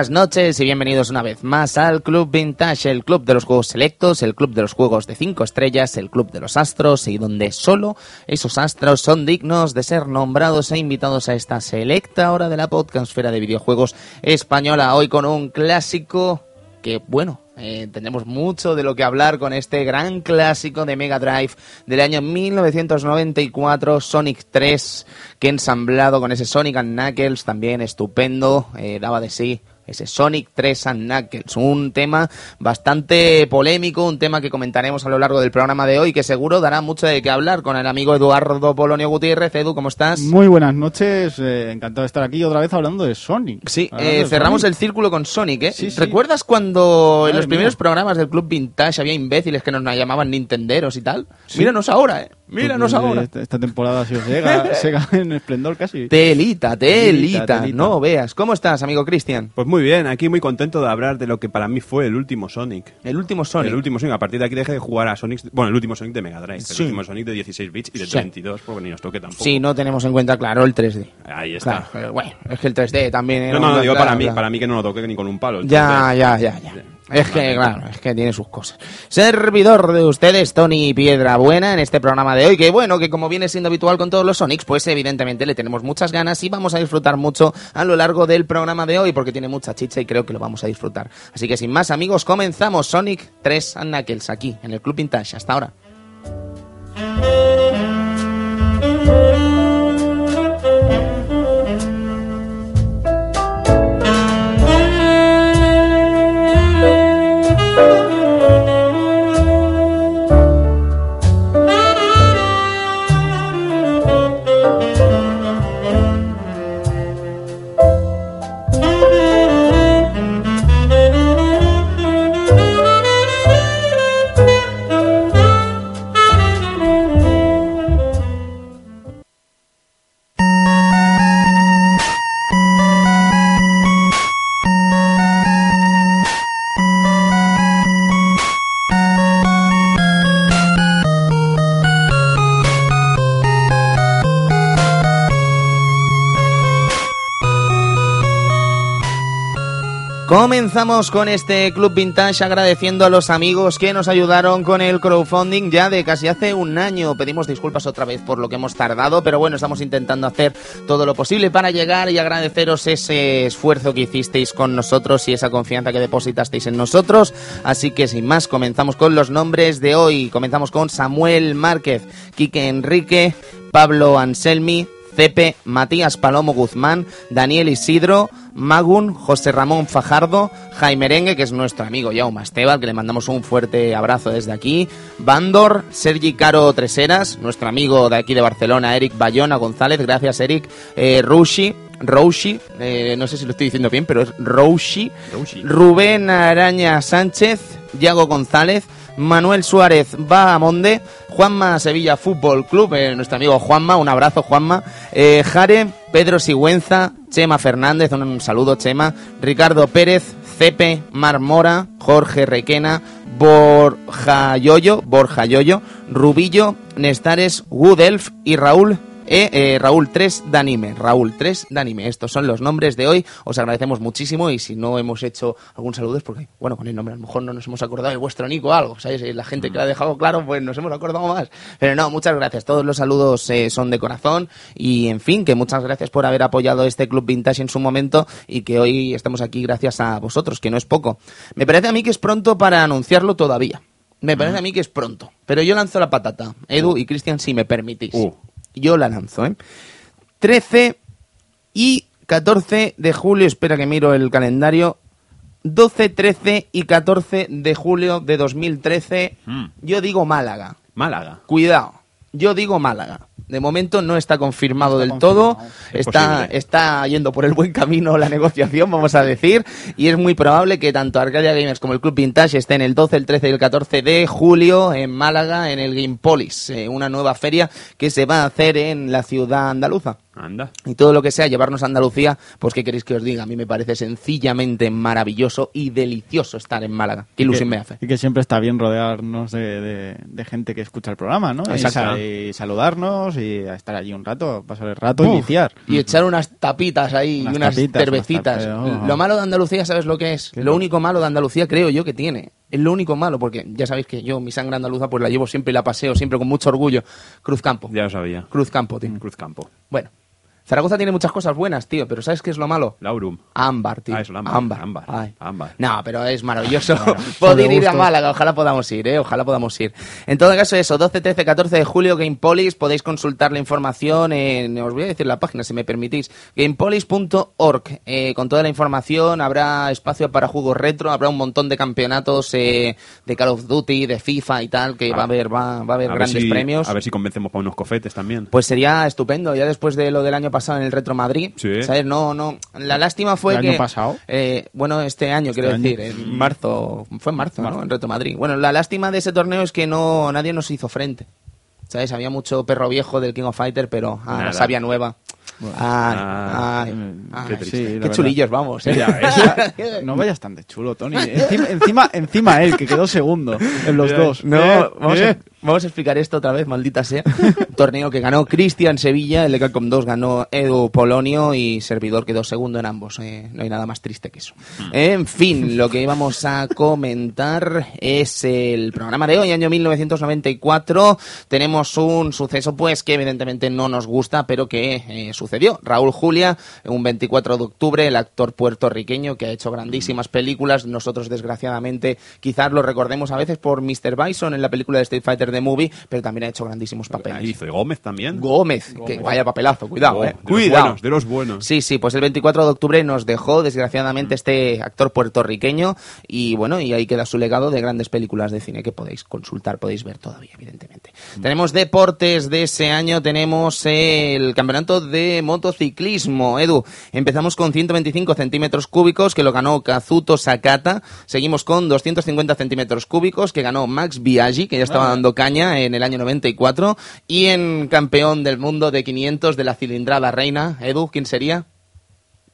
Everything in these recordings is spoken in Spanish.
Buenas noches y bienvenidos una vez más al Club Vintage, el club de los juegos selectos, el club de los juegos de 5 estrellas, el club de los astros y donde solo esos astros son dignos de ser nombrados e invitados a esta selecta hora de la podcastfera de videojuegos española. Hoy con un clásico que, bueno, eh, tenemos mucho de lo que hablar con este gran clásico de Mega Drive del año 1994, Sonic 3, que ensamblado con ese Sonic Knuckles, también estupendo, eh, daba de sí ese Sonic 3 and Knuckles, un tema bastante polémico, un tema que comentaremos a lo largo del programa de hoy, que seguro dará mucho de qué hablar con el amigo Eduardo Polonio Gutiérrez. Edu, ¿cómo estás? Muy buenas noches, eh, encantado de estar aquí otra vez hablando de Sonic. Sí, eh, de cerramos Sonic. el círculo con Sonic, ¿eh? Sí, sí. ¿Recuerdas cuando en los primeros programas del Club Vintage había imbéciles que nos llamaban Nintenderos y tal? Míranos ahora, ¿eh? Míranos Pues, ahora. Esta, esta temporada ha sido Sega, Sega en esplendor casi. Telita, telita, Telita, telita. no veas. ¿Cómo estás, amigo Cristian? Pues muy bien, aquí muy contento de hablar de lo que para mí fue el último Sonic. El último Sonic. El último Sonic. A partir de aquí dejé de jugar a Sonic. Bueno, el último Sonic de Mega Drive. Sí. El último Sonic de 16 bits y de Sí. 32, porque ni nos toque tampoco. Sí, no tenemos en cuenta, claro, el 3D. Ahí está. Claro, bueno, es que el 3D también era No, no, no, digo claro, para mí, claro. para mí que no lo toque ni con un palo. Ya, ya, ya, ya. Es que, claro, es que tiene sus cosas. Servidor de ustedes, Tony Piedra Buena, en este programa de hoy, que bueno, que como viene siendo habitual con todos los Sonics, pues evidentemente le tenemos muchas ganas y vamos a disfrutar mucho a lo largo del programa de hoy, porque tiene mucha chicha y creo que lo vamos a disfrutar. Así que sin más, amigos, comenzamos Sonic 3 and Knuckles aquí, en el Club Vintage. Hasta ahora. Comenzamos con este Club Vintage agradeciendo a los amigos que nos ayudaron con el crowdfunding ya de casi hace un año. Pedimos disculpas otra vez por lo que hemos tardado, pero bueno, estamos intentando hacer todo lo posible para llegar y agradeceros ese esfuerzo que hicisteis con nosotros y esa confianza que depositasteis en nosotros. Así que sin más, comenzamos con los nombres de hoy. Comenzamos con Samuel Márquez, Quique Enrique, Pablo Anselmi, Cepe, Matías Palomo Guzmán, Daniel Isidro, Magun, José Ramón Fajardo, Jaime Merengue, que es nuestro amigo Jaume Esteban, que le mandamos un fuerte abrazo desde aquí, Bandor, Sergi Caro Treseras, nuestro amigo de aquí de Barcelona, Eric Bayona González, gracias Eric, eh, Rushi, Roushi, eh, no sé si lo estoy diciendo bien, pero es Roushi, Roushi. Rubén Araña Sánchez, Yago González, Manuel Suárez Bahamonde, Juanma Sevilla Fútbol Club, eh, nuestro amigo Juanma, un abrazo Juanma, eh, Jare, Pedro Sigüenza, Chema Fernández, un, un saludo Chema, Ricardo Pérez, Cepe, Mar Mora, Jorge Requena, Borja Yoyo, Borja Yoyo, Rubillo, Nestares, Woodelf y Raúl e eh, Raúl 3 de anime. Raúl 3 de anime. Estos son los nombres de hoy. Os agradecemos muchísimo y si no hemos hecho algún saludo es porque, bueno, con el nombre a lo mejor no nos hemos acordado de vuestro Nico o algo. ¿Sabes? La gente que lo ha dejado claro, pues nos hemos acordado más. Pero no, muchas gracias. Todos los saludos eh, son de corazón y, en fin, que muchas gracias por haber apoyado este Club Vintage en su momento y que hoy estamos aquí gracias a vosotros, que no es poco. Me parece a mí que es pronto para anunciarlo todavía. Me parece a mí que es pronto. Pero yo lanzo la patata. Edu y Cristian, si me permitís. Uh. Yo la lanzo, ¿eh? 13 y 14 de julio, espera que miro el calendario. 12, 13 y 14 de julio de 2013. Yo digo Málaga. Málaga. Cuidado, yo digo Málaga. De momento no está confirmado Está del todo. Es Está, posible. está yendo por el buen camino la negociación, vamos a decir. Y es muy probable que tanto Arcadia Gamers como el Club Vintage estén el 12, el 13 y el 14 de julio en Málaga, en el Gamepolis, eh, una nueva feria que se va a hacer en la ciudad andaluza. Anda. Y todo lo que sea llevarnos a Andalucía, pues qué queréis que os diga, a mí me parece sencillamente maravilloso y delicioso estar en Málaga. Qué ilusión que, me hace. Y que siempre está bien rodearnos de, de- de gente que escucha el programa, ¿no? Y, Exacto. sa- y saludarnos y estar allí un rato, pasar el rato y viciar. Y echar unas tapitas ahí, Unas y unas tapitas, cervecitas. unas oh. Lo malo de Andalucía, ¿sabes lo que es? Lo único malo de Andalucía creo yo que tiene. Es lo único malo, porque ya sabéis que yo mi sangre andaluza pues la llevo siempre y la paseo siempre con mucho orgullo. Cruz Campo. Ya lo sabía. Cruz Campo, tío. Cruz Campo. Bueno, Zaragoza tiene muchas cosas buenas, tío, pero ¿sabes qué es lo malo? Laurum. Ámbar, tío. Ah, eso, ámbar, ámbar. ámbar, Ay. ámbar. No, pero es maravilloso poder ir a. Málaga. Ojalá podamos ir, ¿eh? Ojalá podamos ir. En todo caso, eso, 12, 13, 14 de julio, Gamepolis. Podéis consultar la información en... Os voy a decir la página, si me permitís. Gamepolis.org. Eh, con toda la información, habrá espacio para juegos retro, habrá un montón de campeonatos eh, de Call of Duty, de FIFA y tal, que va a haber, va, va a haber grandes si- premios. A ver si convencemos para unos cofetes también. Pues sería estupendo, ya después de lo del año pasado en el Retro Madrid. Sí. ¿sabes? No, no. La lástima fue ¿El que. año pasado? eh, bueno, este año, quiero año. decir, en marzo. Fue en marzo. En Retro Madrid. Bueno, la lástima de ese torneo es que no nadie nos hizo frente. ¿Sabes? Había mucho perro viejo del King of Fighter, pero ah, la Nada. savia nueva. Ay, Ah, ay, ay. qué triste. Sí, la Qué verdad. chulillos vamos, ¿eh? No vayas tan de chulo, Tony. Encima, encima, encima él, que quedó segundo en los dos. No, Eh, vamos, eh. Vamos a explicar esto otra vez, maldita sea. Torneo que ganó Cristian Sevilla, el de Capcom 2 ganó Edu Polonio y Servidor quedó segundo en ambos. eh, no hay nada más triste que eso. En fin, lo que íbamos a comentar es el programa de hoy, año 1994. Tenemos un suceso, pues, que evidentemente no nos gusta, pero que eh, sucedió. Raúl Julia, un 24 de octubre, el actor puertorriqueño que ha hecho grandísimas películas. Nosotros, desgraciadamente, quizás lo recordemos a veces por Mr. Bison en la película de Street Fighter The Movie, pero también ha hecho grandísimos papeles. Ahí hizo Gómez también. Gómez, que vaya papelazo, cuidado, eh. de los buenos, de los buenos. Sí, sí, pues el 24 de octubre nos dejó, desgraciadamente, este actor puertorriqueño. Y bueno, y ahí queda su legado de grandes películas de cine que podéis consultar, podéis ver todavía, evidentemente. Tenemos deportes de ese año, tenemos el campeonato de motociclismo. Edu, empezamos con 125 centímetros cúbicos, que lo ganó Kazuto Sakata. Seguimos con 250 centímetros cúbicos, que ganó Max Biaggi, que ya estaba dando en el año 94. Y en campeón del mundo de 500 de la cilindrada reina, Edu, ¿quién sería?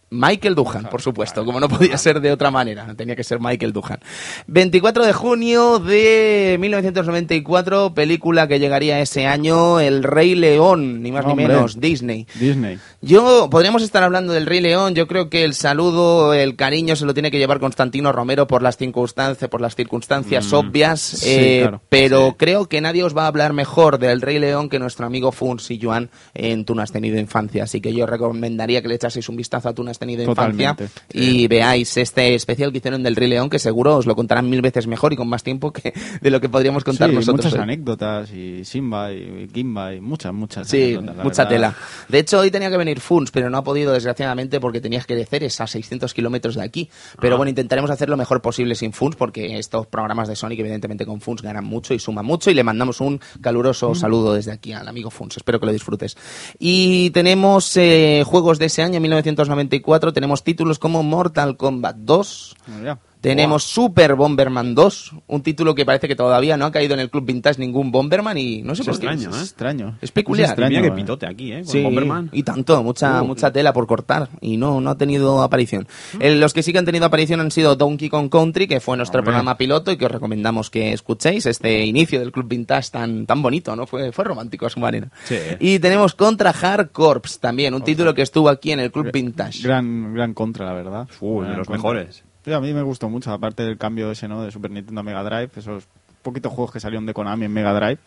Michael Duhan, por supuesto, como no podía ser de otra manera, tenía que ser Michael Duhan. 24 de junio de 1994, película que llegaría ese año, El Rey León, ni más Hombre. ni menos, Disney. Disney. Yo, podríamos estar hablando del Rey León, yo creo que el saludo, el cariño se lo tiene que llevar Constantino Romero por las circunstancias, por las circunstancias obvias, sí, eh, claro. pero creo que nadie os va a hablar mejor del Rey León que nuestro amigo Funs y Joan en Tú no has tenido infancia, así que yo recomendaría que le echaseis un vistazo a Tú no tenido infancia Totalmente, y veáis este especial que hicieron del Rey León, que seguro os lo contarán mil veces mejor y con más tiempo que de lo que podríamos contar Sí, nosotros. muchas hoy. anécdotas y Simba y Kimba y muchas, muchas. Sí, mucha verdad. tela. De hecho, hoy tenía que venir Funs, pero no ha podido, desgraciadamente, porque tenías que crecer es a 600 kilómetros de aquí. Pero bueno, intentaremos hacer lo mejor posible sin Funs, porque estos programas de Sonic, evidentemente, con Funs ganan mucho y suman mucho. Y le mandamos un caluroso saludo desde aquí al amigo Funs. Espero que lo disfrutes. Y tenemos eh, juegos de ese año, 1994. Tenemos títulos como Mortal Kombat 2. Bueno, ya. Tenemos Super Bomberman 2, un título que parece que todavía no ha caído en el Club Vintage ningún Bomberman y no sé Es por qué. extraño, Es ¿eh? extraño. Es peculiar. Es extraño, Mira que ¿eh? pitote aquí, ¿eh? Con Sí, Bomberman. y tanto, mucha, Uh. mucha tela por cortar y no, no ha tenido aparición. Eh, los que sí que han tenido aparición han sido Donkey Kong Country, que fue nuestro Hombre. programa piloto y que os recomendamos que escuchéis este inicio del Club Vintage tan, tan bonito, ¿no? Fue, fue romántico a su manera. Sí. Y tenemos Contra Hard Corps también, un título que estuvo aquí en el Club Vintage. Gran, gran contra, la verdad. Uh, de los contra. mejores. A mí me gustó mucho, aparte del cambio ese, ¿no? De Super Nintendo a Mega Drive, esos poquitos juegos que salieron de Konami en Mega Drive,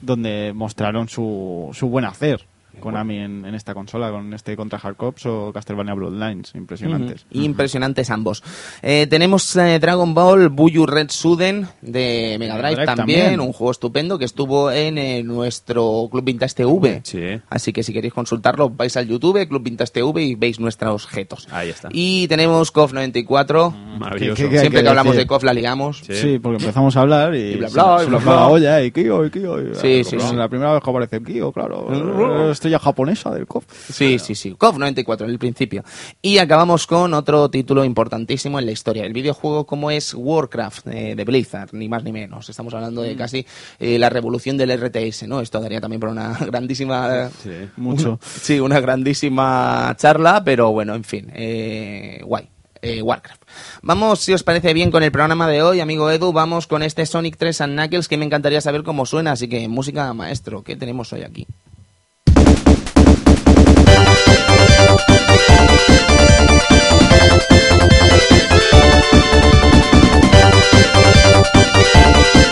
donde mostraron su, su buen hacer. Konami en, en esta consola, con este contra Hard Cops o Castlevania Bloodlines, impresionantes. Impresionantes ambos. Eh, tenemos eh, Dragon Ball Buyu Red Suden de Mega Drive, Drive también, también. un juego estupendo que estuvo en eh, nuestro Club Vintage TV. Sí. Así que si queréis consultarlo, vais al YouTube, Club Vintage TV y veis nuestros objetos. Ahí está. Y tenemos KOF 94. Maravilloso. ¿Qué- qué- Siempre que hablamos decir? de KOF la ligamos. Sí. Sí, porque empezamos a hablar y, Y bla, bla, se y bla, bla. la olla y Kio, y Kio. y- Sí, sí, sí. La primera vez que aparece Kio, claro. Pantalla japonesa del KOF. Sí, sí, sí. KOF 94 en el principio. Y acabamos con otro título importantísimo en la historia. El videojuego como es Warcraft eh, de Blizzard, ni más ni menos. Estamos hablando de casi eh, la revolución del RTS, ¿no? Esto daría también por una grandísima... Sí. Mucho. Sí, una grandísima charla, pero bueno, en fin, eh, guay. eh, Warcraft. Vamos, si os parece bien, con el programa de hoy, amigo Edu, vamos con este Sonic 3 and Knuckles que me encantaría saber cómo suena, así que música maestro, ¿qué tenemos hoy aquí? Música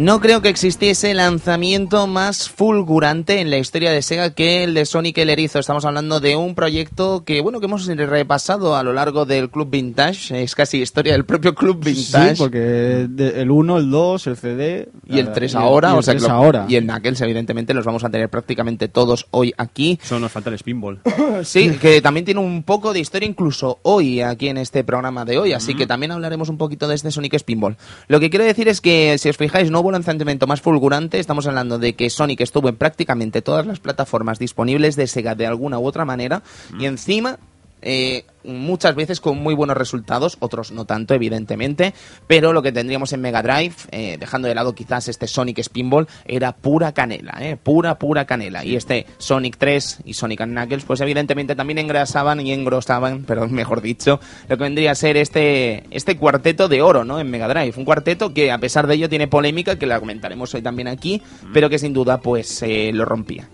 No creo que existiese lanzamiento más fulgurante en la historia de Sega que el de Sonic el Erizo. Estamos hablando de un proyecto que, bueno, que hemos repasado a lo largo del Club Vintage. Es casi historia del propio Club Vintage. Sí, porque el 1, el 2, el CD... Y el 3 y ahora, y el o sea, que 3 lo- ahora. y el Knuckles, evidentemente, los vamos a tener prácticamente todos hoy aquí. Solo nos falta el spinball. Sí, que también tiene un poco de historia incluso hoy aquí en este programa de hoy, así que también hablaremos un poquito de este Sonic Spinball. Lo que quiero decir es que, si os fijáis, no hubo lanzamiento más fulgurante, estamos hablando de que Sonic estuvo en prácticamente todas las plataformas disponibles de Sega de alguna u otra manera, y encima... eh, muchas veces con muy buenos resultados, otros no tanto, evidentemente, pero lo que tendríamos en Mega Drive, eh, dejando de lado quizás este Sonic Spinball, era pura canela, eh, pura, pura canela. Y este Sonic 3 y Sonic and Knuckles, pues evidentemente también engrasaban y engrosaban, perdón, mejor dicho, lo que vendría a ser este, este cuarteto de oro, ¿no? En Mega Drive. Un cuarteto que a pesar de ello tiene polémica, que la comentaremos hoy también aquí, pero que sin duda pues eh, lo rompía.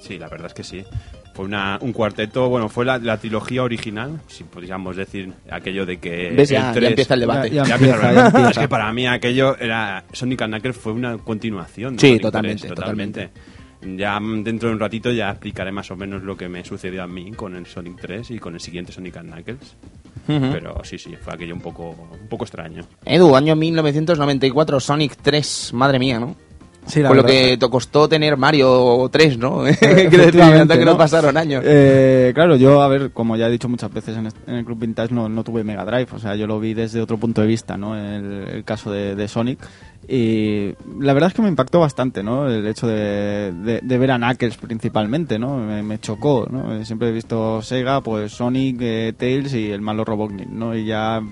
Sí, la verdad es que sí. Fue una, un cuarteto, bueno, fue la, la trilogía original, si podríamos decir aquello de que... ¿Ves? el Ya, empieza el debate. Ya- Ya empieza, empieza, ya empieza. Es que para mí aquello era... Sonic and Knuckles fue una continuación. de Sí, Sonic totalmente, 3, totalmente. Ya mm, dentro de un ratito ya explicaré más o menos lo que me sucedió a mí con el Sonic 3 y con el siguiente Sonic and Knuckles. Pero sí, sí, fue aquello un poco, un poco extraño. Edu, año 1994, Sonic 3, madre mía, ¿no? Sí, Con lo que te costó tener Mario 3, ¿no? Que no ¿no? pasaron años. Eh, claro, yo, a ver, como ya he dicho muchas veces en, est- en el Club Vintage, no, no tuve Mega Drive, o sea, yo lo vi desde otro punto de vista, ¿no? El, el caso de, de Sonic. Y la verdad es que me impactó bastante, ¿no? El hecho de, de- de ver a Knuckles principalmente, ¿no? Me, me chocó, ¿no? Siempre he visto Sega, pues Sonic, eh, Tails y el malo Robotnik, ¿no? Y ya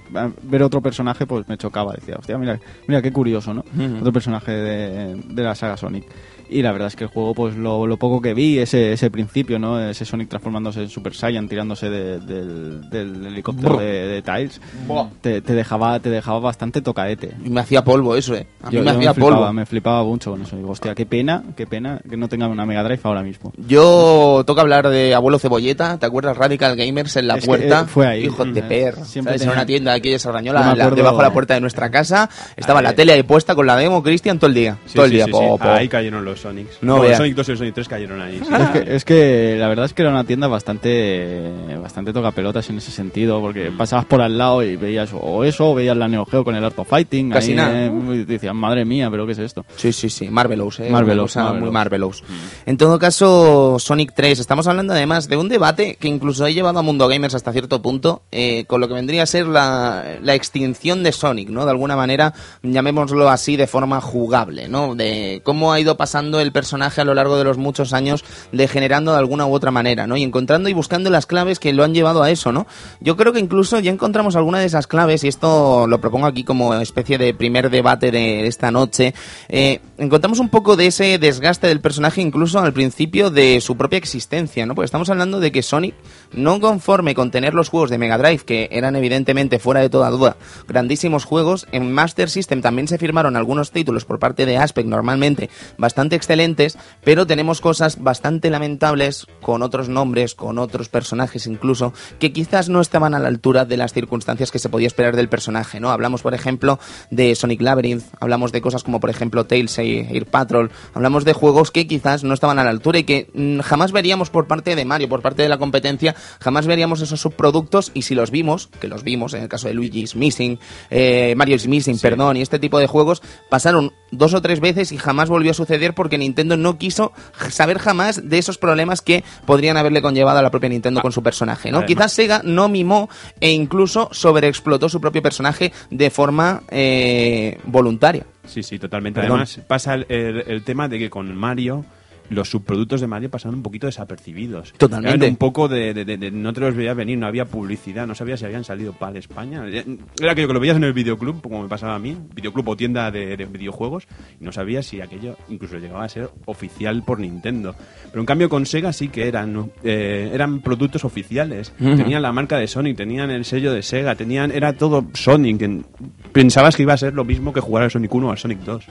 ver otro personaje, pues me chocaba. Decía, hostia, mira, mira qué curioso, ¿no? Otro personaje de, de la saga Sonic. Y la verdad es que el juego, pues lo, lo poco que vi, ese, ese principio, ¿no? Ese Sonic transformándose en Super Saiyan, tirándose de- del, del helicóptero de, de Buah. te, te dejaba, te dejaba bastante tocaete. Y me hacía polvo eso, eh. A mí Yo, me yo hacía flipaba, polvo. me flipaba mucho con eso. Digo, hostia, qué pena, qué pena que no tenga una Mega Drive ahora mismo. Yo toca hablar de Abuelo Cebolleta, ¿te acuerdas? Radical Gamers en la Es que, puerta. eh, fue ahí. Hijos de Ujú. perra. Siempre. En una tienda aquí de Sarrañola, acuerdo- debajo de la puerta de nuestra casa. Estaba Ahí. la tele ahí puesta con la demo, Cristian, todo el día. Sí, todo el sí, día. sí, po, sí. po. Ahí cayeron los Sonics. No el Sonic 2 y el Sonic 3 cayeron ahí. sí. Es que, es que la verdad es que era una tienda bastante bastante toca pelotas en ese sentido, porque pasabas por al lado y veías o eso, o veías la Neo Geo con el Art of Fighting. Casi ahí, nada. eh, decías, madre mía, pero ¿qué es esto? Sí, sí, sí, Marvelous, eh. Marvelous, Marvelous. muy Marvelous. En todo caso, Sonic 3, estamos hablando además de un debate que incluso he llevado a Mundo Gamers hasta cierto punto, eh, con lo que vendría a ser la, la extinción de Sonic, ¿no? De alguna manera, llamémoslo así, de forma jugable, ¿no? De cómo ha ido pasando el personaje a lo largo de los muchos años, degenerando de alguna u otra manera, ¿no? Y encontrando y buscando las claves que lo han llevado a eso, ¿no? Yo creo que incluso ya encontramos alguna de esas claves, y esto lo propongo aquí como especie de primer debate de esta noche, eh, encontramos un poco de ese desgaste del personaje incluso al principio de su propia existencia, ¿no? Porque estamos hablando de que Sonic, no conforme con tener los juegos de Mega Drive, que eran evidentemente fuera de toda duda grandísimos juegos, en Master System también se firmaron algunos títulos por parte de Aspect normalmente bastante excelentes, pero tenemos cosas bastante lamentables con otros nombres, con otros personajes incluso, que quizás no estaban a la altura de las circunstancias que se podía esperar del personaje, ¿no? Hablamos, por ejemplo, de Sonic Labyrinth, hablamos de cosas como, por ejemplo, Tales y Air Patrol, hablamos de juegos que quizás no estaban a la altura y que mm, jamás veríamos por parte de Mario, por parte de la competencia, jamás veríamos esos subproductos y si los vimos, que los vimos en el caso de Luigi's Missing, eh, Mario's Missing, perdón, y este tipo de juegos, pasaron dos o tres veces y jamás volvió a suceder porque Nintendo no quiso saber jamás de esos problemas que podrían haberle conllevado a la propia Nintendo con su personaje, ¿no? Además- Quizás Sega no mimó e incluso sobreexplotó su propio personaje de forma eh, voluntaria. Sí, sí, totalmente. Perdón. Además, pasa el, el- el tema de que con Mario los subproductos de Mario pasaron un poquito desapercibidos. Totalmente. Eran un poco de, de- de- de- no te los veías venir, no había publicidad, no sabías si habían salido para España. Era aquello que lo veías en el videoclub, como me pasaba a mí, videoclub o tienda de, de videojuegos, y no sabías si aquello incluso llegaba a ser oficial por Nintendo. Pero en cambio con Sega sí que eran, eh, eran productos oficiales. Ujú. Tenían la marca de Sonic, tenían el sello de Sega, tenían, era todo Sonic. En- Pensabas que iba a ser lo mismo que jugar al Sonic 1 o al Sonic 2.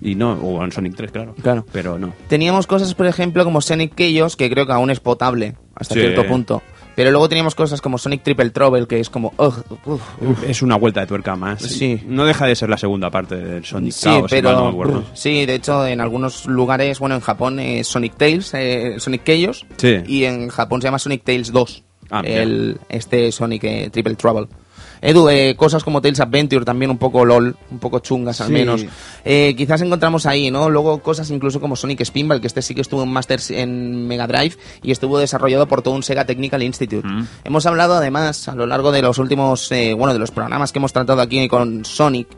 Y no, o al Sonic 3, claro. Claro. Pero no. Teníamos cosas, por ejemplo, como Sonic Chaos, que creo que aún es potable hasta Sí. cierto punto. Pero luego teníamos cosas como Sonic Triple Trouble, que es como... ugh. Es una vuelta de tuerca más. Sí. No deja de ser la segunda parte del Sonic Sí, Chaos, pero no me acuerdo. sí, de hecho en algunos lugares, bueno, en Japón es Sonic Tales, eh, Sonic Chaos, Sí. y en Japón se llama Sonic Tales 2, Ah, el este Sonic eh, Triple Trouble. Edu, eh, cosas como Tales Adventure también un poco LOL, un poco chungas al Sí. menos. Eh, quizás encontramos ahí, ¿no? Luego cosas incluso como Sonic Spinball, que este sí que estuvo en Masters en Mega Drive y estuvo desarrollado por todo un Sega Technical Institute. Mm. Hemos hablado además a lo largo de los últimos, eh, bueno, de los programas que hemos tratado aquí con Sonic,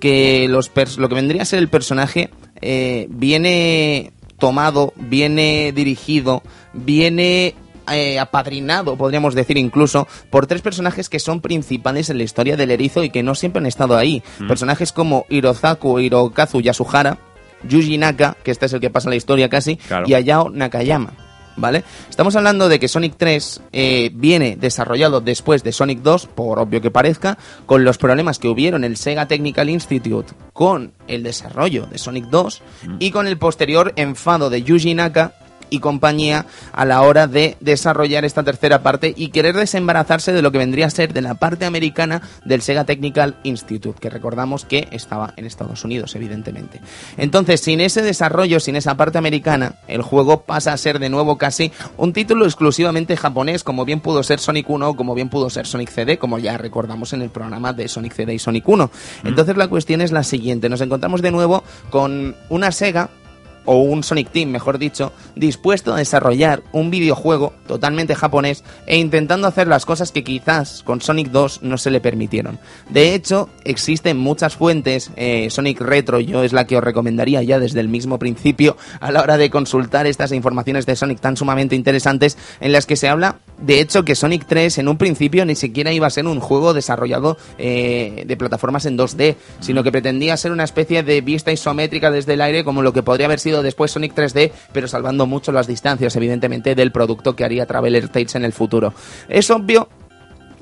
que los lo que vendría a ser el personaje eh, viene tomado, viene dirigido, viene eh, apadrinado, podríamos decir incluso, por tres personajes que son principales en la historia del erizo y que no siempre han estado ahí. Personajes como Hirozaku, Hirokazu Yasuhara, Yuji Naka, que este es el que pasa la historia casi, Claro. y Ayao Nakayama. ¿Vale? Estamos hablando de que Sonic 3 eh, viene desarrollado después de Sonic 2, por obvio que parezca, con los problemas que hubieron el Sega Technical Institute con el desarrollo de Sonic 2 y con el posterior enfado de Yuji Naka y compañía a la hora de desarrollar esta tercera parte y querer desembarazarse de lo que vendría a ser de la parte americana del Sega Technical Institute, que recordamos que estaba en Estados Unidos, evidentemente. Entonces, sin ese desarrollo, sin esa parte americana, el juego pasa a ser de nuevo casi un título exclusivamente japonés, como bien pudo ser Sonic 1 o como bien pudo ser Sonic CD, como ya recordamos en el programa de Sonic CD y Sonic 1. Entonces, la cuestión es la siguiente, nos encontramos de nuevo con una Sega o un Sonic Team, mejor dicho, dispuesto a desarrollar un videojuego totalmente japonés e intentando hacer las cosas que quizás con Sonic 2 no se le permitieron. De hecho, existen muchas fuentes, eh, Sonic Retro yo es la que os recomendaría ya desde el mismo principio a la hora de consultar estas informaciones de Sonic tan sumamente interesantes en las que se habla de hecho que Sonic 3 en un principio ni siquiera iba a ser un juego desarrollado eh, de plataformas en 2D, sino que pretendía ser una especie de vista isométrica desde el aire como lo que podría haber sido después Sonic 3D, pero salvando mucho las distancias evidentemente del producto que haría Traveler Tales en el futuro. Es obvio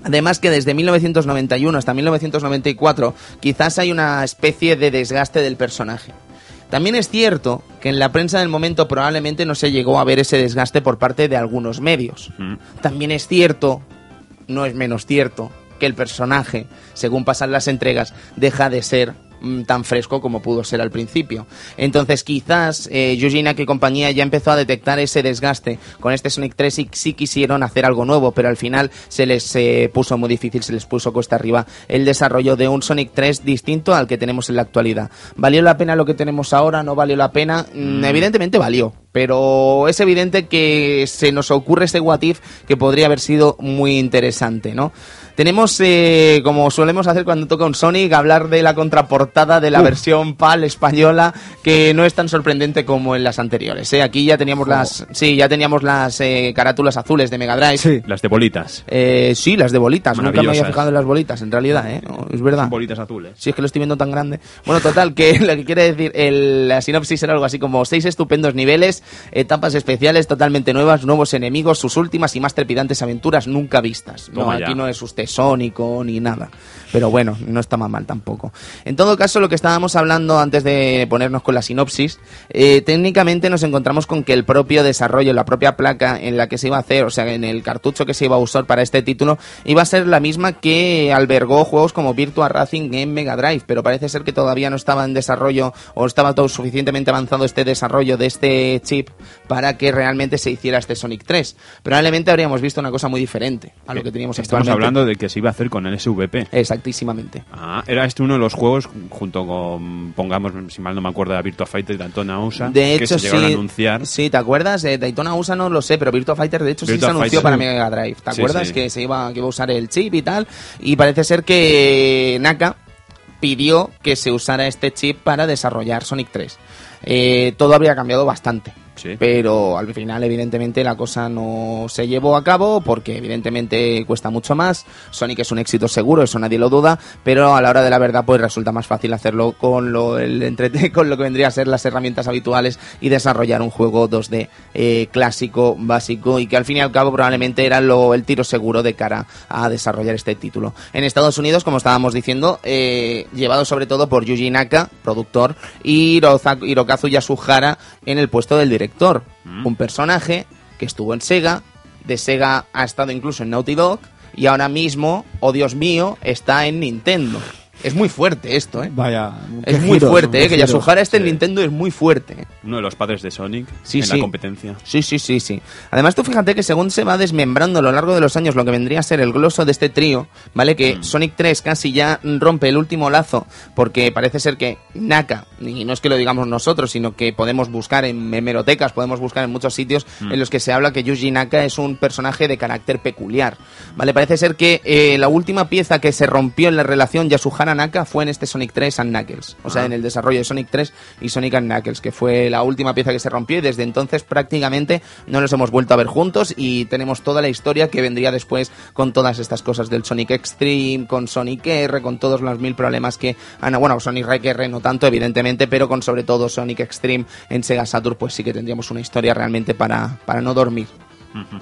Además que desde 1991 hasta 1994 quizás hay una especie de desgaste del personaje. También es cierto que en la prensa del momento probablemente no se llegó a ver ese desgaste por parte de algunos medios. También es cierto, no es menos cierto, que el personaje, según pasan las entregas, deja de ser tan fresco como pudo ser al principio. Entonces quizás eh, Yuji Naka y compañía ya empezó a detectar ese desgaste con este Sonic 3 y sí quisieron hacer algo nuevo, pero al final se les eh, puso muy difícil, se les puso cuesta arriba el desarrollo de un Sonic 3 distinto al que tenemos en la actualidad. ¿Valió la pena lo que tenemos ahora? ¿No valió la pena? Mm, Evidentemente valió, pero es evidente que se nos ocurre ese what if que podría haber sido muy interesante, ¿no? Tenemos, eh, como solemos hacer cuando toca un Sonic, hablar de la contraportada de la versión PAL española, que no es tan sorprendente como en las anteriores. ¿eh? Aquí ya teníamos las, sí, ya teníamos las eh, carátulas azules de Mega Drive. Sí. Las de bolitas. Eh, sí, las de bolitas. Nunca me había fijado en las bolitas, en realidad, ¿eh? No, es verdad. Son bolitas azules. Si es que lo estoy viendo tan grande. Bueno, total, que lo que quiere decir, el- la sinopsis era algo así como seis estupendos niveles etapas especiales totalmente nuevas, nuevos enemigos, sus últimas y más trepidantes aventuras nunca vistas. No, aquí no es usted sónico ni nada. Pero bueno, no está más mal tampoco. En todo caso, lo que estábamos hablando antes de ponernos con la sinopsis, eh, técnicamente nos encontramos con que el propio desarrollo, la propia placa en la que se iba a hacer, o sea, en el cartucho que se iba a usar para este título, iba a ser la misma que albergó juegos como Virtua Racing en Mega Drive, pero parece ser que todavía no estaba en desarrollo o estaba todo suficientemente avanzado este desarrollo de este chip para que realmente se hiciera este Sonic 3. Probablemente habríamos visto una cosa muy diferente a lo que teníamos Estamos actualmente. hablando de que se iba a hacer con el SVP. Ah, era este uno de los juegos, junto con, pongamos, si mal no me acuerdo, de Virtua Fighter y de Antona USA, De que hecho, se llegaron sí. a anunciar. Sí, ¿te acuerdas? Eh, Daytona USA no lo sé, pero Virtua Fighter de hecho sí se anunció Fighter. para Mega Drive. ¿Te Sí, acuerdas? sí. Que se iba, que iba a usar el chip y tal. Y parece ser que Naka pidió que se usara este chip para desarrollar Sonic 3. Eh, todo habría cambiado bastante. Pero al final, evidentemente, la cosa no se llevó a cabo porque, evidentemente, cuesta mucho más. Sonic es un éxito seguro, eso nadie lo duda. Pero a la hora de la verdad, pues resulta más fácil hacerlo con lo, el con lo que vendría a ser las herramientas habituales y desarrollar un juego 2D eh, clásico, básico y que al fin y al cabo probablemente era lo, el tiro seguro de cara a desarrollar este título. En Estados Unidos, como estábamos diciendo, eh, llevado sobre todo por Yuji Naka, productor, y Hirokazu Yasuhara en el puesto del director. Un personaje que estuvo en Sega, de Sega ha estado incluso en Naughty Dog y ahora mismo, oh Dios mío, está en Nintendo. Es muy fuerte esto, ¿eh? Vaya. Es muy giros, fuerte, ¿eh? Que. Yasuhara esté en. Nintendo es muy fuerte. ¿eh? Uno de los padres de Sonic Sí, en sí. la competencia. Sí, sí, sí, sí. Además, tú fíjate que según se va desmembrando a lo largo de los años lo que vendría a ser el gloso de este trío, ¿vale? Que Sonic 3 casi ya rompe el último lazo, porque parece ser que Naka, y no es que lo digamos nosotros, sino que podemos buscar en hemerotecas, podemos buscar en muchos sitios en los que se habla que Yuji Naka es un personaje de carácter peculiar, ¿vale? Parece ser que eh, la última pieza que se rompió en la relación Yasuhara-Naka fue en este Sonic 3 and Knuckles, o sea, Ah. en el desarrollo de Sonic 3 y Sonic and Knuckles, que fue la última pieza que se rompió y desde entonces prácticamente no los hemos vuelto a ver juntos y tenemos toda la historia que vendría después con todas estas cosas del Sonic Extreme, con Sonic R, con todos los mil problemas que han... Bueno, Sonic R no tanto, evidentemente, pero con sobre todo Sonic Extreme en Sega Saturn, pues sí que tendríamos una historia realmente para, para no dormir.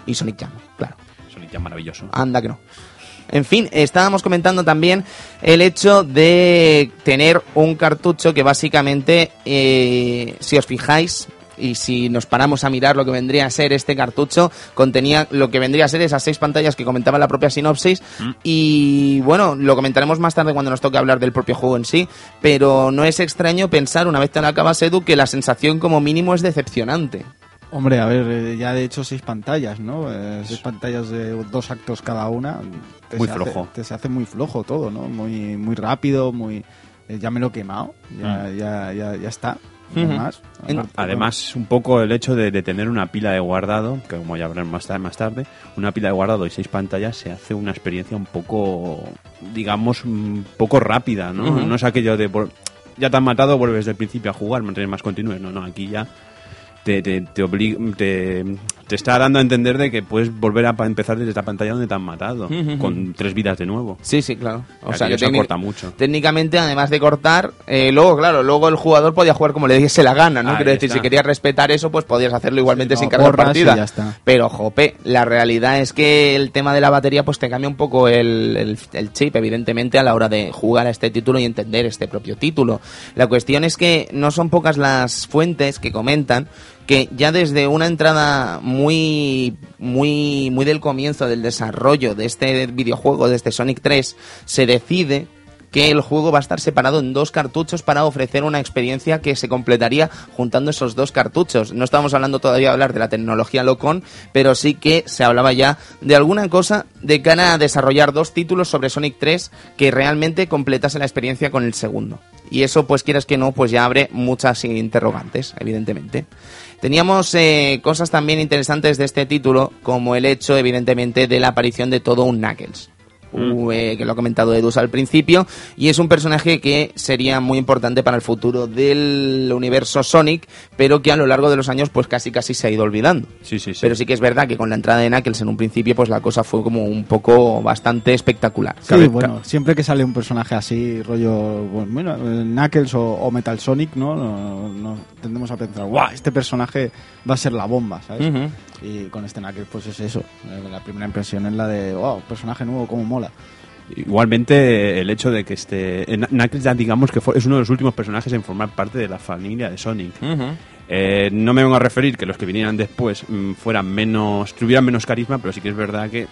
Y Sonic Jam, claro. Sonic ya maravilloso. Anda que no. En fin, estábamos comentando también el hecho de tener un cartucho que básicamente, eh, si os fijáis, y si nos paramos a mirar lo que vendría a ser este cartucho, contenía lo que vendría a ser esas seis pantallas que comentaba la propia sinopsis. Y bueno, lo comentaremos más tarde cuando nos toque hablar del propio juego en sí. Pero no es extraño pensar, una vez te lo acabas, Edu, que la sensación como mínimo es decepcionante. Hombre, a ver, eh, ya de hecho seis pantallas, ¿no? Eh, seis pantallas de dos actos cada una. te Muy se hace- flojo. te se hace muy flojo todo, ¿no? Muy, muy rápido, muy... eh, ya me lo he quemado, ya, ya, ya, ya está. no Ujú. más. En- Aparte, Además, un poco el hecho de, de tener una pila de guardado, que como ya hablaremos más tarde, más tarde, una pila de guardado y seis pantallas se hace una experiencia un poco, digamos, un poco rápida, ¿no? No es aquello de, ya te han matado, vuelves desde el principio a jugar, mantener más continúes. No, no, aquí ya te, te, te, obli- te, te está dando a entender de que puedes volver a empezar desde la pantalla donde te han matado, con tres vidas de nuevo. Sí, sí, claro. O sea, que se acorta mucho. técnicamente, además de cortar, eh, luego, claro, luego el jugador podía jugar como le diese la gana, ¿no? Ahí Quiero decir, está. si querías respetar eso, pues podías hacerlo igualmente Sí, sin no, cargar partida. ya está. Pero, jope, la realidad es que el tema de la batería, pues te cambia un poco el, el- el chip, evidentemente, a la hora de jugar a este título y entender este propio título. La cuestión es que no son pocas las fuentes que comentan que ya desde una entrada muy muy muy del comienzo del desarrollo de este videojuego de este Sonic 3 se decide que el juego va a estar separado en dos cartuchos para ofrecer una experiencia que se completaría juntando esos dos cartuchos. No estamos hablando todavía de hablar de la tecnología Locon, pero sí que se hablaba ya de alguna cosa de cara a desarrollar dos títulos sobre Sonic 3 que realmente completase la experiencia con el segundo. Y eso, pues quieras que no, pues ya abre muchas interrogantes, evidentemente. Teníamos eh, cosas también interesantes de este título, como el hecho, evidentemente, de la aparición de todo un Knuckles. U- eh, que lo ha comentado Edus al principio, y es un personaje que sería muy importante para el futuro del universo Sonic, pero que a lo largo de los años pues casi casi se ha ido olvidando. Sí, sí, sí. Pero sí que es verdad que con la entrada de Knuckles en un principio pues la cosa fue como un poco bastante espectacular. Sí, Cabe- bueno, siempre que sale un personaje así, rollo, bueno, eh, Knuckles o, o Metal Sonic, ¿no? No, no tendemos a pensar, ¡guau! Este personaje va a ser la bomba, ¿sabes? Y con este Knuckles, pues es eso. Eh, La primera impresión es la de, ¡wow! Personaje nuevo, cómo mola. Igualmente, el hecho de que este. eh, Knuckles, ya digamos que fue- es uno de los últimos personajes en formar parte de la familia de Sonic. Eh, no me vengo a referir que los que vinieran después mm, fueran menos. tuvieran menos carisma, pero sí que es verdad que.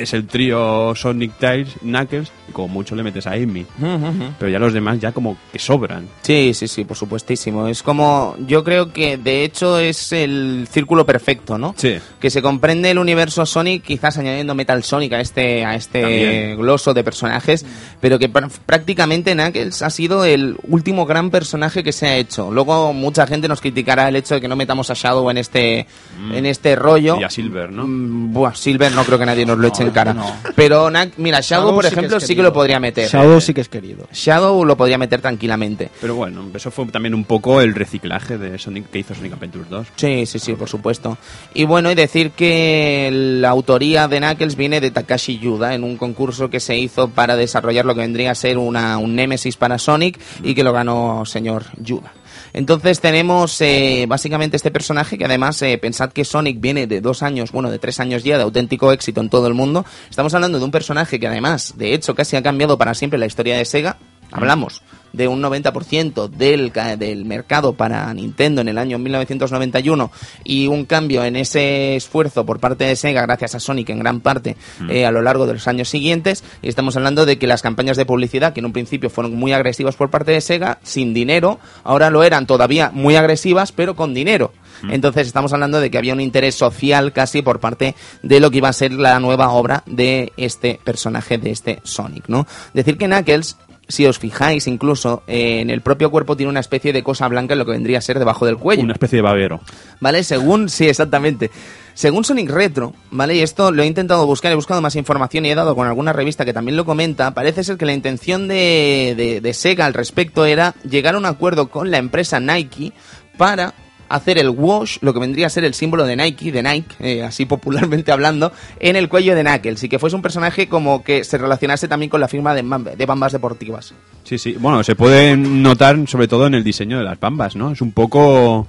Mm, es el trío Sonic Tails, Knuckles, y como mucho le metes a Amy. Ujú, ujú. Pero ya los demás ya como que sobran. Sí, sí, sí, por supuestísimo. Es como, yo creo que de hecho es el círculo perfecto, ¿no? Sí. Que se comprende el universo Sonic, quizás añadiendo Metal Sonic a este, a este También. gloso de personajes, pero que pr- prácticamente Knuckles ha sido el último gran personaje que se ha hecho. Luego mucha gente nos criticará el hecho de que no metamos a Shadow en este, en este rollo. Mm. Y a Silver, ¿no? Mm, Buah, Silver no creo que nadie nos lo eche en cara. no. Pero, mira, Shadow, Shadow por sí que ejemplo, es sí que lo podría meter. Shadow sí que es querido. Shadow lo podría meter tranquilamente. Pero bueno, eso fue también un poco el reciclaje de Sonic que hizo Sonic Adventure 2. Sí, sí, sí, por supuesto. Y bueno, y decir que la autoría de Knuckles viene de Takashi Yuda en un concurso que se hizo para desarrollar lo que vendría a ser una, un Nemesis para Sonic y que lo ganó señor Yuda. Entonces tenemos eh, básicamente este personaje que además eh, pensad que Sonic viene de dos años, bueno, de tres años ya de auténtico éxito en todo el mundo. Estamos hablando de un personaje que además, de hecho, casi ha cambiado para siempre la historia de Sega. Hablamos de un 90% del, del mercado para Nintendo en el año 1991 y un cambio en ese esfuerzo por parte de Sega gracias a Sonic en gran parte eh, a lo largo de los años siguientes. Y estamos hablando de que las campañas de publicidad que en un principio fueron muy agresivas por parte de Sega sin dinero ahora lo eran todavía muy agresivas pero con dinero. Entonces estamos hablando de que había un interés social casi por parte de lo que iba a ser la nueva obra de este personaje de este Sonic no decir que Knuckles si os fijáis incluso eh, en el propio cuerpo tiene una especie de cosa blanca en lo que vendría a ser debajo del cuello Una especie de babero. ¿vale? Según, sí, exactamente. Según Sonic Retro, ¿vale? Y esto lo he intentado buscar, he buscado más información y he dado con alguna revista que también lo comenta. Parece ser que la intención de, de, de Sega al respecto era llegar a un acuerdo con la empresa Nike para hacer el wash, lo que vendría a ser el símbolo de Nike, de Nike, eh, así popularmente hablando, en el cuello de Knuckles y que fuese un personaje como que se relacionase también con la firma de, de Bambas Deportivas. Sí, sí. Bueno, se puede notar sobre todo en el diseño de las bambas, ¿no? Es un poco...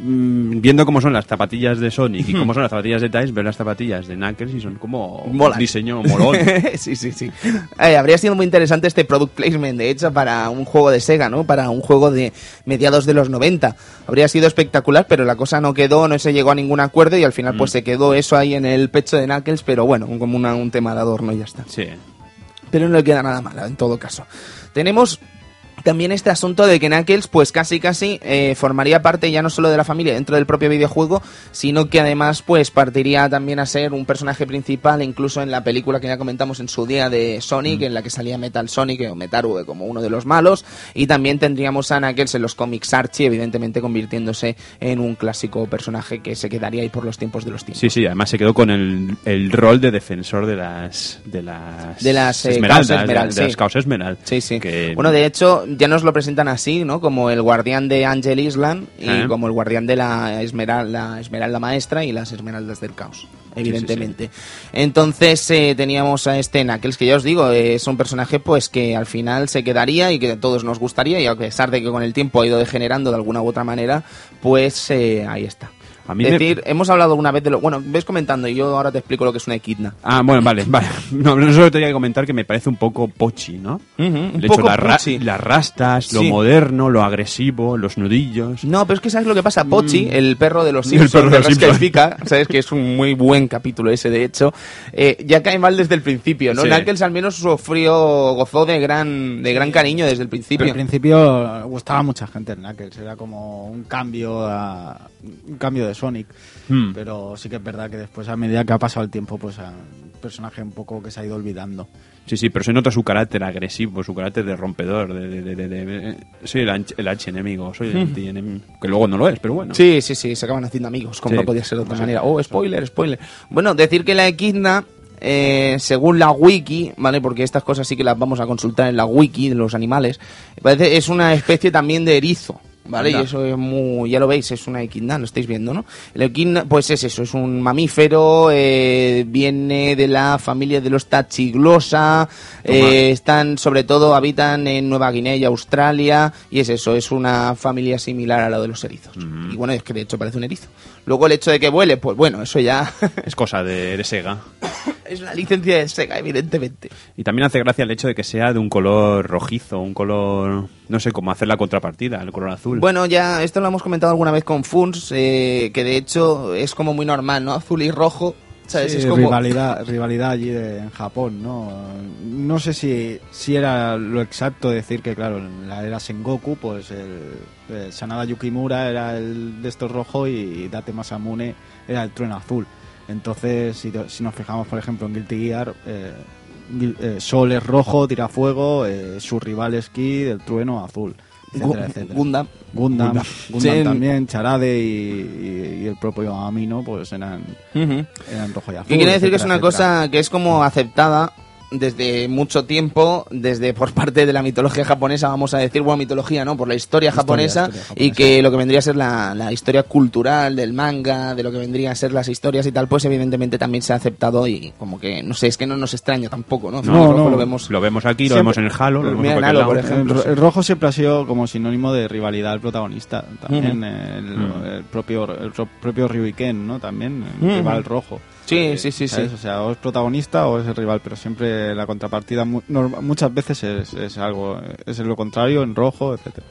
mm, Viendo cómo son las zapatillas de Sonic y cómo son las zapatillas de Tice, ver las zapatillas de Knuckles y son como Molan. un diseño molón. sí, sí, sí. Eh, habría sido muy interesante este product placement, de hecho, para un juego de Sega, ¿no? Para un juego de mediados de los 90. Habría sido espectacular, pero la cosa no quedó, no se llegó a ningún acuerdo y al final pues se quedó eso ahí en el pecho de Knuckles, pero bueno, como una- un tema de adorno y ya está. Sí. Pero no le queda nada malo, en todo caso. Tenemos también este asunto de que Knuckles, pues casi casi eh, formaría parte ya no solo de la familia dentro del propio videojuego, sino que además pues partiría también a ser un personaje principal, incluso en la película que ya comentamos en su día de Sonic, en la que salía Metal Sonic o Metaru eh, como uno de los malos, y también tendríamos a Knuckles en los cómics Archie, evidentemente convirtiéndose en un clásico personaje que se quedaría ahí por los tiempos de los tiempos. Sí, sí, además se quedó con el, el rol de defensor de las de las, De las, eh, esmeraldas, de, sí. de las Chaos Emerald. Sí, sí. Que- Bueno, de hecho, ya nos lo presentan así, ¿no? Como el guardián de Angel Island y Eh. como el guardián de la esmeralda, la esmeralda maestra y las esmeraldas del caos, evidentemente. Entonces eh, teníamos a este Knuckles, que ya os digo, eh, es un personaje pues que al final se quedaría y que a todos nos gustaría y a pesar de que con el tiempo ha ido degenerando de alguna u otra manera, pues eh, ahí está. A mí es me- decir, hemos hablado alguna vez de lo... Bueno, ves comentando y yo ahora te explico lo que es una equidna. Ah, bueno, vale, vale. No, no solo tenía que comentar que me parece un poco pochi, ¿no? Ujú, un El hecho, poco la ra- las rastas, lo Sí. moderno, lo agresivo, los nudillos. No, pero es que sabes lo que pasa. Pochi, el perro de los Mm. El Simpsons, perro de los Simpsons. Pica, sabes que es un muy buen capítulo ese, de hecho, eh, ya cae mal desde el principio, ¿no? Sí. Knuckles al menos sufrió, gozó de gran, de gran cariño desde el Pero principio. al principio gustaba a mucha gente el Knuckles, era como un cambio a- un cambio de Sonic. Hmm. Pero sí que es verdad que después, a medida que ha pasado el tiempo, pues a- un personaje un poco que se ha ido olvidando. Sí, sí, pero se nota su carácter agresivo, su carácter de rompedor, de... de- de- de- de- soy el, el archienemigo, soy el antienemigo, que luego no lo es, pero bueno. Sí, sí, sí, se acaban haciendo amigos, como Sí. no podía ser de otra Sí. manera. Oh, spoiler, spoiler. Bueno, decir que la equidna eh, según la wiki, ¿vale? Porque estas cosas sí que las vamos a consultar en la wiki de los animales, parece es una especie también de erizo. ¿Vale? Anda. Y eso es muy, ya lo veis, es una equidna, lo estáis viendo, ¿no? El equidna, pues es eso, es un mamífero, eh, viene de la familia de los tachiglosa, eh, están, sobre todo, habitan en Nueva Guinea y Australia, y es eso, es una familia similar a la de los erizos. Y bueno, es que de hecho parece un erizo. Luego el hecho de que vuele, pues bueno, eso ya Es cosa de, de Sega. es una licencia de Sega, evidentemente. Y también hace gracia el hecho de que sea de un color rojizo, un color... No sé cómo hacer la contrapartida, el color azul. Bueno, ya esto lo hemos comentado alguna vez con Funs, eh, que de hecho es como muy normal, ¿no? Azul y rojo, ¿sabes? Sí, es como... rivalidad, rivalidad allí de- en Japón, ¿no? No sé si, si era lo exacto decir que, claro, en la era Sengoku, pues el, el Sanada Yukimura era el de estos rojo y Date Masamune era el trueno azul. Entonces, si, si nos fijamos, por ejemplo, en Guilty Gear, eh, eh, Sol es rojo, tira fuego, eh, su rival es Ki, el trueno azul, etcétera, etcétera. Gundam. Gundam, Gundam. Gundam Sí. también, Charade y, y- y el propio Amino, pues eran, eran rojo y azul. Que quiere decir que es una cosa que es como aceptada desde mucho tiempo, desde por parte de la mitología japonesa, vamos a decir, bueno, mitología, ¿no? Por la historia, Historia, japonesa, historia y japonesa. que lo que vendría a ser la, la historia cultural del manga, de lo que vendría a ser las historias y tal, pues evidentemente también se ha aceptado y como que, no sé, es que no nos extraña tampoco, ¿no? No, no. lo vemos... Lo vemos aquí, lo vemos en el Halo, lo vemos en Halo, lado. por ejemplo. El, ro- el rojo siempre ha sido como sinónimo de rivalidad al protagonista. También el, el propio el ro- propio Ryuiken, ¿no? También el rival rojo. Sí, sí, sí, sí. ¿Sabes? O sea, o es protagonista o es el rival, pero siempre la contrapartida mu- muchas veces es, es algo es lo contrario en rojo, etcétera.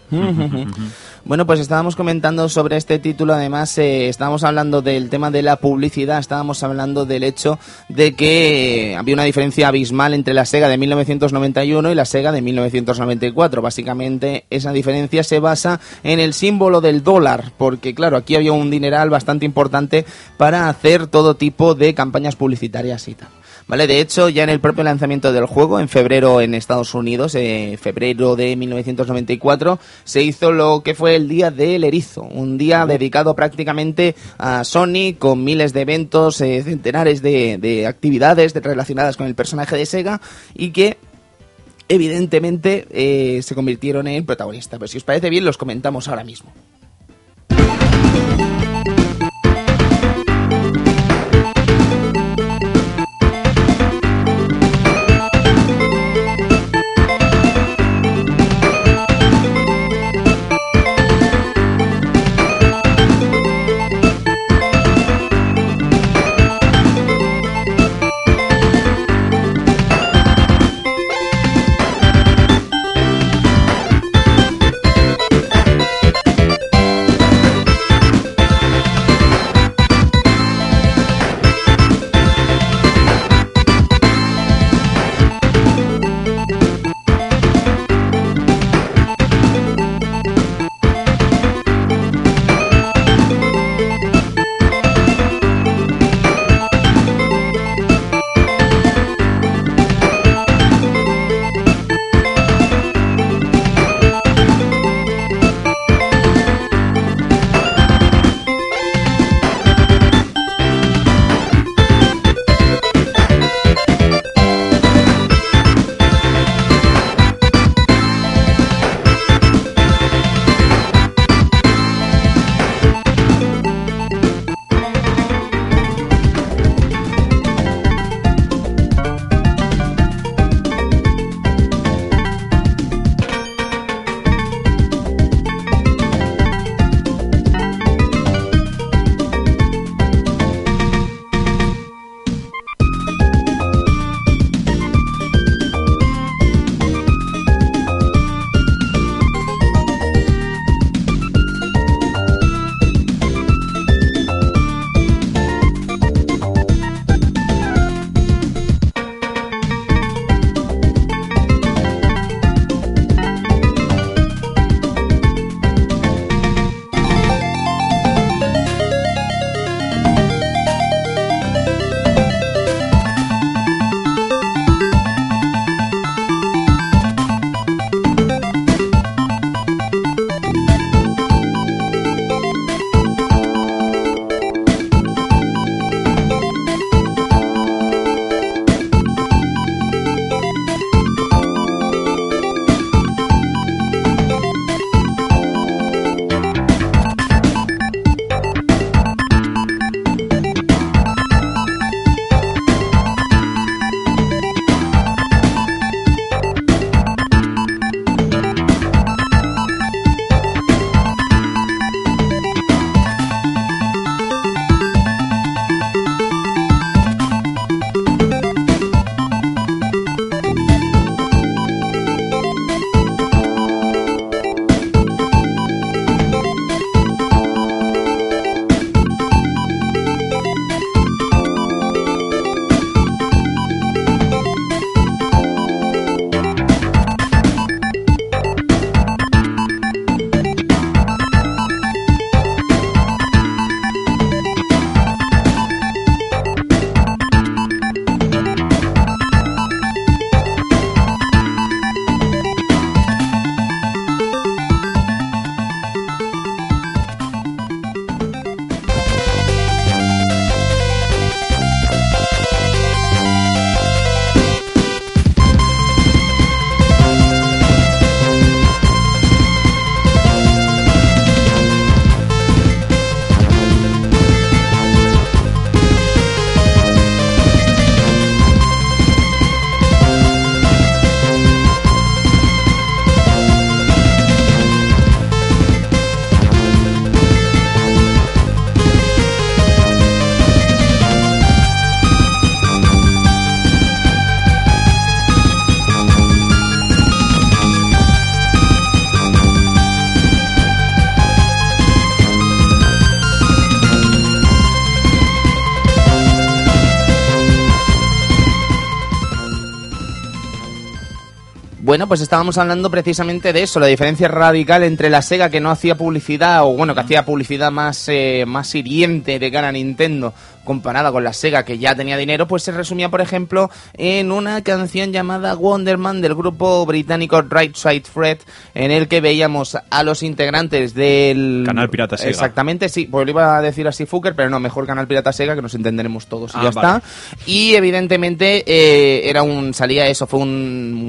Bueno, pues estábamos comentando sobre este título, además eh, estábamos hablando del tema de la publicidad, estábamos hablando del hecho de que eh, había una diferencia abismal entre la Sega de 1991 y la Sega de 1994. Básicamente esa diferencia se basa en el símbolo del dólar, porque claro, aquí había un dineral bastante importante para hacer todo tipo de campañas publicitarias y tal. ¿Vale? De hecho, ya en el propio lanzamiento del juego, en febrero en Estados Unidos, eh, febrero de 1994, se hizo lo que fue el Día del Erizo, un día dedicado prácticamente a Sony, con miles de eventos, eh, centenares de, de actividades de- relacionadas con el personaje de Sega, y que evidentemente eh, se convirtieron en protagonistas. Pero si os parece bien, los comentamos ahora mismo. Bueno, pues estábamos hablando precisamente de eso, la diferencia radical entre la Sega que no hacía publicidad, o bueno, que hacía publicidad más, eh, más hiriente de cara a Nintendo, comparada con la Sega que ya tenía dinero, pues se resumía, por ejemplo, en una canción llamada Wonderman del grupo británico Right Side Fred, en el que veíamos a los integrantes del... Canal Pirata Sega. Exactamente, sí, pues lo iba a decir así Fucker, pero no, mejor Canal Pirata Sega, que nos entenderemos todos y Ah, ya vale. está. Y evidentemente eh, era un salía eso, fue un,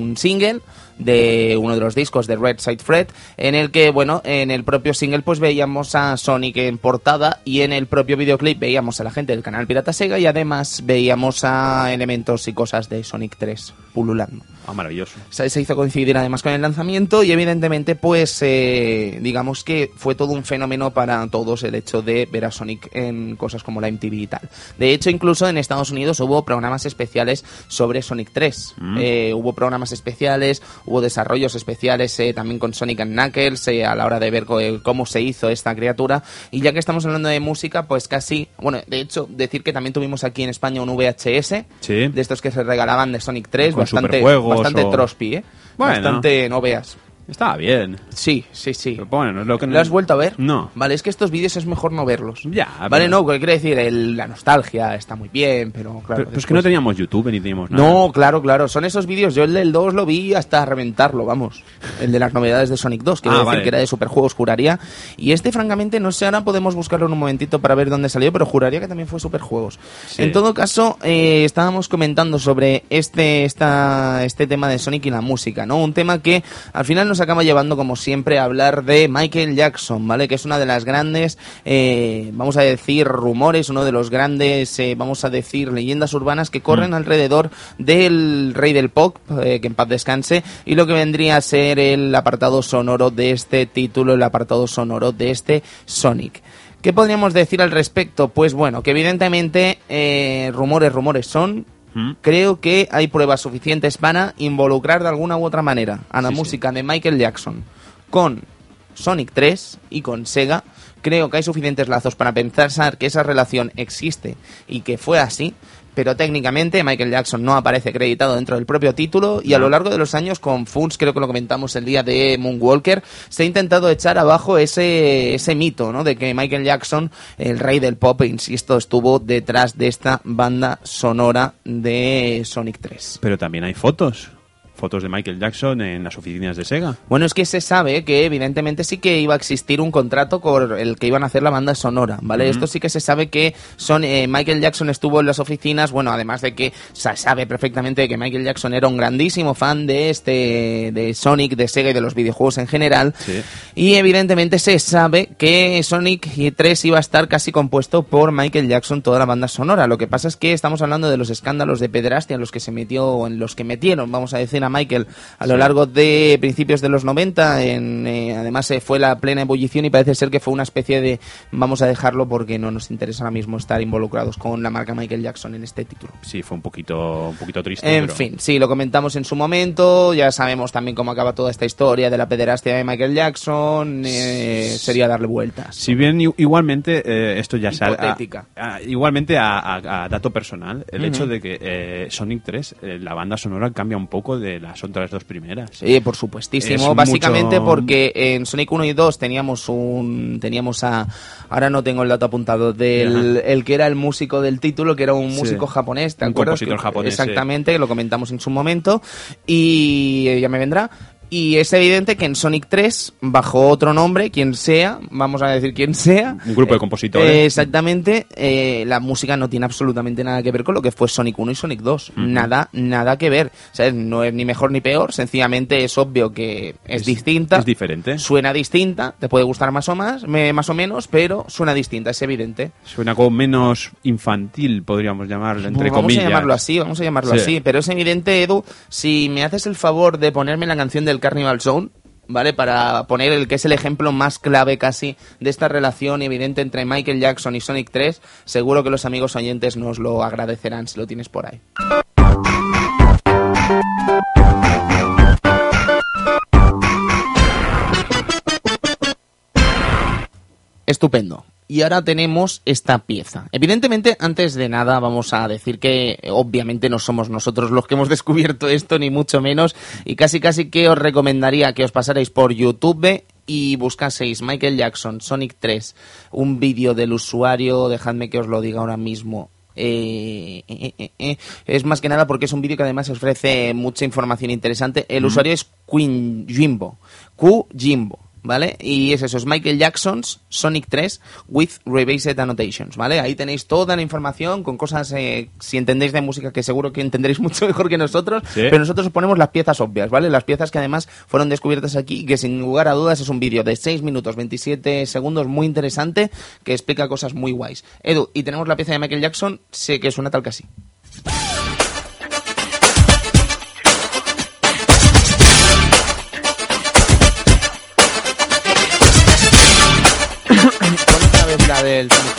un single de uno de los discos de Red Side Fred, en el que, bueno, en el propio single pues veíamos a Sonic en portada y en el propio videoclip veíamos a la gente del canal Pirata Sega y además veíamos a elementos y cosas de Sonic 3 pululando. Ah, maravilloso. Se, se hizo coincidir además con el lanzamiento y evidentemente pues eh, digamos que fue todo un fenómeno para todos el hecho de ver a Sonic en cosas como la MTV y tal. De hecho incluso en Estados Unidos hubo programas especiales sobre Sonic 3. Mm. Eh, hubo programas especiales, hubo desarrollos especiales eh, también con Sonic and Knuckles eh, a la hora de ver cómo se hizo esta criatura. Y ya que estamos hablando de música pues casi, bueno de hecho decir que también tuvimos aquí en España un VHS Sí. de estos que se regalaban de Sonic 3, Con bastante, bastante o- trospi, ¿eh? Bueno. Bastante, no veas. Estaba bien. Sí, sí, sí. Pero bueno, es lo que ¿Lo has vuelto a ver? No. Vale, es que estos vídeos es mejor no verlos. Ya, Vale, pero- no, que quiere decir, el- la nostalgia está muy bien, pero claro. Pero, pero es que después- no teníamos YouTube ni teníamos nada. No, claro, claro. Son esos vídeos. Yo el del 2 lo vi hasta reventarlo, vamos. El de las novedades de Sonic 2, quiero Ah, decir vale. que era de Superjuegos, juraría. Y este, francamente, no sé, ahora podemos buscarlo en un momentito para ver dónde salió, pero juraría que también fue Superjuegos. Sí. En todo caso, eh, estábamos comentando sobre este, esta, este tema de Sonic y la música, ¿no? Un tema que al final nos acaba llevando, como siempre, a hablar de Michael Jackson, ¿vale? Que es una de las grandes, eh, vamos a decir, rumores, uno de los grandes, eh, vamos a decir, leyendas urbanas que corren alrededor del rey del pop, eh, que en paz descanse, y lo que vendría a ser el apartado sonoro de este título, el apartado sonoro de este Sonic. ¿Qué podríamos decir al respecto? Pues bueno, que evidentemente rumores, rumores son. ¿Mm? Creo que hay pruebas suficientes para involucrar de alguna u otra manera a la Sí, sí. música de Michael Jackson con Sonic 3 y con Sega. Creo que hay suficientes lazos para pensar que esa relación existe y que fue así. Pero técnicamente Michael Jackson no aparece acreditado dentro del propio título y a lo largo de los años con Funs, creo que lo comentamos el día de Moonwalker, se ha intentado echar abajo ese, ese mito, ¿no? De que Michael Jackson, el rey del pop, insisto, estuvo detrás de esta banda sonora de Sonic 3. Pero también hay fotos. Fotos de Michael Jackson en las oficinas de Sega. Bueno, es que se sabe que evidentemente sí que iba a existir un contrato con el que iban a hacer la banda sonora, ¿vale? Esto sí que se sabe que son eh, Michael Jackson estuvo en las oficinas, bueno, además de que se sabe perfectamente que Michael Jackson era un grandísimo fan de este de Sonic, de Sega y de los videojuegos en general. Sí. Y evidentemente se sabe que Sonic 3 iba a estar casi compuesto por Michael Jackson toda la banda sonora. Lo que pasa es que estamos hablando de los escándalos de pederastia en los que se metió, o en los que metieron, vamos a decir, a Michael a lo Sí. largo de principios de los 90. En, eh, además eh, fue la plena ebullición y parece ser que fue una especie de vamos a dejarlo porque no nos interesa ahora mismo estar involucrados con la marca Michael Jackson en este título. Sí, fue un poquito, un poquito triste. En pero- fin, sí, lo comentamos en su momento, ya sabemos también cómo acaba toda esta historia de la pederastia de Michael Jackson, eh, sería darle vueltas. Si bien igualmente esto ya a- igualmente a, a- a dato personal, el hecho de que Sonic 3, eh, la banda sonora cambia un poco de las otras dos primeras. Sí, por supuestísimo. Es Básicamente mucho- porque en Sonic 1 y 2 teníamos un teníamos a ahora no tengo el dato apuntado del Ajá. el que era el músico del título, que era un Sí. músico japonés, ¿te Un acuerdas? compositor Que- japonés, sí. Exactamente, lo comentamos en su momento y ya me vendrá. Y es evidente que en Sonic 3, bajo otro nombre, quien sea, vamos a decir quien sea. Un grupo de eh, compositores. eh, exactamente, eh, la música no tiene absolutamente nada que ver con lo que fue Sonic 1 y Sonic 2. Nada, nada que ver. ¿Sabes? No es ni mejor ni peor, sencillamente es obvio que es, Es- distinta. es diferente. Suena distinta, te puede gustar más o más, me- más o menos, pero suena distinta, es evidente. Suena como menos infantil, podríamos llamarlo, entre vamos comillas. a llamarlo así, vamos a llamarlo Sí. así. Pero es evidente, Edu, si me haces el favor de ponerme la canción del Carnival Zone, ¿vale? Para poner el que es el ejemplo más clave casi de esta relación evidente entre Michael Jackson y Sonic 3, seguro que los amigos oyentes nos lo agradecerán si lo tienes por ahí. Estupendo. Y ahora tenemos esta pieza. Evidentemente, antes de nada, vamos a decir que eh, obviamente no somos nosotros los que hemos descubierto esto, ni mucho menos, y casi casi que os recomendaría que os pasarais por YouTube y buscaseis Michael Jackson, Sonic 3, un vídeo del usuario, dejadme que os lo diga ahora mismo, eh, eh, es más que nada porque es un vídeo que además ofrece mucha información interesante. El usuario es Queen Jimbo, Q Jimbo. ¿Vale? Y es eso, es Michael Jackson's Sonic 3 with Revised Annotations, ¿vale? Ahí tenéis toda la información con cosas, eh, si entendéis de música, que seguro que entenderéis mucho mejor que nosotros, Sí. pero nosotros os ponemos las piezas obvias, ¿vale? Las piezas que además fueron descubiertas aquí y que sin lugar a dudas es un vídeo de 6 minutos 27 segundos muy interesante que explica cosas muy guays. Edu, y tenemos la pieza de Michael Jackson, sé que suena tal que así. The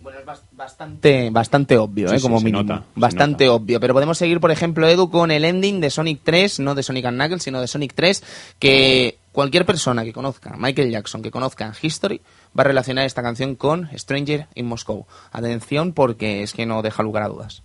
Bueno, es bas- bastante, bastante obvio, Sí, ¿eh? sí, como se mínimo. nota, se bastante nota. obvio. Pero podemos seguir, por ejemplo, Edu, con el ending de Sonic 3, no de Sonic and Knuckles, sino de Sonic 3, que cualquier persona que conozca Michael Jackson, que conozca History, va a relacionar esta canción con Stranger in Moscow. Atención, porque es que no deja lugar a dudas.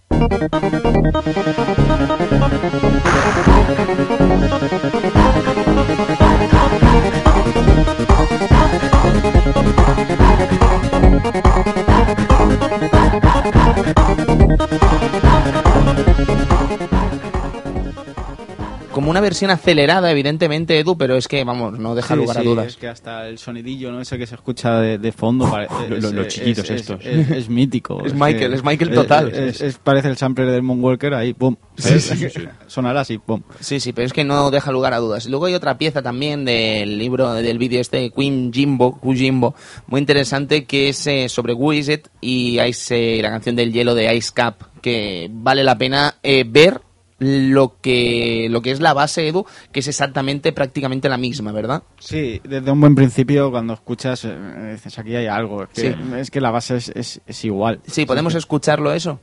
Como una versión acelerada, evidentemente, Edu, pero es que, vamos, no deja Sí, lugar a dudas. Es que hasta el sonidillo, ¿no? Ese que se escucha de, de fondo. pare- Lo- es- lo- los es- chiquitos es- estos. Es, es mítico. Es Michael, es Michael total. Es, es- parece el sampler del Moonwalker ahí, pum. Sí, sí, sí, sí. Sonará así, pum. Sí, sí, pero es que no deja lugar a dudas. Luego hay otra pieza también del libro, del vídeo este, Queen Jimbo, Jimbo, muy interesante, que es eh, sobre Wizard y Ice, eh, la canción del hielo de Ice Cap, que vale la pena eh, ver lo que, lo que es la base, Edu, que es exactamente, prácticamente la misma, ¿verdad? Sí, desde un buen principio, cuando escuchas, eh, dices aquí hay algo. Es que, Sí. es que la base es, es, es igual. Sí, ¿podemos escucharlo eso?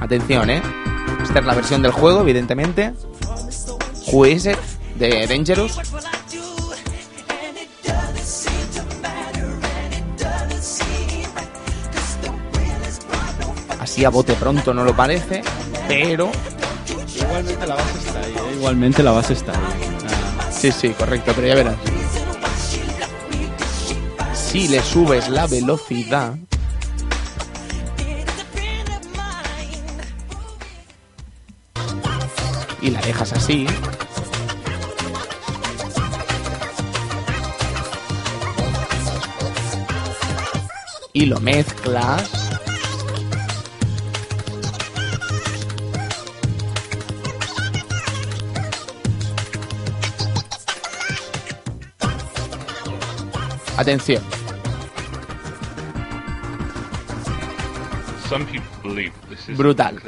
Atención, ¿eh? Esta es la versión del juego, evidentemente. It? De Dangerous. Así a bote pronto no lo parece, pero... Igualmente la base está ahí. ¿eh? Igualmente la base está ahí. Ah, Sí, sí, correcto, pero ya verás. Si le subes la velocidad... Y la dejas así... Y lo mezclas... Atención. Some people believe this is Brutal.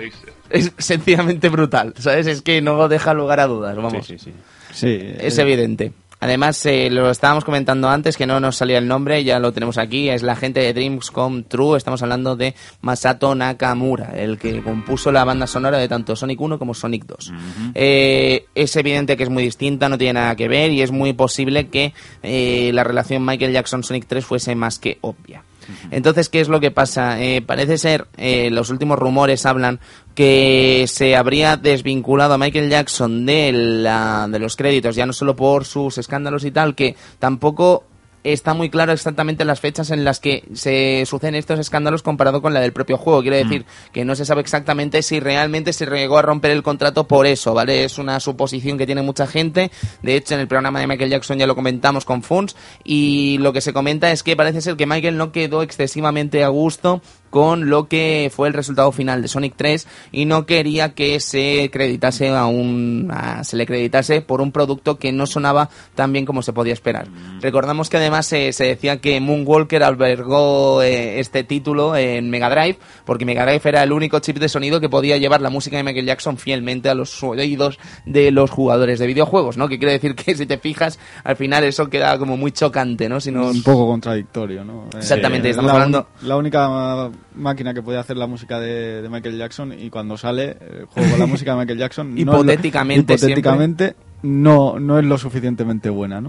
Es sencillamente brutal, ¿sabes? Es que no deja lugar a dudas, vamos. Sí, sí, sí. sí, Es eh, evidente. Además, eh, lo estábamos comentando antes, que no nos salía el nombre, ya lo tenemos aquí, es la gente de Dreams Come True, estamos hablando de Masato Nakamura, el que compuso la banda sonora de tanto Sonic 1 como Sonic 2. Eh, es evidente que es muy distinta, no tiene nada que ver y es muy posible que eh, la relación Michael Jackson-Sonic 3 fuese más que obvia. Entonces, ¿qué es lo que pasa? Eh, parece ser, eh, los últimos rumores hablan que se habría desvinculado a Michael Jackson de, la, de los créditos, ya no solo por sus escándalos y tal, que tampoco está muy claro exactamente las fechas en las que se suceden estos escándalos comparado con la del propio juego. Quiero decir que no se sabe exactamente si realmente se llegó a romper el contrato por eso, ¿vale? Es una suposición que tiene mucha gente. De hecho, en el programa de Michael Jackson ya lo comentamos con Funs y lo que se comenta es que parece ser que Michael no quedó excesivamente a gusto con lo que fue el resultado final de Sonic 3 y no quería que se creditase a un a- se le creditase por un producto que no sonaba tan bien como se podía esperar. Recordamos que además eh, se decía que Moonwalker albergó eh, este título en Mega Drive porque Mega Drive era el único chip de sonido que podía llevar la música de Michael Jackson fielmente a los oídos de los jugadores de videojuegos, ¿no? Que quiere decir que si te fijas, al final eso queda como muy chocante, ¿no? Si nos- un poco contradictorio, ¿no? Eh, Exactamente, estamos la, uni- hablando- la única máquina que podía hacer la música de, de Michael Jackson y cuando sale el juego la música de Michael Jackson no es lo- Hipotéticamente hipotéticamente no, no es lo suficientemente buena, ¿no?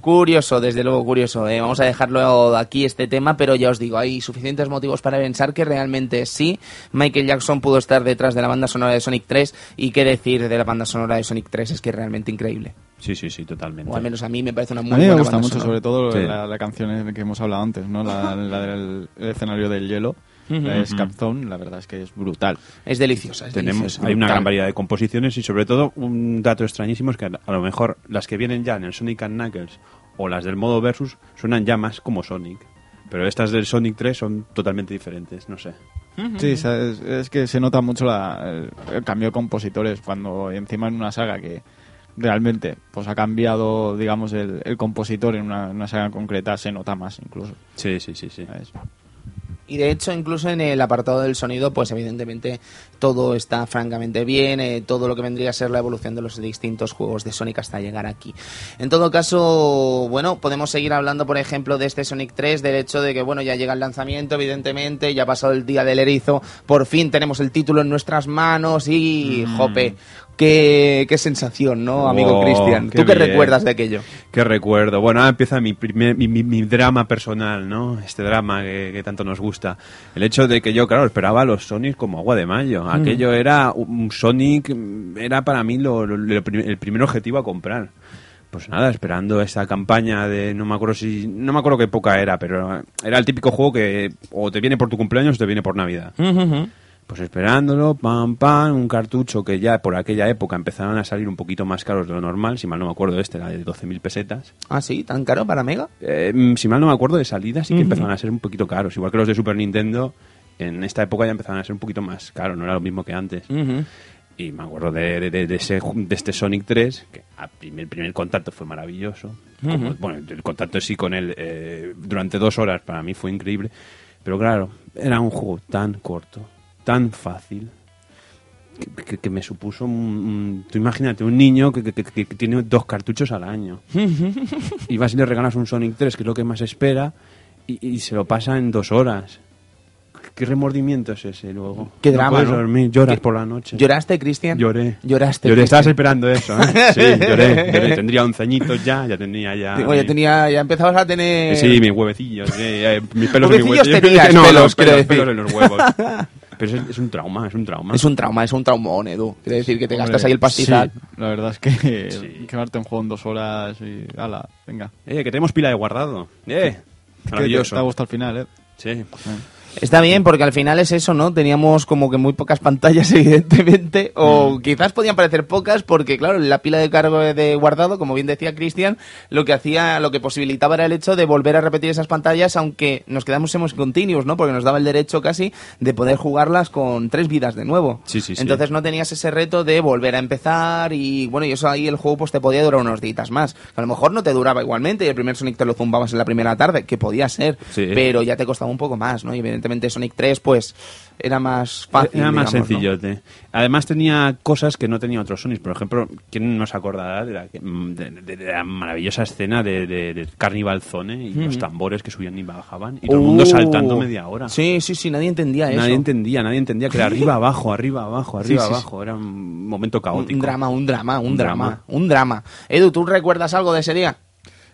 Curioso, desde luego curioso. eh. Vamos a dejarlo aquí este tema, pero ya os digo, hay suficientes motivos para pensar que realmente sí, Michael Jackson pudo estar detrás de la banda sonora de Sonic 3 y qué decir de la banda sonora de Sonic 3 es que es realmente increíble. Sí, sí, sí, totalmente. O al menos a mí me parece una muy A mí me buena gusta mucho, sonora. sobre todo Sí. la, la canción que hemos hablado antes, ¿no? La, la del el escenario del hielo, Ujú. la de Escape Zone, la verdad es que es brutal. Es deliciosa, es Tenemos, deliciosa. hay una gran variedad de composiciones y sobre todo un dato extrañísimo es que a lo mejor las que vienen ya en el Sonic and Knuckles o las del modo versus suenan ya más como Sonic. Pero estas del Sonic 3 son totalmente diferentes, no sé. Sí, es que se nota mucho la- el, el cambio de compositores cuando encima en una saga que realmente pues ha cambiado, digamos, el, el compositor en una, en una saga concreta se nota más incluso. Sí, sí, sí, sí. ¿sabes? Y de hecho, incluso en el apartado del sonido, pues evidentemente todo está francamente bien, eh, todo lo que vendría a ser la evolución de los distintos juegos de Sonic hasta llegar aquí. En todo caso, bueno, podemos seguir hablando, por ejemplo, de este Sonic 3, del hecho de que, bueno, ya llega el lanzamiento, evidentemente, ya ha pasado el día del erizo, por fin tenemos el título en nuestras manos y, jope, qué, qué sensación, ¿no, amigo Oh, Cristian? ¿Tú qué bien. recuerdas de aquello? Qué recuerdo. Bueno, ahora empieza mi, primer, mi, mi- mi drama personal, ¿no? Este drama que, que tanto nos gusta. El hecho de que yo, claro, esperaba a los Sonic como agua de mayo. Aquello era un Sonic, era para mí lo- lo- lo prim- el primer objetivo a comprar. Pues nada, esperando esta campaña de no me acuerdo si no me acuerdo qué época era, pero era el típico juego que o te viene por tu cumpleaños o te viene por Navidad. Pues esperándolo, pam, pam, un cartucho que ya por aquella época empezaron a salir un poquito más caros de lo normal, si mal no me acuerdo, este era de 12.000 pesetas. Ah, sí, tan caro para Mega. Eh, mm, si mal no me acuerdo, de salida sí que empezaron a ser un poquito caros. Igual que los de Super Nintendo, en esta época ya empezaron a ser un poquito más caros, no era lo mismo que antes. Ujú. Y me acuerdo de, de- de- de ese, de este Sonic 3, que el primer contacto fue maravilloso. Como- bueno, el contacto sí con él eh, durante dos horas para mí fue increíble. Pero claro, era un juego tan corto, tan fácil, que, que- que me supuso un, Tú imagínate, un niño que, que- tiene dos cartuchos al año. y vas y le regalas un Sonic 3, que es lo que más espera, y, y se lo pasa en dos horas. ¿Qué remordimiento es ese luego? Qué No drama, puedes ¿no? dormir, lloras ¿Qué- por la noche. ¿Lloraste, Cristian? Lloré. Lloraste. Lloré, Cristian. estabas esperando eso, ¿eh? Sí, lloré, lloré. Tendría 11 añitos ya, ya tenía ya... Oye, mi- tenía, ya empezabas a tener... Sí, mis huevecillos, eh, mis pelos en mis Huevecillos huevos. tenías, no, pelos, pelos en los huevos. Pero es, es un trauma, es un trauma. Es un trauma, es un traumón, Edu. Quiere decir que te Hombre, gastas ahí el pastizal. sí, la verdad es que Sí. quedarte en juego en dos horas y... ala, venga. Eh, que tenemos pila de guardado. Eh, Que te, maravilloso. te ha gustado al final, ¿eh? Sí. Está bien, porque al final es eso, ¿no? Teníamos como que muy pocas pantallas, evidentemente, o Mm. quizás podían parecer pocas, porque claro, la pila de cargo de guardado, como bien decía Cristian, lo que hacía, lo que posibilitaba era el hecho de volver a repetir esas pantallas, aunque nos quedamos en continuos, ¿no? Porque nos daba el derecho casi de poder jugarlas con tres vidas de nuevo. Sí, sí, sí. Entonces no tenías ese reto de volver a empezar y bueno, y eso ahí el juego pues te podía durar unos días más. A lo mejor no te duraba igualmente y el primer Sonic te lo zumbabas en la primera tarde, que podía ser, Sí. pero ya te costaba un poco más, ¿no? Y evidentemente Sonic 3 pues era más fácil. Era más digamos. Además tenía cosas que no tenía otros Sonic. Por ejemplo, ¿quién nos acordará de la, de- de- de la maravillosa escena de, Carnival Zone y los tambores que subían y bajaban? Y todo el mundo Uh, saltando media hora. Sí, sí, sí, nadie entendía eso. Nadie entendía, nadie entendía que era arriba, abajo, arriba, abajo, arriba, Sí, sí, abajo. Era un momento caótico. un drama, un drama, un, Un drama, drama. un drama. Edu, ¿tú recuerdas algo de ese día?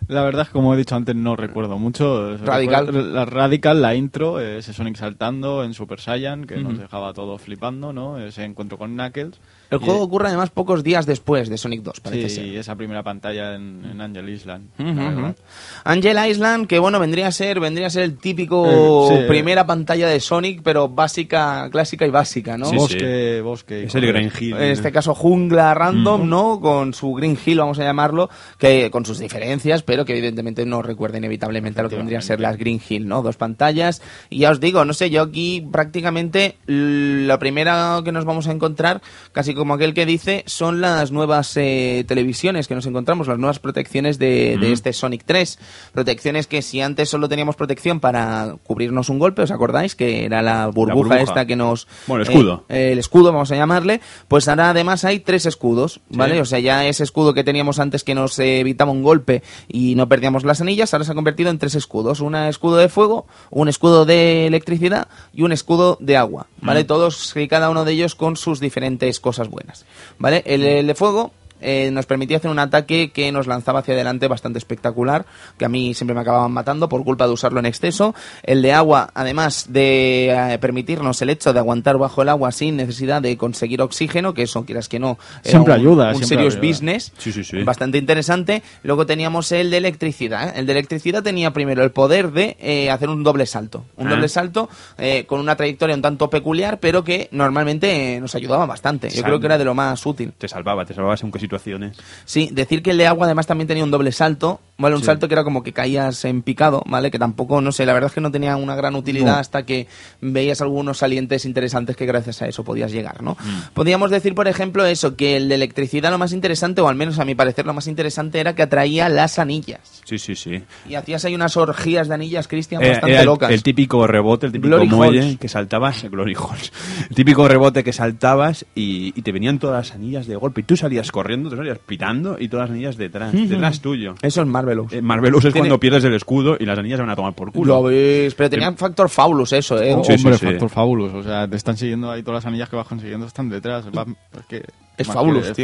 La verdad es que, como he dicho antes, no recuerdo mucho. Radical. La Radical, la intro, eh, ese Sonic saltando en Super Saiyan, que nos dejaba todo flipando, ¿no? Ese encuentro con Knuckles. El Y- juego ocurre además pocos días después de Sonic 2, parece Sí, ser. y esa primera pantalla en, en Angel Island. Ujú. verdad. Angel Island, que bueno, vendría a ser, vendría a ser el típico Eh, sí. primera pantalla de Sonic, pero básica, clásica y básica, ¿no? Sí, bosque, bosque. Es el. Green Hill. En este caso jungla random, ¿no? Con su Green Hill, vamos a llamarlo, que con sus diferencias, pero que evidentemente nos recuerda inevitablemente a lo que vendría a ser las Green Hill, ¿no? Dos pantallas. Y ya os digo, no sé, yo aquí prácticamente la primera que nos vamos a encontrar, casi como aquel que dice, son las nuevas eh, televisiones que nos encontramos, las nuevas protecciones de, de este Sonic 3. Protecciones que si antes solo teníamos protección para cubrirnos un golpe, ¿os acordáis? Que era la burbuja, burbuja. esta que nos... Bueno, el escudo. eh, el escudo, vamos a llamarle, pues ahora además hay tres escudos, ¿vale? Sí. O sea, ya ese escudo que teníamos antes que nos eh, evitaba un golpe y no perdíamos las anillas, ahora se ha convertido en tres escudos. Un escudo de fuego, un escudo de electricidad y un escudo de agua, ¿vale? Mm. Todos y cada uno de ellos con sus diferentes cosas buenas, ¿vale? El, el de fuego... eh, nos permitía hacer un ataque que nos lanzaba hacia adelante bastante espectacular, que a mí siempre me acababan matando por culpa de usarlo en exceso. El de agua, además de eh, permitirnos el hecho de aguantar bajo el agua sin necesidad de conseguir oxígeno, que eso, quieras que no, era Siempre un, ayuda, un siempre serious ayuda. business, Sí, sí, sí. bastante interesante. Luego teníamos el de electricidad. ¿eh? El de electricidad tenía primero el poder de eh, hacer un doble salto. Un Ah. doble salto eh, con una trayectoria un tanto peculiar, pero que normalmente eh, nos ayudaba bastante. Yo Sal- creo que era de lo más útil. Te salvaba, te salvaba según qué situaciones. Sí, decir que el de agua además también tenía un doble salto, ¿vale? Un Sí. salto que era como que caías en picado, ¿vale? Que tampoco, no sé, la verdad es que no tenía una gran utilidad No. hasta que veías algunos salientes interesantes que gracias a eso podías llegar, ¿no? Mm. Podríamos decir, por ejemplo, eso, que el de electricidad lo más interesante, o al menos a mi parecer lo más interesante, era que atraía las anillas. Sí, sí, sí. Y hacías ahí unas orgías de anillas, Cristian, Era- bastante el, locas. el típico rebote, el típico Glory muelle que saltabas, Glory holes. El típico rebote que saltabas y, y te venían todas las anillas de golpe. Y tú salías corriendo, te salías pitando y todas las anillas detrás, detrás tuyo. Eso es Marvelous. Eh, Marvelous es Tiene- cuando pierdes el escudo y las anillas se van a tomar por culo. Lo ves, pero tenía factor fabulous eso, ¿eh? Oh, Sí, hombre, sí. factor fabulous. O sea, te están siguiendo ahí todas las anillas que vas consiguiendo, están detrás. Va- es que, Es fabulous, es. Totalmente.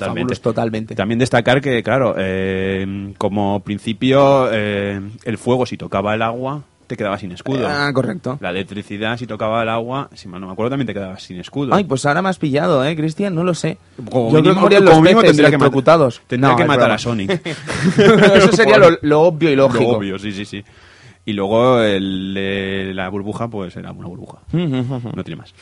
Fabulous, totalmente. También destacar que, claro, eh, como principio, eh, el fuego, si tocaba el agua, te quedabas sin escudo. Ah, correcto. La electricidad, si tocaba el agua, si mal no me acuerdo, también te quedabas sin escudo. Ay, pues ahora me has pillado, ¿eh, Cristian? No lo sé. Como Yo creo mínimo- que morían como los mínimo peces tendría que electrocutados. Tendría No, que matar a Sonic. Eso sería lo, lo obvio y lógico. Lo obvio, sí, sí, sí. Y luego el, de la burbuja, pues era una burbuja. No tiene más.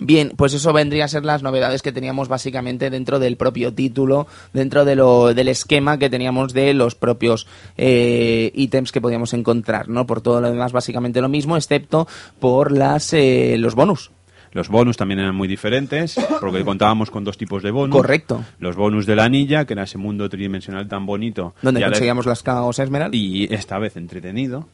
Bien, pues eso vendría a ser las novedades que teníamos básicamente dentro del propio título, dentro de lo, del esquema que teníamos de los propios eh, ítems que podíamos encontrar, ¿no? Por todo lo demás, básicamente lo mismo, excepto por las eh, los bonus. Los bonus también eran muy diferentes, porque contábamos con dos tipos de bonus. Correcto. Los bonus de la anilla, que era ese mundo tridimensional tan bonito. Donde a la- conseguíamos las caos Esmeralda. Y esta vez entretenido,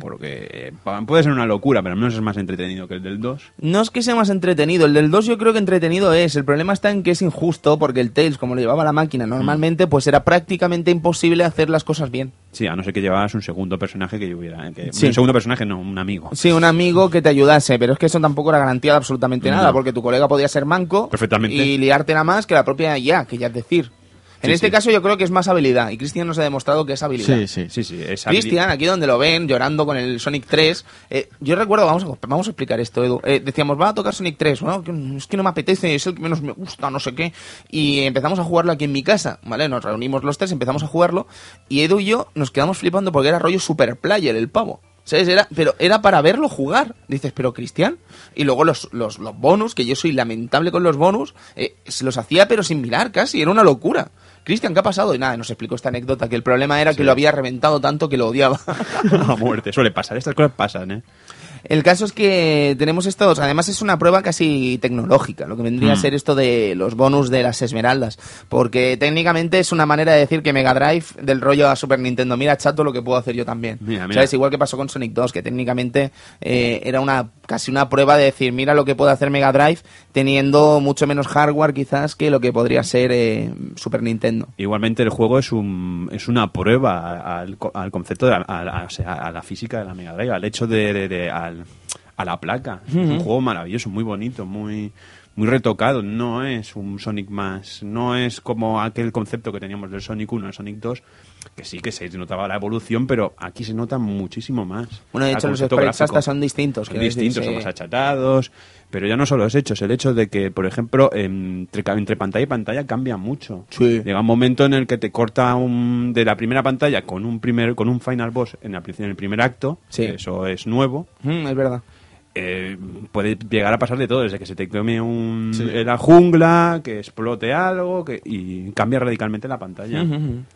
porque puede ser una locura, pero al menos es más entretenido que el del 2. No es que sea más entretenido, el del 2 yo creo que entretenido es, el problema está en que es injusto porque el Tails, como lo llevaba la máquina normalmente, pues era prácticamente imposible hacer las cosas bien. Sí, a no ser que llevabas un segundo personaje que hubiera. eh, Que, Sí. Un segundo personaje, no, un amigo. Sí, un amigo que te ayudase, pero es que eso tampoco era garantía de absolutamente nada, No. porque tu colega podía ser manco Perfectamente. y liártela más que la propia ya, que ya es decir. En Sí, este sí. caso yo creo que es más habilidad, y Cristian nos ha demostrado que es habilidad. Sí, sí. Sí, sí, Cristian, aquí donde lo ven, llorando con el Sonic 3, eh, yo recuerdo, vamos a, vamos a explicar esto, Edu, eh, decíamos, va a tocar Sonic 3, bueno, que- es que no me apetece, es el que menos me gusta, no sé qué, y empezamos a jugarlo aquí en mi casa, ¿vale? Nos reunimos los tres, empezamos a jugarlo, y Edu y yo nos quedamos flipando porque era rollo super player el pavo. ¿Sabes? Era, pero era para verlo jugar. Dices, pero Cristian. Y luego los, los, los bonus, que yo soy lamentable con los bonus, eh, se los hacía pero sin mirar casi, era una locura. Cristian, ¿qué ha pasado? Y nada, nos explicó esta anécdota, que el problema era que lo había reventado tanto que lo odiaba. a muerte. Suele pasar, estas cosas pasan, ¿eh? El caso es que tenemos estos, además es una prueba casi tecnológica, lo que vendría a Mm. ser esto de los bonus de las esmeraldas, porque técnicamente es una manera de decir que Mega Drive del rollo a Super Nintendo, mira chato lo que puedo hacer yo también. Mira, mira. ¿Sabes? Igual que pasó con Sonic 2, que técnicamente eh, era una casi una prueba de decir, mira lo que puede hacer Mega Drive teniendo mucho menos hardware quizás que lo que podría ser eh, Super Nintendo. Igualmente el juego es un es una prueba al, al concepto de a, a- a la física de la Mega Drive, al hecho de, de- de- al- a la placa. Es un juego maravilloso, muy bonito, muy muy retocado. No es un Sonic más, no es como aquel concepto que teníamos del Sonic 1 al Sonic 2, que sí que se notaba la evolución, pero aquí se nota muchísimo más. Bueno, de hecho los sprites hasta son distintos. Son distintos, son más achatados, pero ya no solo es hechos, el hecho de que, por ejemplo, entre, entre pantalla y pantalla cambia mucho. Sí. Llega un momento en el que te corta un, de la primera pantalla con un primer con un final boss en, el primer acto, Sí. que eso es nuevo, Mm, es verdad. Eh, puede llegar a pasar de todo, desde que se te tome un, Sí. en la jungla, que explote algo que, y cambia radicalmente la pantalla.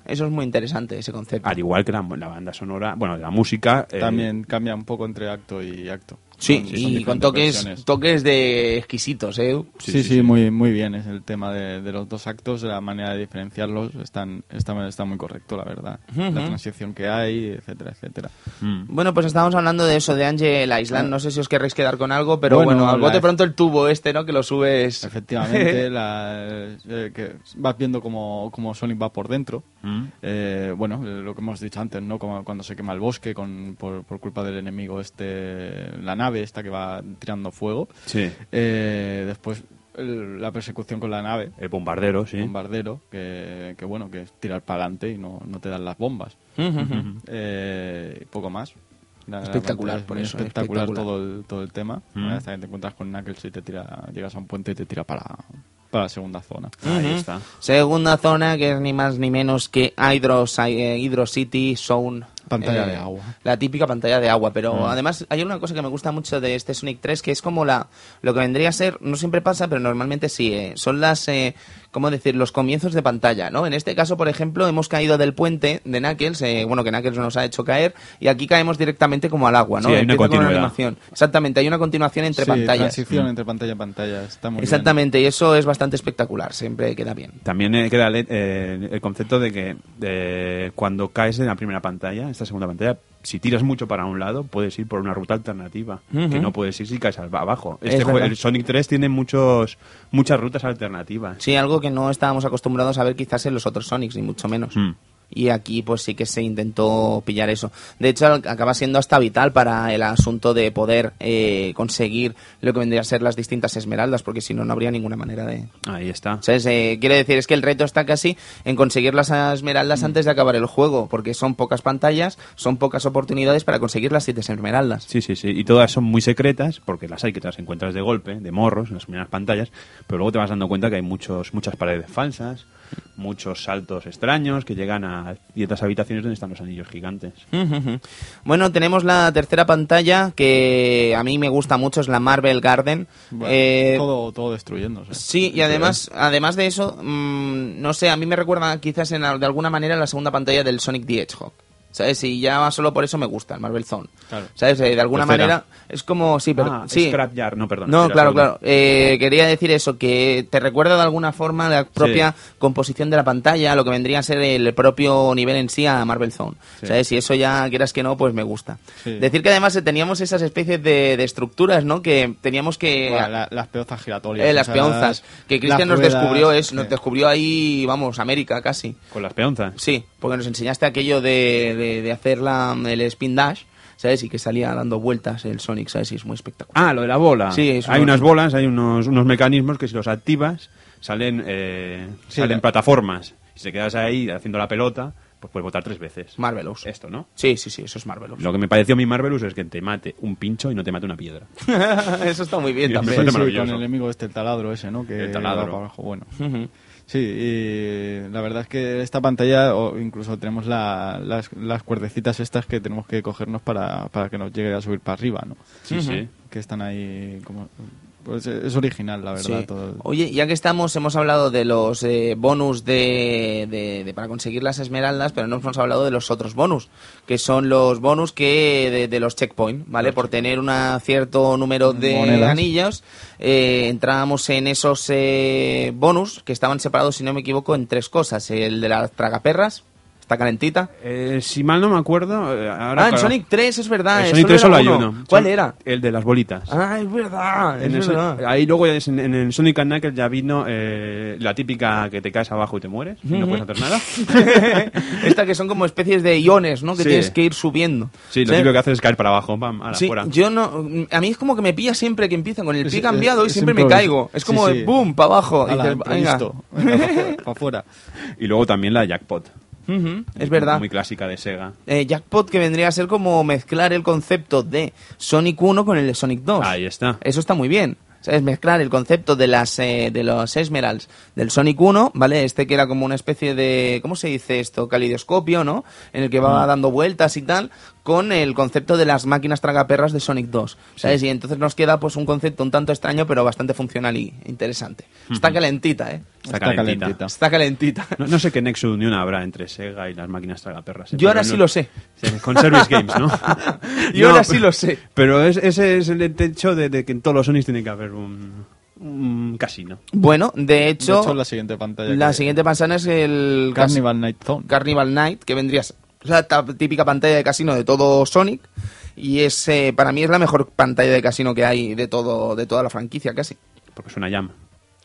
Eso es muy interesante, ese concepto. Al igual que la, la banda sonora, bueno, la música. eh, También cambia un poco entre acto y acto. Sí, son y con toques, toques de exquisitos, ¿eh? Sí, sí, muy, muy bien. Es el tema de, de los dos actos, la manera de diferenciarlos, están, está, está muy correcto, la verdad. Ujú. La transición que hay, etcétera, etcétera. mm. Bueno, pues estábamos hablando de eso, de Angel Island. No sé si os querréis quedar con algo, pero bueno, Bueno, al bote pronto el tubo este, ¿no? Que lo subes. Efectivamente, la, eh, que vas viendo cómo, cómo Sonic va por dentro. Mm. Eh, bueno, eh, lo que hemos dicho antes, ¿no? Como cuando se quema el bosque con, por, por culpa del enemigo este, la nave esta que va tirando fuego. Sí. Eh, después el- la persecución con la nave, El bombardero, sí. bombardero, que, que bueno, que es tirar para adelante y no, no te dan las bombas. Eh, poco más. La- la Espectacular, por eso, espectacular, espectacular. todo el, todo el tema. Mm. Hasta que te encuentras con Knuckles y te tira, llegas a un puente y te tira para, para la segunda zona. Ahí está. Segunda zona, que es ni más ni menos que Hydro, eh, Hydro City Zone. Pantalla de agua. La típica pantalla de agua, pero además hay una cosa que me gusta mucho de este Sonic 3, que es como la lo que vendría a ser, no siempre pasa, pero normalmente sí, eh, son las, eh, ¿cómo decir?, los comienzos de pantalla, ¿no? En este caso, por ejemplo, hemos caído del puente de Knuckles, eh, bueno, que Knuckles nos ha hecho caer, y aquí caemos directamente como al agua, ¿no? Sí, hay una Empieza con continuidad. animación. Exactamente, hay una continuación entre Sí, pantallas. transición entre pantalla y pantalla. Está muy bien. Exactamente, y eso es bastante espectacular, siempre queda bien. También eh, queda eh, el concepto de que eh, cuando caes en la primera pantalla, esta segunda pantalla, si tiras mucho para un lado, puedes ir por una ruta alternativa, que no puedes ir si caes abajo. Es Este el Sonic 3 tiene muchos muchas rutas alternativas. Sí, algo que no estábamos acostumbrados a ver quizás en los otros Sonics, ni mucho menos. Mm. Y aquí pues sí que se intentó pillar eso. De hecho, acaba siendo hasta vital para el asunto de poder eh, conseguir lo que vendría a ser las distintas esmeraldas, porque si no, no habría ninguna manera de... Ahí está. Eh, quiere decir, es que el reto está casi en conseguir las esmeraldas antes de acabar el juego, porque son pocas pantallas, son pocas oportunidades para conseguir las siete esmeraldas. Sí, sí, sí. Y todas son muy secretas, porque las hay que te las encuentras de golpe, de morros, en las primeras pantallas, pero luego te vas dando cuenta que hay muchos, muchas paredes falsas, muchos saltos extraños que llegan a ciertas habitaciones donde están los anillos gigantes. Bueno, tenemos la tercera pantalla que a mí me gusta mucho, es la Marvel Garden. Bueno, Eh, todo, todo destruyéndose. Sí, y además, además de eso, mm, no sé, a mí me recuerda quizás en, de alguna manera la segunda pantalla del Sonic the Hedgehog. ¿Sabes? Y ya solo por eso me gusta el Marvel Zone. Claro. ¿Sabes? Eh, de alguna manera es como, sí, pero Ah, sí. Scrapyard, no, perdón. No, claro, claro. Eh, quería decir eso, que te recuerda de alguna forma la propia composición de la pantalla, lo que vendría a ser el propio nivel en sí a Marvel Zone. Sí. ¿Sabes? Y eso ya, quieras que no, pues me gusta. Sí. Decir que además eh, teníamos esas especies de, de estructuras, ¿no? Que teníamos que... Bueno, la- las peonzas giratorias. Eh, las peonzas. Que Cristian nos ruedas, descubrió, es, sí. nos descubrió ahí, vamos, América casi. Con las peonzas. Sí, porque nos enseñaste aquello de, de, de hacer la, el spin dash, ¿sabes? Y que salía dando vueltas el Sonic, ¿sabes? Y es muy espectacular. Ah, lo de la bola. Sí, es hay una- unas bolas, hay unos, unos mecanismos que si los activas salen, eh, Sí, salen la- plataformas. Si te quedas ahí haciendo la pelota, pues puedes botar tres veces. Marvelous. Esto, ¿no? Sí, sí, sí, eso es Marvelous. Lo que me pareció a mí Marvelous es que te mate un pincho y no te mate una piedra. eso está muy bien también. sí, con el enemigo este, el taladro ese, ¿no? Que El taladro. para abajo. Bueno. Sí, y la verdad es que esta pantalla, o incluso tenemos la- las, las cuerdecitas estas que tenemos que cogernos para, para que nos llegue a subir para arriba, ¿no? Sí, sí. Que están ahí como... Pues es original, la verdad. Sí. todo. Oye, ya que estamos, hemos hablado de los eh, bonus de, de- de- para conseguir las esmeraldas, pero no hemos hablado de los otros bonus, que son los bonus que de, de los checkpoint, ¿vale? Por tener un cierto número de Monedas. anillos, eh, entrábamos en esos eh, bonus que estaban separados, si no me equivoco, en tres cosas. El de las tragaperras, está calentita. Eh, si mal no me acuerdo... eh, ahora, ah, en claro, Sonic 3 es verdad. en Sonic 3 solo hay uno. ¿Cuál Son- era? El de las bolitas. Ah, es verdad, es ahí luego en, en el Sonic and Knuckles ya vino eh, la típica que te caes abajo y te mueres y no puedes hacer nada. Esta que son como especies de iones, ¿no? Que Sí. tienes que ir subiendo. Sí, lo ¿Sabes? típico que haces es caer para abajo, pam, ala, Sí, fuera. yo no. A mí es como que me pilla siempre que empiezan con el pie Es- cambiado y es siempre me caigo. Es como sí. boom, para abajo. Y Ala, dices, venga. imprevisto. Venga, para afuera. Y luego también la Jackpot. Es verdad. Muy clásica de Sega. Eh, Jackpot que vendría a ser como mezclar el concepto de Sonic 1 con el de Sonic 2. Ahí está. Eso está muy bien. ¿Sabes? Mezclar el concepto de las eh, de los Esmeralds del Sonic 1, ¿vale? Este que era como una especie de, ¿cómo se dice esto? Calidoscopio, ¿no? En el que va dando vueltas y tal, con el concepto de las máquinas tragaperras de Sonic 2, ¿sabes? Y entonces nos queda pues un concepto un tanto extraño, pero bastante funcional y interesante. Está calentita, ¿eh? Está, Está calentita. calentita. Está calentita. No, no sé qué nexo de unión habrá entre Sega y las máquinas tragaperras. ¿eh? Yo ahora sí lo sé. Con Service Games, ¿no? Yo No, ahora sí lo sé. Pero es- ese es el hecho de, de que en todos los Sonics tiene que haber un, un casino. Bueno, de hecho, de hecho, la siguiente pantalla. la que- siguiente pantalla es el Carnival Night Zone. Carnival Night, que vendría ta- típica pantalla de casino de todo Sonic. Y es, eh, para mí es la mejor pantalla de casino que hay de todo de toda la franquicia, casi. Porque es una llama.